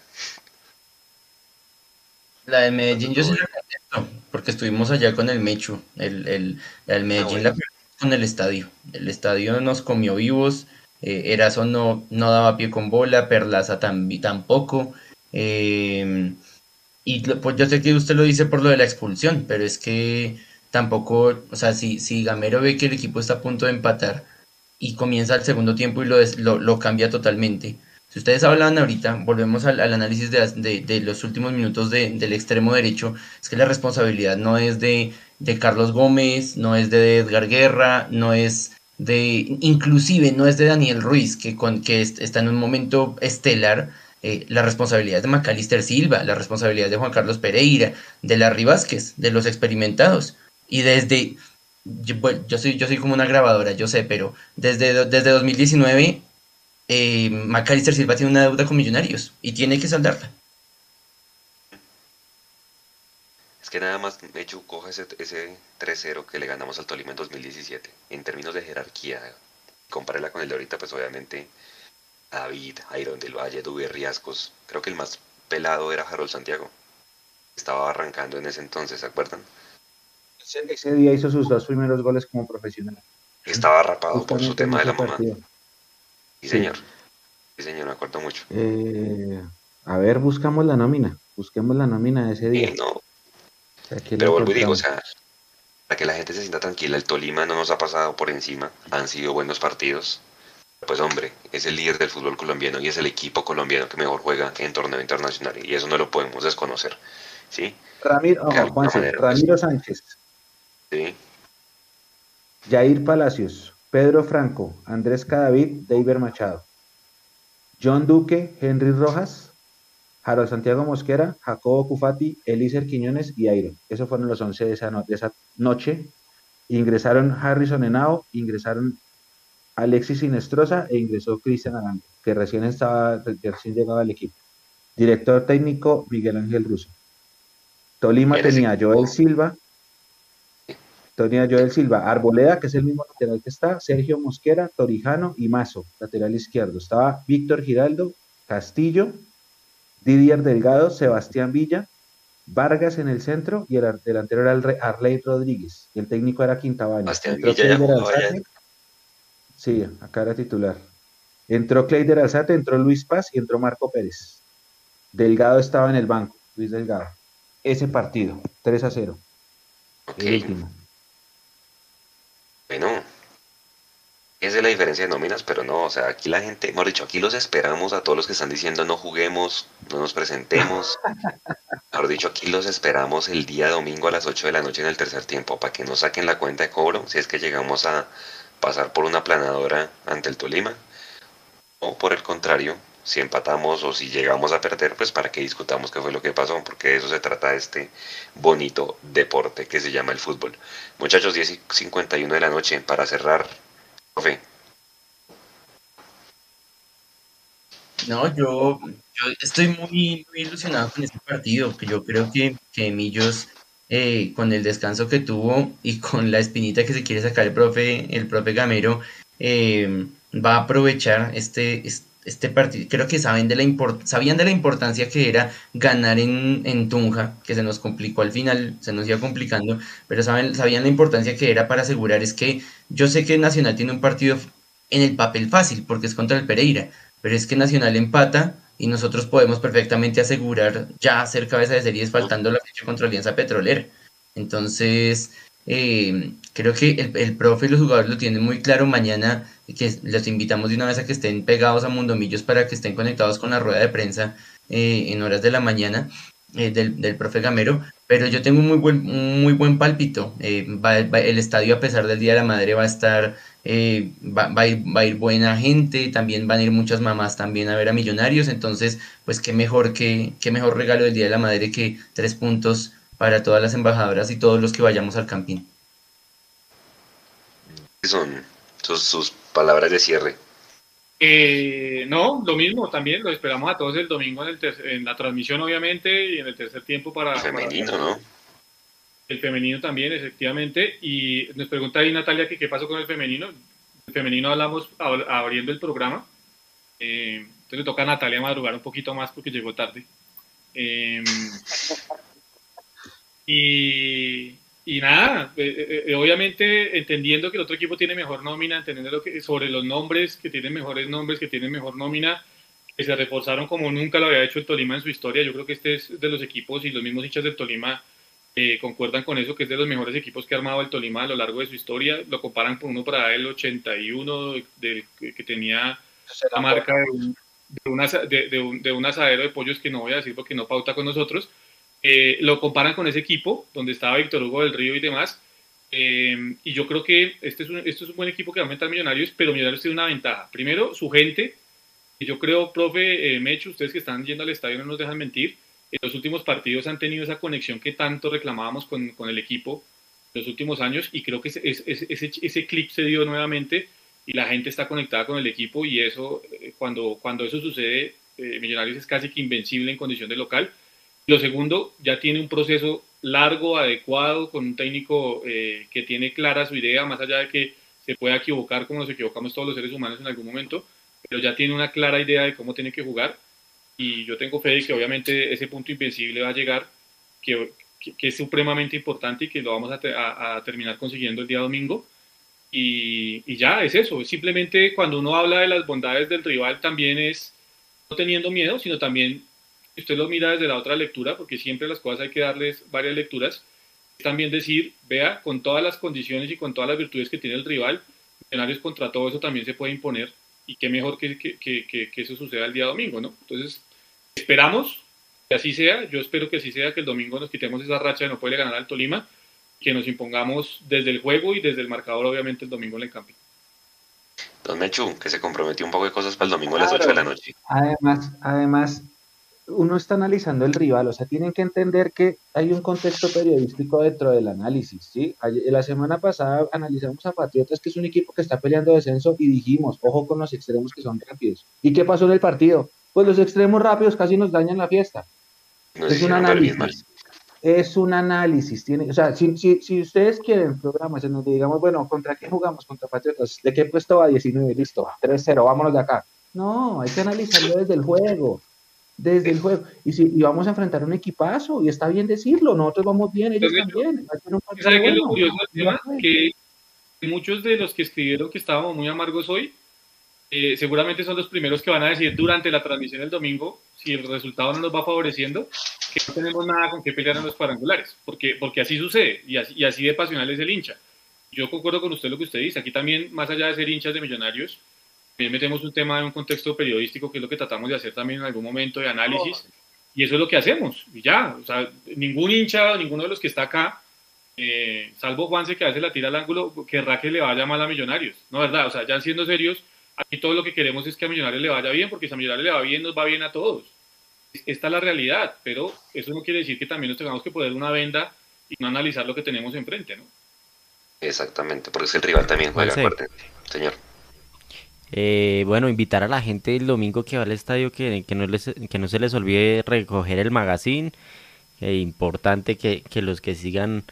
[SPEAKER 5] La de Medellín yo sí la contesto, porque estuvimos allá con el Mechu. El, el, el Medellín ah, bueno. la con el estadio. El estadio nos comió vivos. Eh, Erazo no, no daba pie con bola, Perlaza tam, tampoco. Eh, y pues yo sé que usted lo dice por lo de la expulsión, pero es que tampoco, o sea, si, si Gamero ve que el equipo está a punto de empatar y comienza el segundo tiempo y lo, lo, cambia totalmente. Si ustedes hablan ahorita, volvemos al, análisis de, los últimos minutos de, del extremo derecho, es que la responsabilidad no es de, Carlos Gómez, no es de Edgar Guerra, no es de, inclusive no es de Daniel Ruiz, que, con, que está en un momento estelar, eh, la responsabilidad de Macalister Silva, la responsabilidad de Juan Carlos Pereira, de Larry Vázquez, de los experimentados. Y desde, yo, bueno, yo, soy, yo soy como una grabadora, yo sé, pero desde, desde 2019 eh, Macalister Silva tiene una deuda con Millonarios y tiene que saldarla.
[SPEAKER 2] Es que nada más, hecho, coja ese, ese 3-0 que le ganamos al Tolima en 2017, en términos de jerarquía, compárela con el de ahorita, pues obviamente David, Iron del Valle, Duber Riascos. Creo que el más pelado era Harold Santiago. Estaba arrancando en ese entonces, ¿se acuerdan?
[SPEAKER 4] Ese, ese día hizo sus dos primeros goles como profesional.
[SPEAKER 2] Estaba rapado por su tema de la mamá.
[SPEAKER 4] partido.
[SPEAKER 2] Sí, señor. Sí, señor, me acuerdo mucho.
[SPEAKER 4] Eh, a ver, buscamos la nómina. Busquemos la nómina de ese día.
[SPEAKER 2] No, pero vuelvo y digo, o sea, para que la gente se sienta tranquila, el Tolima no nos ha pasado por encima, han sido buenos partidos. Pues hombre, es el líder del fútbol colombiano y es el equipo colombiano que mejor juega en torneo internacional y eso no lo podemos desconocer. ¿Sí?
[SPEAKER 4] Ramiro, oh, Juanse,
[SPEAKER 2] pues.
[SPEAKER 4] Ramiro Sánchez,
[SPEAKER 2] Sí.
[SPEAKER 4] Jair Palacios, Pedro Franco, Andrés Cadavid, David Machado, John Duque, Henry Rojas, Harold Santiago Mosquera, Jacobo Cufati, Elícer Quiñones y Airo. Esos fueron los 11 de esa, no- de esa noche. Ingresaron Harrison Henao, ingresaron Alexis Sinestrosa e ingresó Cristian Arango, que recién estaba, recién llegaba al equipo. Director técnico Miguel Ángel Russo. Tolima tenía. Joel Silva, tenía Joel Silva, Arboleda, que es el mismo lateral que está, Sergio Mosquera, Torijano y Mazo, lateral izquierdo. Estaba Víctor Giraldo, Castillo, Didier Delgado, Sebastián Villa, Vargas en el centro y el delantero era el Arley Rodríguez. Y el técnico era. Alzate. Sí, acá era titular. Entró Cleider Alzate, entró Luis Paz y entró Marco Pérez. Delgado estaba en el banco, Luis Delgado. Ese partido, 3 a 0,
[SPEAKER 2] Ok.
[SPEAKER 4] el último.
[SPEAKER 2] Bueno, esa es la diferencia de nóminas, pero no, o sea, aquí la gente, hemos dicho, aquí los esperamos a todos los que están diciendo no juguemos, no nos presentemos. Mejor dicho, aquí los esperamos el día domingo a las 8 de la noche en el tercer tiempo para que nos saquen la cuenta de cobro si es que llegamos a pasar por una planadora ante el Tolima. O por el contrario, si empatamos o si llegamos a perder, pues para que discutamos qué fue lo que pasó, porque de eso se trata este bonito deporte que se llama el fútbol. Muchachos, 10 y 51 de la noche para cerrar. Profe,
[SPEAKER 5] No, yo, yo estoy muy, muy ilusionado con este partido, que yo creo que, que Millos, eh, con el descanso que tuvo y con la espinita que se quiere sacar el profe, el profe Gamero, eh, va a aprovechar este, es- este partido. Creo que saben de la sabían de la importancia que era ganar en, en Tunja, que se nos complicó al final, se nos iba complicando, pero saben, sabían la importancia que era para asegurar. Es que yo sé que Nacional tiene un partido en el papel fácil, porque es contra el Pereira pero es que Nacional empata y nosotros podemos perfectamente asegurar ya ser cabeza de series faltando la fecha contra Alianza Petrolera. Entonces, eh, creo que el, el profe y los jugadores lo tienen muy claro. Mañana que los invitamos de una vez a que estén pegados a Mundomillos para que estén conectados con la rueda de prensa eh, en horas de la mañana eh, del, del profe Gamero. Pero yo tengo un muy buen, muy buen pálpito. Eh, va- el estadio, a pesar del Día de la Madre, va a estar va, va va a ir buena gente, también van a ir muchas mamás también a ver a Millonarios, entonces, pues qué mejor que, qué mejor regalo del Día de la Madre que tres puntos para todas las embajadoras y todos los que vayamos al campín.
[SPEAKER 2] ¿qué son sus, sus palabras de cierre?
[SPEAKER 3] Eh, no, lo mismo también, lo esperamos a todos el domingo en, el ter- en la transmisión, obviamente, y en el tercer tiempo para, para-
[SPEAKER 2] Femenino, ¿no?
[SPEAKER 3] el femenino también, efectivamente. Y nos pregunta ahí Natalia que qué pasó con el femenino. El femenino hablamos ab- abriendo el programa. Eh, entonces le toca a Natalia madrugar un poquito más porque llegó tarde. Eh, y, y nada, eh, eh, eh, obviamente entendiendo que el otro equipo tiene mejor nómina, entendiendo lo que, sobre los nombres, que tienen mejores nombres, que tienen mejor nómina, que se reforzaron como nunca lo había hecho el Tolima en su historia. Yo creo que este es de los equipos y los mismos hinchas del Tolima eh, concuerdan con eso, que es de los mejores equipos que ha armado el Tolima a lo largo de su historia. Lo comparan con uno para el 81, del, que, tenía la marca de un, de un- de un asadero de pollos que no voy a decir porque no pauta con nosotros. Eh, lo comparan con ese equipo donde estaba Víctor Hugo del Río y demás. Eh, y yo creo que este es, un, este es un buen equipo que va a aumentar Millonarios, pero Millonarios tiene una ventaja. Primero, su gente. Yo creo, profe eh, Mecho, ustedes que están yendo al estadio no nos dejan mentir. En los últimos partidos han tenido esa conexión que tanto reclamábamos con, con el equipo en los últimos años y creo que ese, ese, ese, ese clip se dio nuevamente y la gente está conectada con el equipo y eso, eh, cuando, cuando eso sucede, eh, Millonarios es casi que invencible en condición de local. Lo segundo, ya tiene un proceso largo, adecuado, con un técnico eh, que tiene clara su idea, más allá de que se pueda equivocar como nos equivocamos todos los seres humanos en algún momento, pero ya tiene una clara idea de cómo tiene que jugar y yo tengo fe de que obviamente ese punto invencible va a llegar, que, que, es supremamente importante y que lo vamos a, a, terminar consiguiendo el día domingo. Y, y, ya, es eso. Simplemente cuando uno habla de las bondades del rival también es no teniendo miedo, sino también, usted lo mira desde la otra lectura, porque siempre las cosas hay que darles varias lecturas, también decir, vea, con todas las condiciones y con todas las virtudes que tiene el rival, escenarios contra todo eso también se puede imponer y qué mejor que, que, que, que, eso suceda el día domingo, ¿no? Entonces, esperamos que así sea, yo espero que así sea, que el domingo nos quitemos esa racha de no poder ganar al Tolima, que nos impongamos desde el juego y desde el marcador, obviamente, el domingo en el camping.
[SPEAKER 2] Don Mechu, que se comprometió un poco de cosas para el domingo a las 8 de la noche.
[SPEAKER 4] Además, además, uno está analizando el rival, o sea, tienen que entender que hay un contexto periodístico dentro del análisis, ¿sí? La semana pasada analizamos a Patriotas, que es un equipo que está peleando descenso, y dijimos, ojo con los extremos que son rápidos. ¿Y qué pasó en el partido? Pues los extremos rápidos casi nos dañan la fiesta. es un análisis. Es un análisis. Tiene, o sea, si, si, ustedes quieren programas en donde digamos, bueno, ¿contra qué jugamos? Contra Patriotas. ¿De qué puesto va? 19, listo. 3-0, vámonos de acá. No, hay que analizarlo desde el juego desde el juego. Y, si, y vamos a enfrentar un equipazo, y está bien decirlo, nosotros vamos bien, ellos también.
[SPEAKER 3] ¿Sabe qué es lo curioso Que muchos de los que escribieron que estábamos muy amargos hoy, eh, seguramente son los primeros que van a decir durante la transmisión del domingo, si el resultado no nos va favoreciendo, que no tenemos nada con qué pelear en los cuadrangulares, porque, porque así sucede, y así, y así de pasional es el hincha. Yo concuerdo con usted lo que usted dice, aquí también, más allá de ser hinchas de millonarios, también metemos un tema en un contexto periodístico, que es lo que tratamos de hacer también en algún momento de análisis, y eso es lo que hacemos, y ya, o sea, ningún hincha, ninguno de los que está acá, eh, salvo Juanse que hace la tira al ángulo, querrá que le vaya mal a Millonarios, ¿no verdad? O sea, ya siendo serios, aquí todo lo que queremos es que a Millonarios le vaya bien, porque si a Millonarios le va bien, nos va bien a todos. Esta es la realidad, pero eso no quiere decir que también nos tengamos que poner una venda y no analizar lo que tenemos enfrente, ¿no?
[SPEAKER 2] Exactamente, porque es el rival también juega, señor.
[SPEAKER 1] Eh, bueno, invitar a la gente el domingo que va al estadio que, que, no, les, que no se les olvide recoger el magazine. Eh, importante que, que, los que sigan,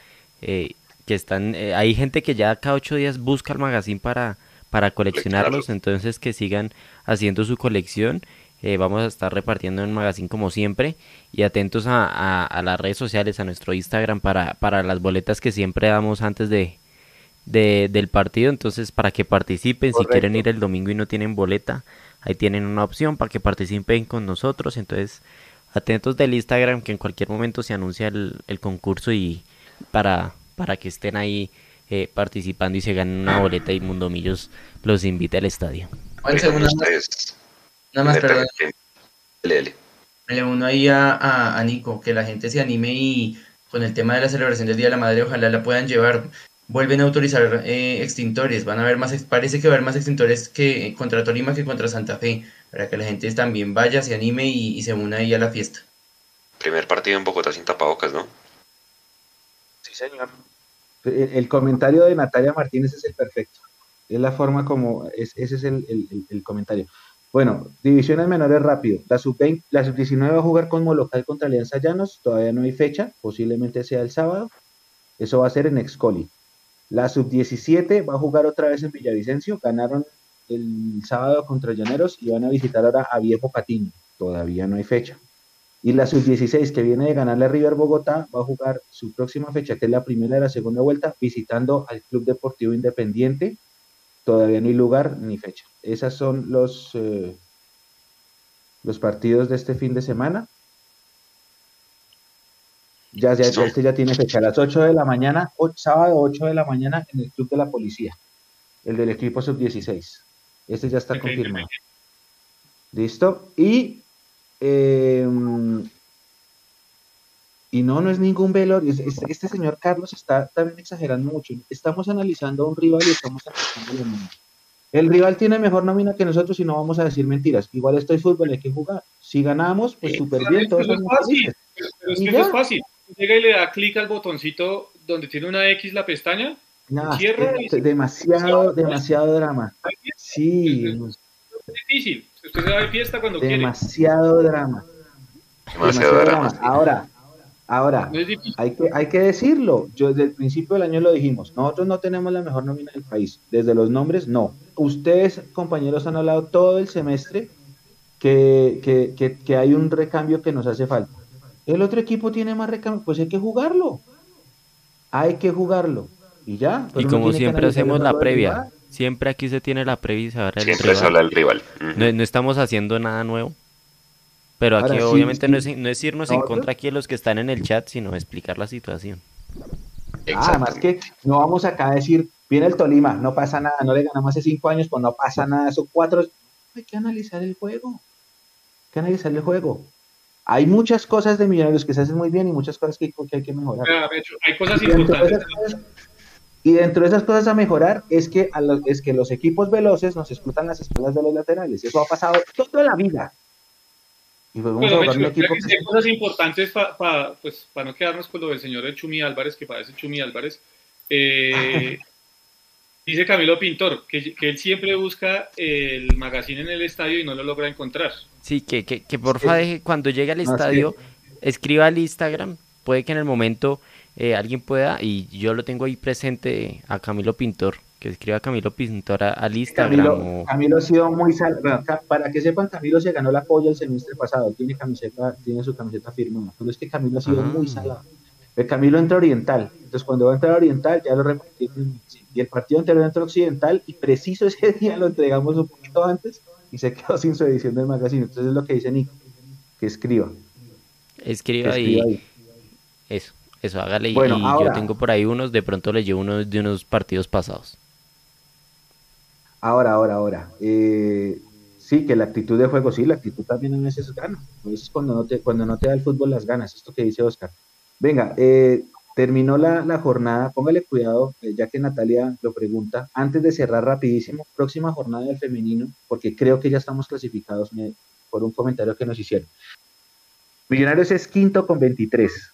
[SPEAKER 1] eh, que están, eh, hay gente que ya cada ocho días busca el magazine para, para coleccionarlos, entonces que sigan haciendo su colección. vamos a estar repartiendo el magazine como siempre y atentos a, a, a, las redes sociales, a nuestro Instagram para, para las boletas que siempre damos antes de, de, del partido, entonces para que participen, si quieren ir el domingo y no tienen boleta, ahí tienen una opción para que participen con nosotros, entonces atentos del Instagram que en cualquier momento se anuncia el, el concurso y para, para que estén ahí eh, participando y se ganen una boleta y Mundo Millos los invite al estadio.
[SPEAKER 5] Nada más, perdón. Le uno ahí a, a Nico, que la gente se anime y con el tema de la celebración del Día de la Madre, ojalá la puedan llevar vuelven a autorizar eh, extintores, van a haber más, parece que va a haber más extintores que contra Tolima que contra Santa Fe, para que la gente también vaya, se anime y, se una ahí a la fiesta.
[SPEAKER 2] Primer partido en Bogotá sin tapabocas, ¿no?
[SPEAKER 4] Sí, señor. El, comentario de Natalia Martínez es el perfecto. Es la forma como, es, ese es el, comentario. Bueno, divisiones menores rápido. La sub-19 la sub va a jugar con Molocal contra Alianza Llanos, todavía no hay fecha, posiblemente sea el sábado. Eso va a ser en Excoli. La sub-17 va a jugar otra vez en Villavicencio. Ganaron el sábado contra Llaneros y van a visitar ahora a Viejo Patiño. Todavía no hay fecha. Y la sub-16 que viene de ganarle a River Bogotá va a jugar su próxima fecha, que es la primera de la segunda vuelta, visitando al Club Deportivo Independiente. Todavía no hay lugar ni fecha. Esos son los, eh, los partidos de este fin de semana. Ya, ya, este ya tiene fecha, a las 8 de la mañana, sábado 8 de la mañana en el Club de la Policía, el del equipo sub-16. Este ya está confirmado. ¿Listo? Y, em, y no, no es ningún velorio. Este, este, señor Carlos está también exagerando mucho. Estamos analizando a un rival y estamos analizando la El rival tiene mejor nómina que nosotros y no vamos a decir mentiras. Igual esto es fútbol, hay que jugar. Si ganamos, pues súper bien, todos
[SPEAKER 3] es fácil. es que es fácil llega y le da clic al botoncito donde tiene una X la pestaña,
[SPEAKER 4] cierra y demasiado, demasiado drama. Sí.
[SPEAKER 3] Es, difícil. Usted se va de fiesta cuando
[SPEAKER 4] demasiado quiere. Drama. Demasiado, drama. Ahora, Ahora,
[SPEAKER 3] No es difícil.
[SPEAKER 4] hay que, hay que decirlo. Yo desde el principio del año lo dijimos. Nosotros no tenemos la mejor nómina del país. Desde los nombres, no. Ustedes, compañeros, han hablado todo el semestre que, que, que, que hay un recambio que nos hace falta. El otro equipo tiene más recambio, pues hay que jugarlo. Hay que jugarlo. Y ya.
[SPEAKER 1] Y
[SPEAKER 4] pero uno
[SPEAKER 1] como siempre hacemos
[SPEAKER 4] el
[SPEAKER 1] la previa,
[SPEAKER 4] rival.
[SPEAKER 1] siempre aquí se tiene la previa y se habla
[SPEAKER 2] Siempre se
[SPEAKER 1] rival.
[SPEAKER 2] habla del rival.
[SPEAKER 1] No, no estamos haciendo nada nuevo. Pero aquí
[SPEAKER 4] Ahora,
[SPEAKER 1] obviamente
[SPEAKER 4] sí.
[SPEAKER 1] no, es, no es irnos en contra aquí de los que están en el chat, sino explicar la situación.
[SPEAKER 4] Ah, más que no vamos acá a decir, viene el Tolima, no pasa nada, no le ganamos hace cinco años, pues no pasa nada, son cuatro. Hay que analizar el juego. Hay que analizar el juego. Hay muchas cosas de millonarios que se hacen muy bien y muchas cosas que, que hay que mejorar.
[SPEAKER 3] Hay cosas
[SPEAKER 4] Y dentro, de
[SPEAKER 3] importantes.
[SPEAKER 4] esas cosas, y dentro de esas cosas a mejorar es que, a los, es que los equipos veloces nos explotan las espaldas de los laterales. Eso ha pasado toda la vida. Y pues vamos
[SPEAKER 3] Pero,
[SPEAKER 4] a jugar un
[SPEAKER 3] Mecho,
[SPEAKER 4] equipo
[SPEAKER 3] hay
[SPEAKER 4] que-
[SPEAKER 3] cosas importantes para pues, pa no quedarnos con lo del señor Chumi Álvarez, que parece Chumi Álvarez. Eh, dice Camilo Pintor que, que él siempre busca el magazine en el estadio y no lo logra encontrar.
[SPEAKER 1] Sí, que, que, que porfa deje, cuando llegue al estadio, escriba al Instagram. Puede que en el momento eh, alguien pueda, y yo lo tengo ahí presente a Camilo Pintor, que escriba a Camilo Pintor a- al Instagram.
[SPEAKER 4] Camilo,
[SPEAKER 1] o-
[SPEAKER 4] Camilo ha sido muy sal... para que sepan, Camilo se ganó la polla el semestre pasado, tiene camiseta, tiene su camiseta firmada, pero es que Camilo ha sido
[SPEAKER 1] Ah.
[SPEAKER 4] muy salado. El Camilo entra Oriental, entonces cuando va a entrar Oriental ya lo repartió y el partido anterior entró a Occidental y preciso ese día lo entregamos un poquito antes y se quedó sin su edición del magazine. Entonces es lo que dice Nico, que escriba. que
[SPEAKER 1] escriba
[SPEAKER 4] escriba
[SPEAKER 1] ahí. Eso, eso, hágale. y-
[SPEAKER 4] Bueno,
[SPEAKER 1] y
[SPEAKER 4] ahora-
[SPEAKER 1] yo tengo por ahí unos, de pronto le llevo unos de unos partidos pasados.
[SPEAKER 4] Ahora, ahora, ahora. Eh, sí, que la actitud de juego, sí, la actitud también a veces gana. A veces cuando no te, cuando no te da el fútbol las ganas, esto que dice Oscar. Venga, eh, terminó la, la jornada, póngale cuidado, eh, ya que Natalia lo pregunta, antes de cerrar rapidísimo, próxima jornada del femenino, porque creo que ya estamos clasificados me- por un comentario que nos hicieron. Millonarios es quinto con 23.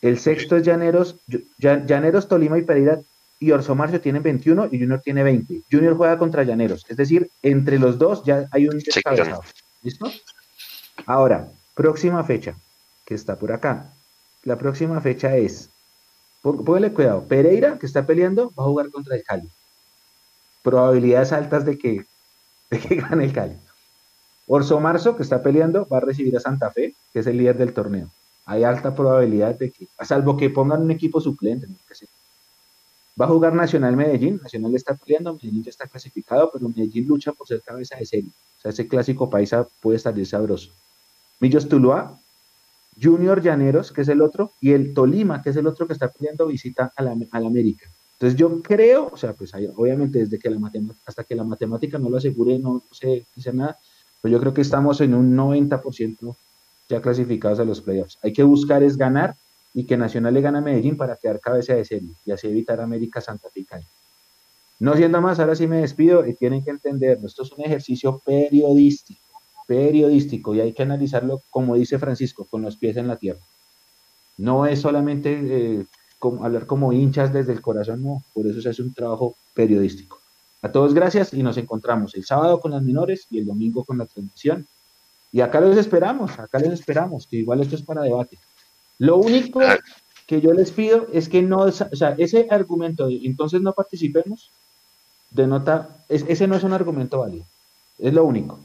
[SPEAKER 4] El sexto es Llaneros, Ll- Llaneros, Tolima y Pereira y Orso Marcio tienen 21 y Junior tiene 20. Junior juega contra Llaneros, es decir, entre los dos ya hay un descabezado. ¿Listo? Ahora, próxima fecha, que está por acá. La próxima fecha es, póngale cuidado, Pereira, que está peleando, va a jugar contra el Cali. Probabilidades altas de que, de que gane el Cali. Orso Marzo, que está peleando, va a recibir a Santa Fe, que es el líder del torneo. Hay alta probabilidad de que, a salvo que pongan un equipo suplente, no. Va a jugar Nacional Medellín. Nacional está peleando, Medellín ya está clasificado, pero Medellín lucha por ser cabeza de serie. O sea, ese clásico paisa puede salir sabroso. Millos Tuluá, Junior Llaneros, que es el otro, y el Tolima, que es el otro que está peleando visita a la, América. Entonces yo creo, o sea, pues obviamente desde que la matemática, hasta que la matemática no lo asegure, no, no sé dice nada, pero yo creo que estamos en un 90% ya clasificados a los playoffs. Hay que buscar es ganar y que Nacional le gane a Medellín para quedar cabeza de serie y así evitar América Santa Cali. No siendo más, ahora sí me despido y tienen que entenderlo. Esto es un ejercicio periodístico, periodístico y hay que analizarlo, como dice Francisco, con los pies en la tierra. No es solamente eh, hablar como hinchas desde el corazón, no, por eso se hace un trabajo periodístico. A todos gracias y nos encontramos el sábado con las menores y el domingo con la transmisión. Y acá los esperamos, acá los esperamos, que igual esto es para debate. Lo único que yo les pido es que no, o sea, ese argumento de entonces no participemos, denota, es, ese no es un argumento válido, es lo único.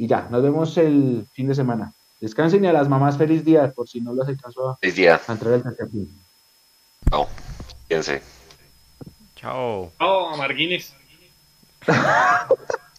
[SPEAKER 4] Y ya, nos vemos el fin de semana. Descansen y a las mamás feliz día, por si no los alcanzó a,
[SPEAKER 2] Feliz día.
[SPEAKER 4] a entrar al tercer punto.
[SPEAKER 2] Chao. Fíjense.
[SPEAKER 1] Chao.
[SPEAKER 3] Oh, Marguines.